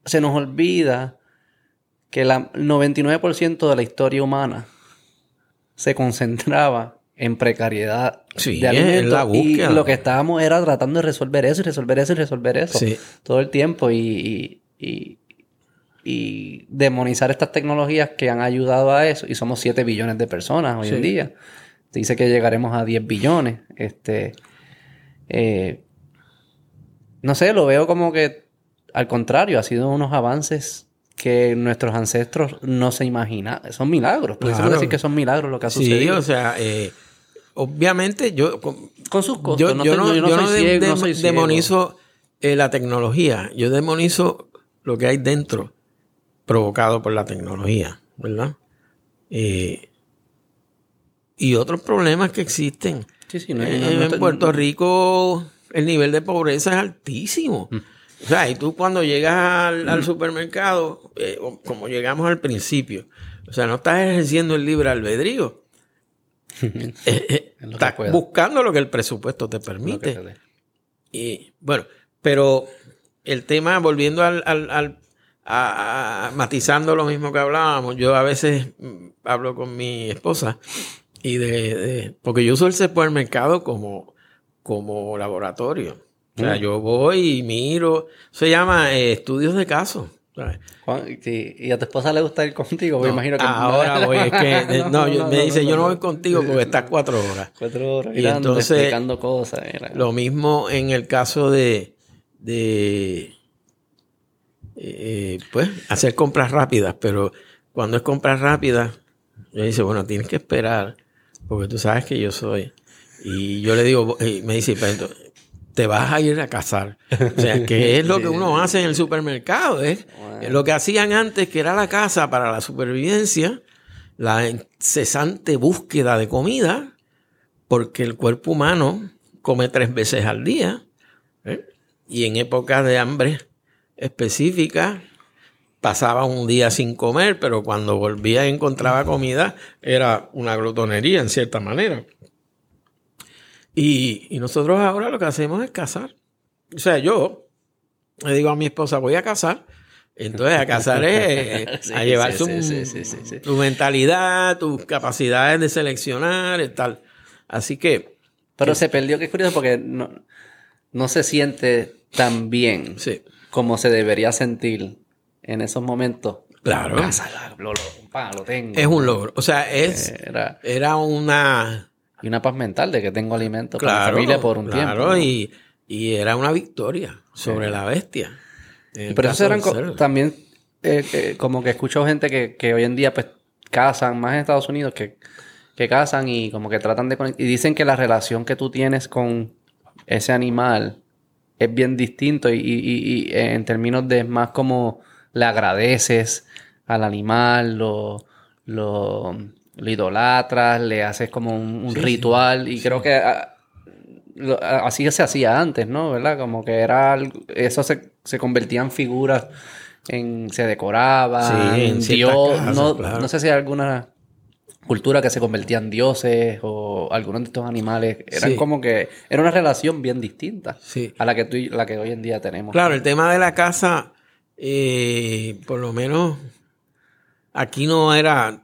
se nos olvida que el 99% de la historia humana se concentraba en precariedad Sí, de en alimentos la y lo que estábamos era tratando de resolver eso y resolver eso y resolver eso Sí. todo el tiempo y, y, y- y demonizar estas tecnologías que han ayudado a eso y somos 7 billones de personas hoy en Sí. día dice que llegaremos a 10 billones este eh, no sé lo veo como que al contrario ha sido unos avances que nuestros ancestros no se imaginan son milagros puede Claro. decir que son milagros lo que ha Sí, sucedido o sea, eh, obviamente yo, con- con sus costos yo, no, yo te- no, yo no yo soy no de- ciego, de- no soy ciego. demonizo eh, la tecnología, yo demonizo lo que hay dentro provocado por la tecnología, ¿verdad? Eh, y otros problemas que existen. Sí, sí, no- Eh, no- no en Puerto Rico el nivel de pobreza es altísimo. Mm. O sea, y tú cuando llegas al, al supermercado, eh, como llegamos al principio, o sea, no estás ejerciendo el libre albedrío. Eh, eh, Es lo que estás pueda. buscando lo que el presupuesto te permite. Y bueno, pero el tema, volviendo al, al- al- a- a- matizando lo mismo que hablábamos, yo a veces mm, hablo con mi esposa y de, de- porque yo uso el supermercado como, como laboratorio. O sea, Mm. yo voy y miro, se llama eh, estudios de caso. ¿Y a tu esposa le gusta ir contigo? Me No, imagino que ahora voy, es que no, yo- me dice, yo no voy contigo porque está estás cuatro horas. Cuatro horas Y mirando, entonces, explicando cosas. mira. Lo mismo en el caso de, de eh, pues, hacer compras rápidas, pero cuando es compras rápidas, yo dice, bueno, tienes que esperar, porque tú sabes que yo soy. Y yo le digo, y me dice, "Pero entonces, te vas a ir a cazar. O sea, que es lo que uno hace en el supermercado, es Bueno. lo que hacían antes, que era la casa para la supervivencia, la incesante búsqueda de comida, porque el cuerpo humano come tres veces al día. ¿eh? y en épocas de hambre específica pasaba un día sin comer, pero cuando volvía y encontraba comida era una glotonería en cierta manera. Y, y nosotros ahora lo que hacemos es cazar. O sea, yo le digo a mi esposa, voy a cazar. Entonces, a cazar es a llevar tu, mentalidad, tus capacidades de seleccionar y tal. Así que. Pero se perdió, que es curioso, porque no, no se siente tan bien como se debería sentir en esos momentos. Claro. lo, lo, tengo. Es un logro. O sea, es, era, una... Y una paz mental de que tengo alimento para mi familia por un tiempo. Y, y, era una victoria sobre la bestia. Por eso eran también eh, como que escucho gente que, que, hoy en día pues cazan, más en Estados Unidos, que, que cazan y como que tratan de... Y dicen que la relación que tú tienes con ese animal es bien distinto y, y, y en términos de más como le agradeces al animal, lo, lo, idolatras, le haces como un, ritual y creo que ah, ah, así se hacía antes, ¿no? ¿Verdad? Como que era eso se, se convertía en figuras, en, se decoraba, en Dios, no, no sé si hay alguna cultura que se convertía en dioses o algunos de estos animales eran como que era una relación bien distinta a la que tú, la que hoy en día tenemos. Claro, el tema de la casa eh, por lo menos aquí no era,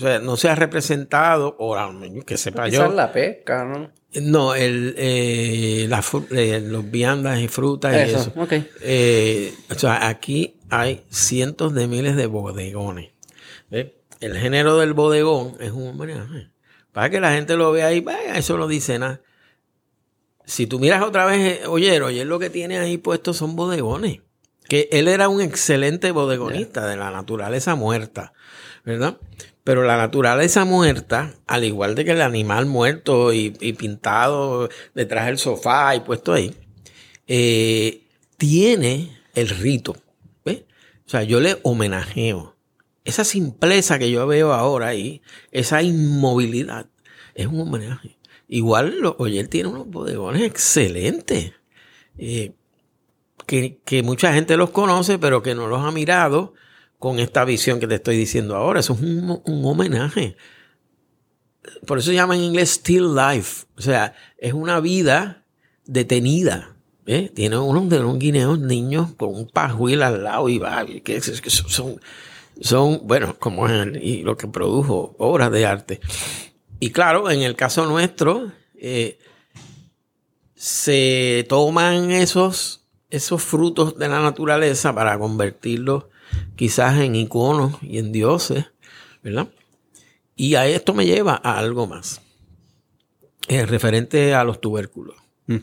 o sea, no se ha representado, o que sepa yo. la pesca, ¿no? No, el, eh, eh, los viandas y frutas y eso. o sea, aquí hay cientos de miles de bodegones. El género del bodegón es un homenaje. Para que la gente lo vea ahí, vaya, eso no dice nada. Si tú miras otra vez, oye, oye, lo que tiene ahí puesto son bodegones que él era un excelente bodegonista de la naturaleza muerta, ¿verdad? Pero la naturaleza muerta, al igual de que el animal muerto y, pintado detrás del sofá y puesto ahí, eh, tiene el rito. O sea, yo le homenajeo. Esa simpleza que yo veo ahora ahí, esa inmovilidad, es un homenaje. Igual, oye, él tiene unos bodegones excelentes. Eh, que, mucha gente los conoce, pero que no los ha mirado con esta visión que te estoy diciendo ahora. Eso es un, homenaje. Por eso se llama en inglés still life. O sea, es una vida detenida. ¿eh? Tiene unos de los guineos niños con un pajuil al lado y va, que, son, son, bueno, como es y lo que produjo obras de arte. Y claro, en el caso nuestro, eh, se toman esos esos frutos de la naturaleza para convertirlos quizás en iconos y en dioses, ¿verdad? Y a esto me lleva a algo más, eh, referente a los tubérculos, mm.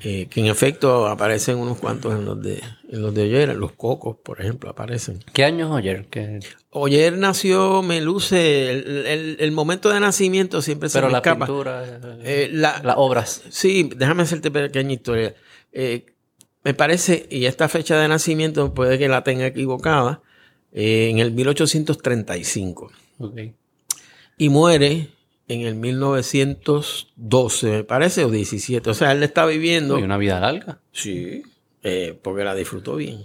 eh, que en efecto aparecen unos cuantos en los de, en los de Oyer, los cocos, por ejemplo, aparecen. ¿Qué año es Oyer? ¿Qué... Oyer nació, me luce, el, momento de nacimiento siempre se Pero me la escapa. pintura, eh, las obras. Sí, déjame hacerte pequeña historia. Eh, me parece, y esta fecha de nacimiento puede que la tenga equivocada, eh, en el 1835. Y muere en el 1912, me parece, o 17. O sea, él está viviendo. Y una vida larga. Sí, eh, porque la disfrutó bien.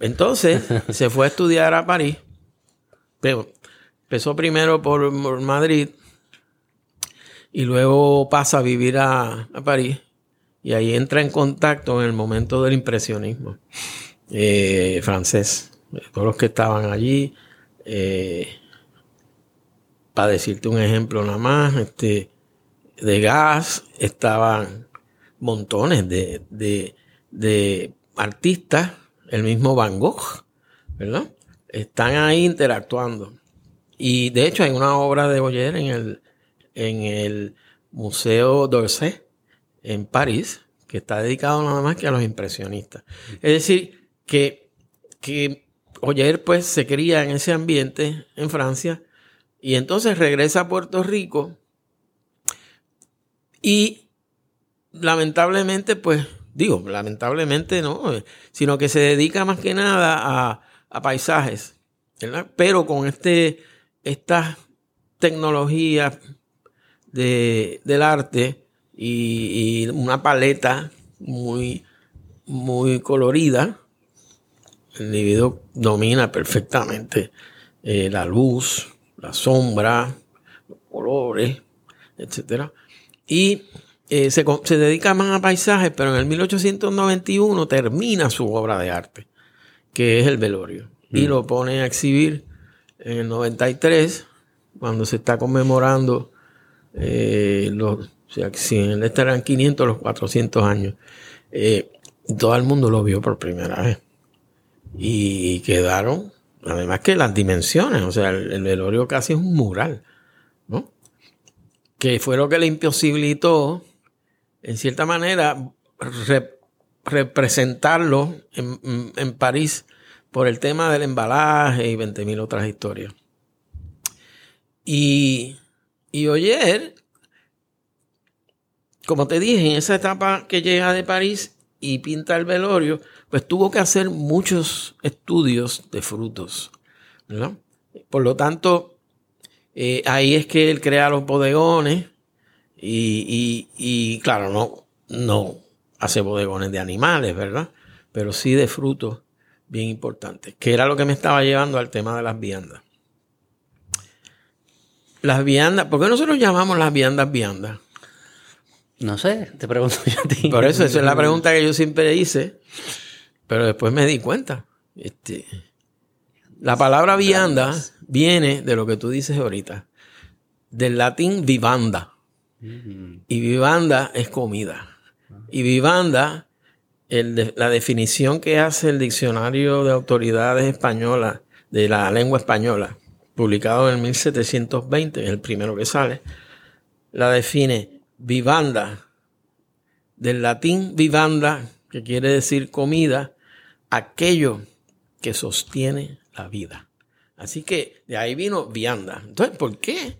Entonces, se fue a estudiar a París. Pero empezó primero por, Madrid y luego pasa a vivir a París y ahí entra en contacto en el momento del impresionismo eh, francés. Todos los que estaban allí, eh, para decirte un ejemplo nada más, este, de gas estaban montones de, de, artistas, el mismo Van Gogh, ¿verdad? Están ahí interactuando. Y de hecho hay una obra de Boyer en el, en el Museo d'Orsay, en París, que está dedicado nada más que a los impresionistas. Es decir, que, que Oyer pues se cría en ese ambiente en Francia y entonces regresa a Puerto Rico y lamentablemente pues digo, lamentablemente no, sino que se dedica más que nada a, a paisajes, pero con este, estas tecnologías de, del arte y, una paleta muy muy colorida. El libido domina perfectamente eh, la luz, la sombra, los colores, etc. Y eh, se, se, dedica más a paisajes, pero en el 1891 termina su obra de arte, que es el velorio. Y mm. lo pone a exhibir en el 93, cuando se está conmemorando eh, los, o sea, si en él estarán 500, los 400 años. Eh, todo el mundo lo vio por primera vez. Y quedaron, además que las dimensiones, o sea, el, velorio casi es un mural, ¿no? Que fue lo que le imposibilitó, en cierta manera, representarlo en, en, París por el tema del embalaje y 20.000 otras historias. Y, y Oyer, como te dije, en esa etapa que llega de París, y pinta el velorio, pues tuvo que hacer muchos estudios de frutos. Por lo tanto, eh, ahí es que él crea los bodegones y, claro, no, no hace bodegones de animales, ¿verdad? Pero sí de frutos bien importantes, que era lo que me estaba llevando al tema de las viandas. Las viandas, ¿por qué nosotros llamamos las viandas viandas? No sé, te pregunto yo a ti. Por eso, esa es la pregunta que yo siempre hice, pero después me di cuenta. Este, la palabra vianda viene de lo que tú dices ahorita, del latín vivanda. Mm. Y vivanda es comida. Y vivanda, la definición que hace el Diccionario de Autoridades Españolas, de la lengua española, publicado en 1720, es el primero que sale, la define vivanda, del latín vivanda, que quiere decir comida, aquello que sostiene la vida. Así que de ahí vino vianda. Entonces, ¿por qué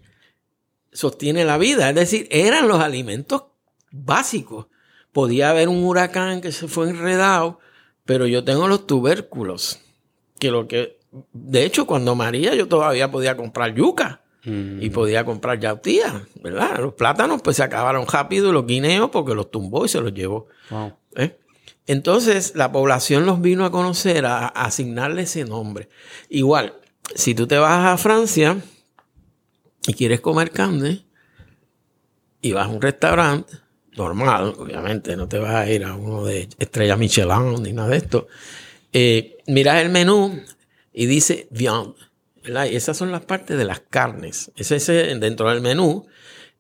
sostiene la vida? Es decir, eran los alimentos básicos. Podía haber un huracán que se fue enredado, pero yo tengo los tubérculos, que lo que, de hecho, cuando María yo todavía podía comprar yuca Mm. Y podía comprar yautía, ¿verdad? Los plátanos pues se acabaron rápido los guineos porque los tumbó y se los llevó. ¿Eh? Entonces la población los vino a conocer, a, asignarle ese nombre. Igual, si tú te vas a Francia y quieres comer carne y vas a un restaurante normal, obviamente, no te vas a ir a uno de estrella Michelin ni nada de esto. Eh, miras el menú y dice viande y esas son las partes de las carnes. Ese, ese dentro del menú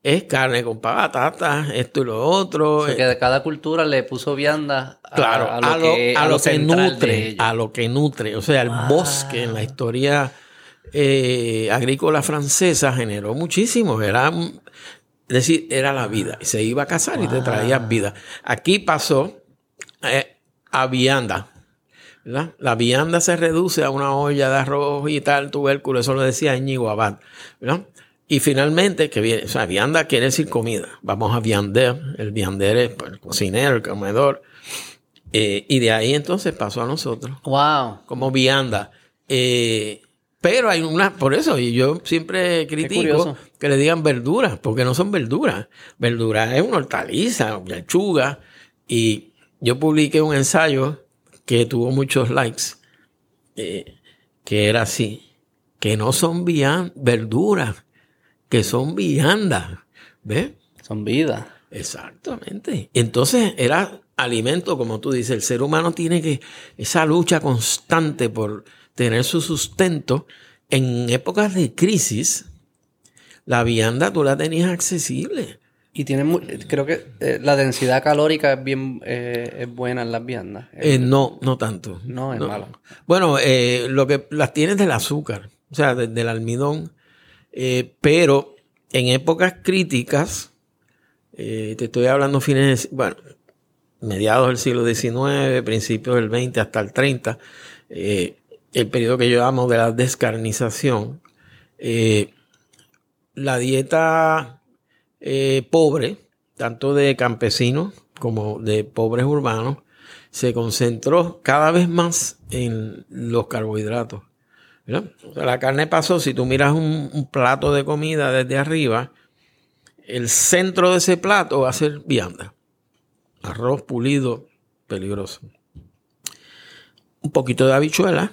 es carne con patatas, esto y lo otro. O que de cada cultura le puso vianda a, claro, a, lo, que, a lo, que nutre, a lo que nutre. O sea, el bosque en la historia eh, agrícola francesa generó muchísimo. Era, es decir, era la vida. Y se iba a cazar y te traía vida. Aquí pasó eh, a vianda. La vianda se reduce a una olla de arroz y tal, tubérculo, eso lo decía Íñigo Abad. Y finalmente, que viene, o sea, vianda quiere decir comida. Vamos a viander, el viander es pues, el cocinero, el comedor. Eh, y de ahí entonces pasó a nosotros. Wow. Como vianda. Eh, pero hay una, por eso, y yo siempre critico que le digan verduras, porque no son verduras. Verduras es una hortaliza, lechuga. Y yo publiqué un ensayo que tuvo muchos likes, eh, que era así, que no son verduras, que son viandas, ¿ves? Son vida. Exactamente. Entonces era alimento, como tú dices, el ser humano tiene que, esa lucha constante por tener su sustento, en épocas de crisis, la vianda tú la tenías accesible. Y tiene, creo que eh, la densidad calórica es bien eh, es buena en las viandas. Eh, no, no tanto. No, es mala. Bueno, lo que las tienes del azúcar, o sea, del almidón. pero en épocas críticas, te estoy hablando fines, bueno, mediados del siglo XIX, principios del XX hasta el 30, el periodo que yo llamo de la descarnización, la dieta eh, pobre, tanto de campesinos como de pobres urbanos, se concentró cada vez más en los carbohidratos. la carne pasó, si tú miras un, plato de comida desde arriba, el centro de ese plato va a ser vianda. Arroz pulido peligroso. Un poquito de habichuela,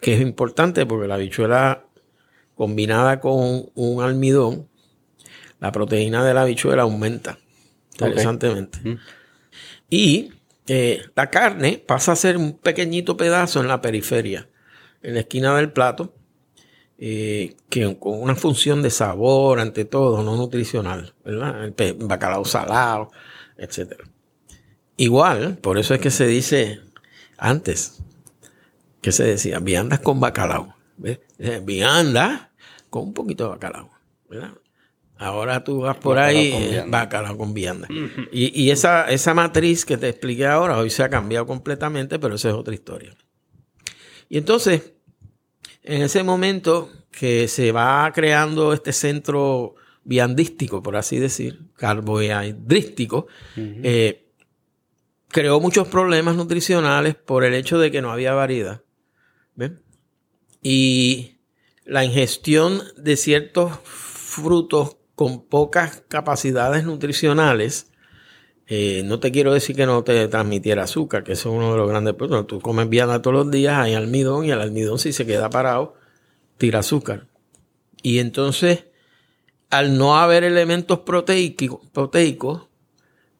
que es importante porque la habichuela combinada con un almidón, la proteína de la habichuela aumenta interesantemente. Mm. Y eh, la carne pasa a ser un pequeñito pedazo en la periferia, en la esquina del plato, eh, que con una función de sabor ante todo, no nutricional, ¿verdad? El pe- bacalao salado, etc. Igual, por eso es que se dice antes, que se decía? Viandas con bacalao. ¿ves? Eh, Vianda con un poquito de bacalao, ¿verdad? Ahora tú vas por Bacalao ahí, con eh, vianda. bacalao con vianda. Y, y esa, esa matriz que te expliqué ahora, hoy se ha cambiado completamente, pero esa es otra historia. Y entonces, en ese momento que se va creando este centro viandístico, por así decir, carbohidrístico, eh, creó muchos problemas nutricionales por el hecho de que no había variedad. ¿Ven? Y la ingestión de ciertos frutos con pocas capacidades nutricionales, eh, no te quiero decir que no te transmitiera azúcar, que eso es uno de los grandes problemas. Tú comes vianda todos los días, hay almidón, y el almidón si se queda parado, tira azúcar. Y entonces, al no haber elementos proteicos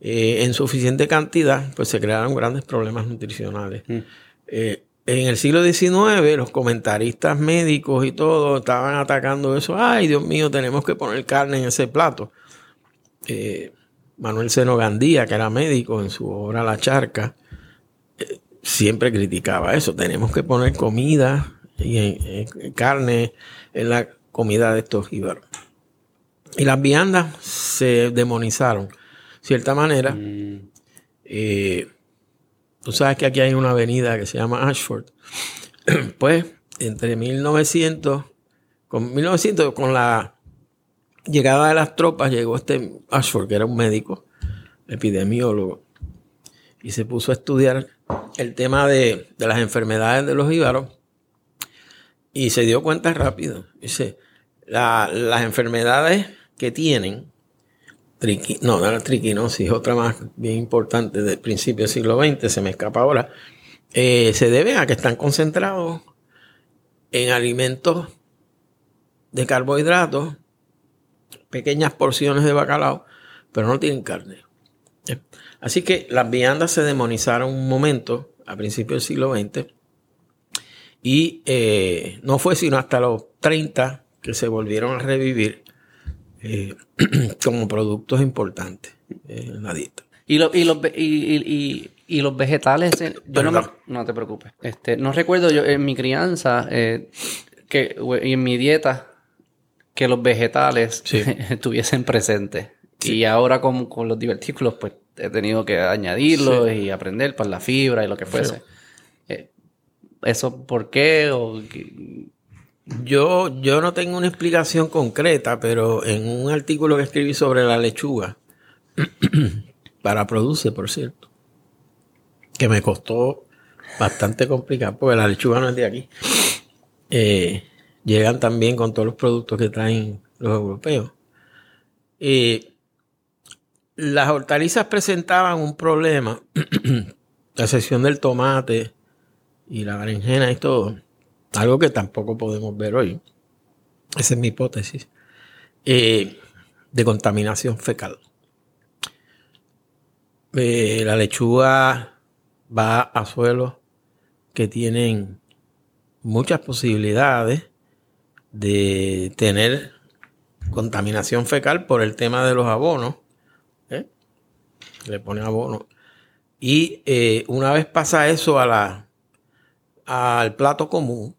eh, en suficiente cantidad, pues se crearon grandes problemas nutricionales. Mm. Eh, en el siglo XIX, los comentaristas médicos y todo estaban atacando eso. Ay, Dios mío, tenemos que poner carne en ese plato. Eh, Manuel Seno Gandía, que era médico en su obra La Charca, eh, siempre criticaba eso. Tenemos que poner comida y eh, carne en la comida de estos íbaros. Y las viandas se demonizaron. De cierta manera, Mm. eh, tú sabes que aquí hay una avenida que se llama Ashford. pues, entre 1900, con 1900, con la llegada de las tropas, llegó este Ashford, que era un médico, epidemiólogo, y se puso a estudiar el tema de, de las enfermedades de los íbaros y se dio cuenta rápido. Dice, la- las enfermedades que tienen, no, no era triquinosis, otra más bien importante del principio del siglo XX, se me escapa ahora, eh, se deben a que están concentrados en alimentos de carbohidratos, pequeñas porciones de bacalao, pero no tienen carne. ¿eh? Así que las viandas se demonizaron un momento a principios del siglo XX y eh, no fue sino hasta los 30 que se volvieron a revivir eh, como productos importantes eh, en la dieta. Y, lo- y los, y, y- y- los vegetales, eh, yo no, me- no te preocupes. Este, no recuerdo yo en mi crianza eh, que, y en mi dieta que los vegetales Sí. estuviesen presentes. Y ahora con, con los divertículos, pues he tenido que añadirlos y aprender para la fibra y lo que fuese. Eh, ¿Eso por qué? O qué- Yo, yo no tengo una explicación concreta, pero en un artículo que escribí sobre la lechuga, para Produce, por cierto, que me costó bastante complicado, porque la lechuga no es de aquí, eh, llegan también con todos los productos que traen los europeos. Eh, las hortalizas presentaban un problema, la excepción del tomate y la berenjena y todo, algo que tampoco podemos ver hoy. Esa es mi hipótesis. eh, de contaminación fecal. Eh, la lechuga va a suelos que tienen muchas posibilidades de tener contaminación fecal por el tema de los abonos. ¿eh? Le pone abono. Y una vez pasa eso a la, al plato común,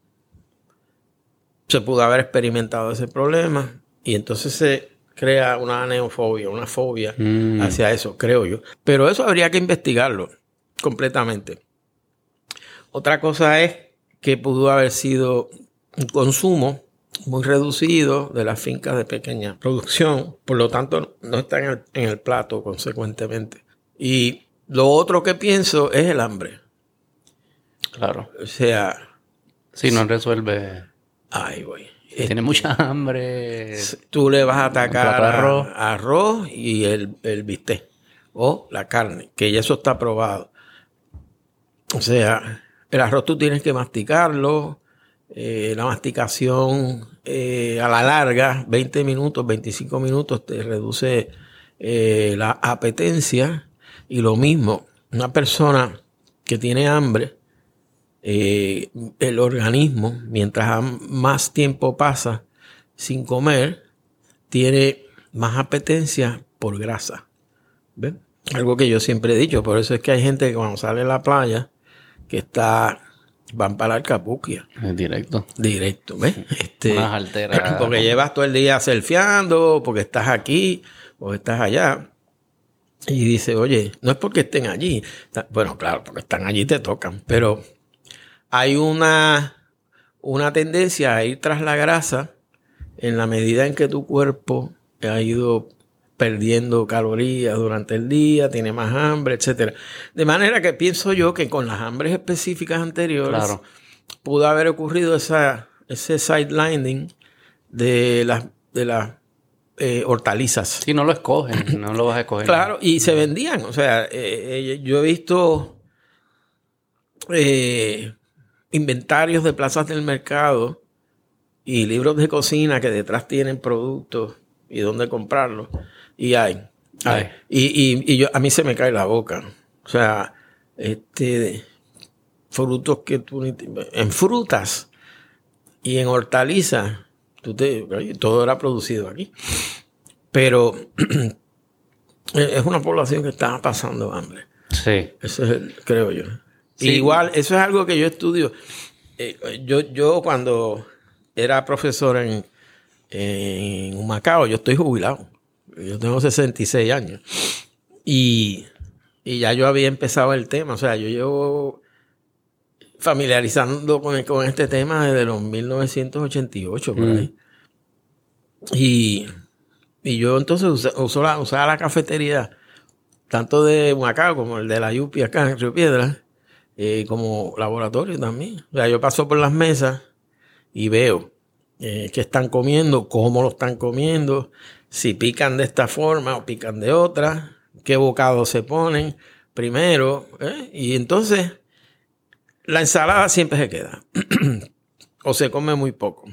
se pudo haber experimentado ese problema y entonces se crea una neofobia, una fobia Mm. hacia eso, creo yo. Pero eso habría que investigarlo completamente. Otra cosa es que pudo haber sido un consumo muy reducido de las fincas de pequeña producción, por lo tanto no está en el, en el plato consecuentemente. Y lo otro que pienso es el hambre. Claro. O sea, Si no resuelve. ay, güey. Tiene mucha hambre. Tú le vas a atacar a- arroz. arroz y el, el bistec o la carne, que ya eso está probado. O sea, el arroz tú tienes que masticarlo. eh, la masticación eh, a la larga, 20 minutos, 25 minutos, te reduce eh, la apetencia. Y lo mismo, una persona que tiene hambre, eh, el organismo, mientras más tiempo pasa sin comer, tiene más apetencia por grasa. ¿Ven? Algo que yo siempre he dicho, por eso es que hay gente que cuando sale a la playa, que está, van para la Alcapuquia, Es directo. directo, ¿ves? Este, Unas alteras. porque llevas todo el día surfeando, porque estás aquí o estás allá. Y dice, oye, no es porque estén allí. Bueno, claro, porque están allí te tocan. Pero hay una, una tendencia a ir tras la grasa en la medida en que tu cuerpo ha ido perdiendo calorías durante el día, tiene más hambre, etcétera. De manera que pienso yo que con las hambres específicas anteriores Claro. pudo haber ocurrido esa, ese sidelining de las de las eh, hortalizas. Si no lo escogen, no lo vas a escoger. Claro, y se vendían. O sea, eh, eh, yo he visto eh, inventarios de plazas del mercado y libros de cocina que detrás tienen productos y dónde comprarlos. Y hay. Y, y- y yo, a mí se me cae la boca. O sea, este frutos que tú en frutas y en hortalizas, tú te, todo era producido aquí. Pero es una población que está pasando hambre. Sí. Eso es, el- creo yo. Sí. Igual, eso es algo que yo estudio. Eh, yo, yo cuando era profesor en, en Humacao, yo estoy jubilado. Yo tengo 66 años. Y, y ya yo había empezado el tema. O sea, yo llevo familiarizando con, con este tema desde los 1988, por ahí. Y, y yo entonces la- usaba la cafetería tanto de Humacao como el de la Yupi acá en Río Piedra, eh, como laboratorio también. O sea, yo paso por las mesas y veo eh, qué están comiendo, cómo lo están comiendo, si pican de esta forma o pican de otra, qué bocados se ponen primero. ¿eh? Y entonces la ensalada siempre se queda o se come muy poco.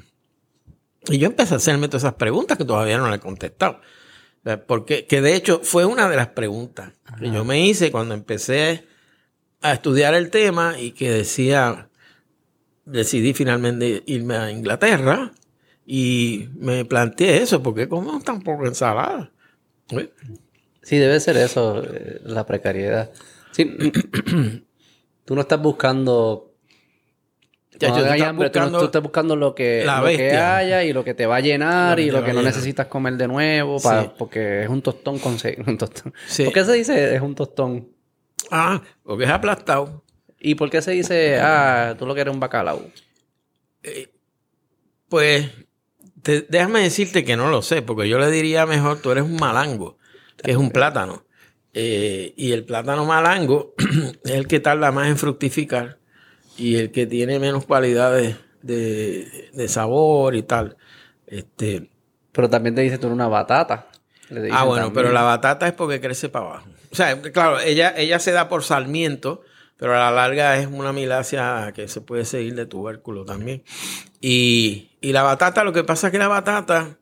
Y yo empecé a hacerme todas esas preguntas que todavía no le he contestado. Porque, que de hecho fue una de las preguntas que yo me hice cuando empecé a estudiar el tema y que decía, decidí finalmente irme a Inglaterra y me planteé eso, porque como tan poco ensalada. ¿Eh? Sí, debe ser eso, eh, la precariedad. Sí, tú no estás buscando... Ya, yo hay tú, no- tú estás buscando lo que, lo que haya y lo que te va a llenar y lo que no llenar. necesitas comer de nuevo Sí. porque es un tostón con un tostón. Sí. ¿Por qué se dice es un tostón? Ah, porque es aplastado. ¿Y por qué se dice, ah, tú lo que eres un bacalao? Pues te- déjame decirte que no lo sé, porque yo le diría mejor, tú eres un malango, que es un plátano. Eh, y el plátano malango es el que tarda más en fructificar y el que tiene menos cualidades de, de sabor y tal. Este, Pero también te dice tú eres una batata. Le ah, bueno, también. pero la batata es porque crece para abajo. O sea, claro, ella, ella se da por sarmiento, pero a la larga es una milacia que se puede seguir de tubérculo también. Y, y la batata, lo que pasa es que la batata,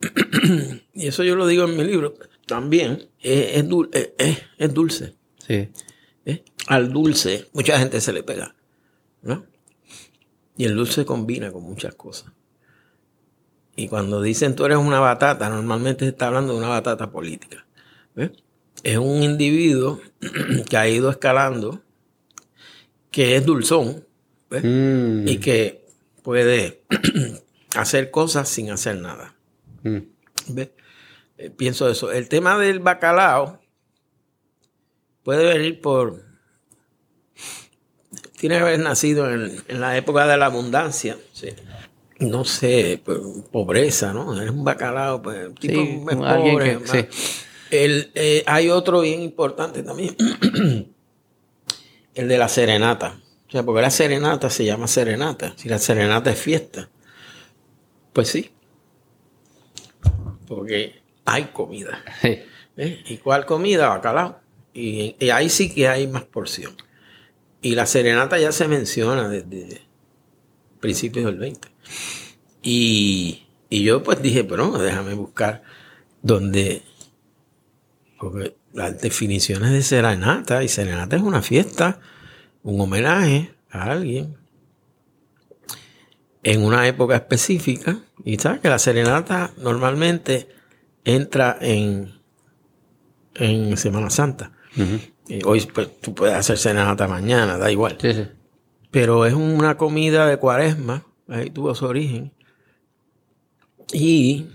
y eso yo lo digo en mi libro también, es, es dul- es- es- es dulce. Sí. ¿eh? Al dulce, mucha gente se le pega. ¿no? Y el dulce combina con muchas cosas. Y cuando dicen tú eres una batata, normalmente se está hablando de una batata política. ¿ves? Es un individuo que ha ido escalando, que es dulzón. Mm, y que puede hacer cosas sin hacer nada. mm. ¿Ves? Eh, pienso eso. El tema del bacalao puede venir por... Tiene que haber nacido en, en la época de la abundancia. No sé, pues, pobreza, ¿no? Es un bacalao, pues, tipo Sí, es alguien pobre, que- sí. El, eh, hay otro bien importante también. el de la serenata. O sea, porque la serenata se llama serenata. Si la serenata es fiesta. Pues sí. Porque hay comida. Sí. ¿eh? ¿Y cuál comida? Bacalao. Y, y ahí sí que hay más porción. Y la serenata ya se menciona desde principios del 20. Y, y yo pues dije, pero déjame buscar donde... Porque las definiciones de serenata, y serenata es una fiesta, un homenaje a alguien en una época específica. Y sabes que la serenata normalmente entra en, en Semana Santa. hoy pues, tú puedes hacer serenata mañana, da igual. Pero es una comida de cuaresma, ahí tuvo su origen. Y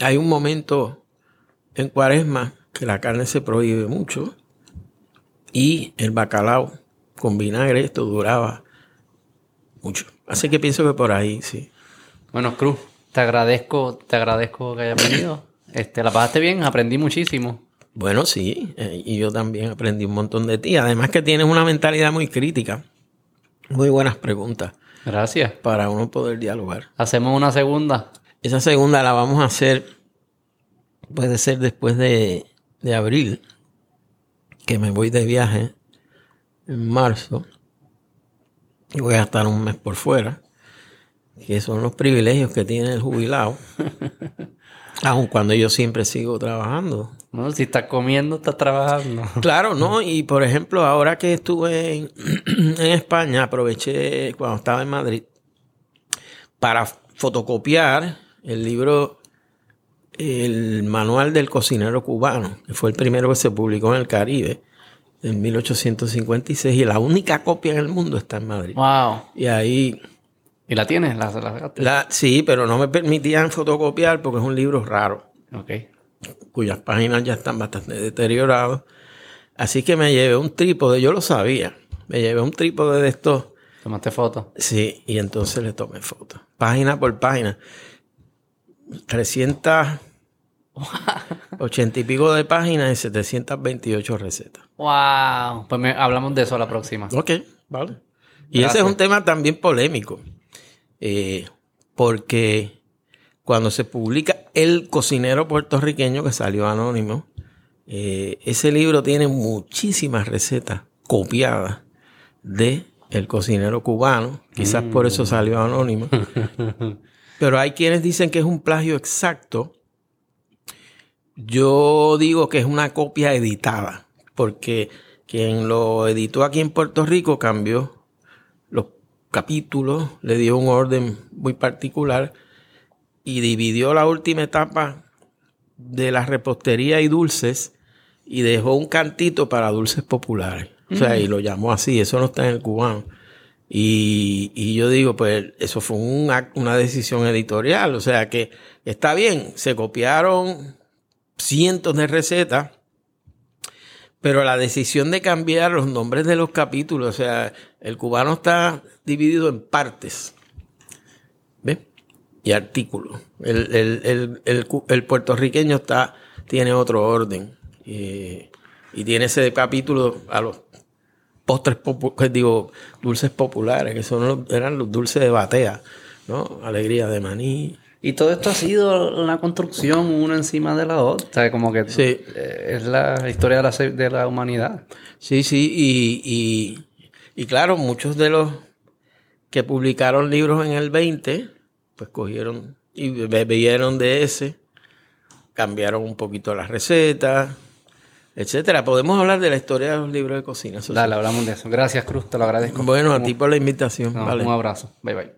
hay un momento en cuaresma que la carne se prohíbe mucho y el bacalao con vinagre, esto duraba mucho. Así que pienso que por ahí, sí. Bueno, Cruz, te agradezco, te agradezco que hayas venido. Este, la pasaste bien, aprendí muchísimo. Bueno, sí, eh, y yo también aprendí un montón de ti. Además que tienes una mentalidad muy crítica. Muy buenas preguntas. Gracias. Para uno poder dialogar. Hacemos una segunda. Esa segunda la vamos a hacer, puede ser después de, de abril, que me voy de viaje en marzo y voy a estar un mes por fuera, que son los privilegios que tiene el jubilado, aun cuando yo siempre sigo trabajando. No, si estás comiendo, estás trabajando. Claro, no, y por ejemplo, ahora que estuve en, en España, aproveché cuando estaba en Madrid para fotocopiar el libro El Manual del Cocinero Cubano, que fue el primero que se publicó en el Caribe en 1856 y la única copia en el mundo está en Madrid. Wow. Y ahí... ¿Y la tienes? ¿La, sí, pero no me permitían fotocopiar porque es un libro raro. Ok. Cuyas páginas ya están bastante deterioradas. Así que me llevé un trípode, yo lo sabía. Me llevé un trípode de estos. ¿Tomaste foto? Sí, y entonces le tomé foto. Página por página. 300 80 y pico de páginas y 728 recetas. ¡Wow! Pues hablamos de eso la próxima. Ok, vale. Y ese es un tema también polémico. Eh, porque cuando se publica El cocinero puertorriqueño, que salió anónimo, eh, ese libro tiene muchísimas recetas copiadas de El cocinero cubano. Quizás por eso mm. salió anónimo. Pero hay quienes dicen que es un plagio exacto yo digo que es una copia editada, porque quien lo editó aquí en Puerto Rico cambió los capítulos, le dio un orden muy particular y dividió la última etapa de la repostería y dulces y dejó un cantito para dulces populares. O sea, y lo llamó así, eso no está en el cubano. Y, yo digo, pues eso fue una decisión editorial, o sea que está bien, se copiaron cientos de recetas, pero la decisión de cambiar los nombres de los capítulos, o sea, el cubano está dividido en partes. Y artículos. El, puertorriqueño está, tiene otro orden. y tiene ese capítulo a los postres, digo, dulces populares, que son eran los dulces de batea, ¿no? Alegría de maní, y todo esto ha sido una construcción una encima de la otra. O sea, como que eh, es la historia de la, de la humanidad. Sí, sí. Y, y, claro, muchos de los que publicaron libros en el 20, pues cogieron y bebieron de ese, cambiaron un poquito las recetas, etcétera. Podemos hablar de la historia de los libros de cocina. Dale, hablamos de eso. Gracias, Cruz, te lo agradezco. Bueno, a ti por la invitación. Un abrazo. Bye, bye.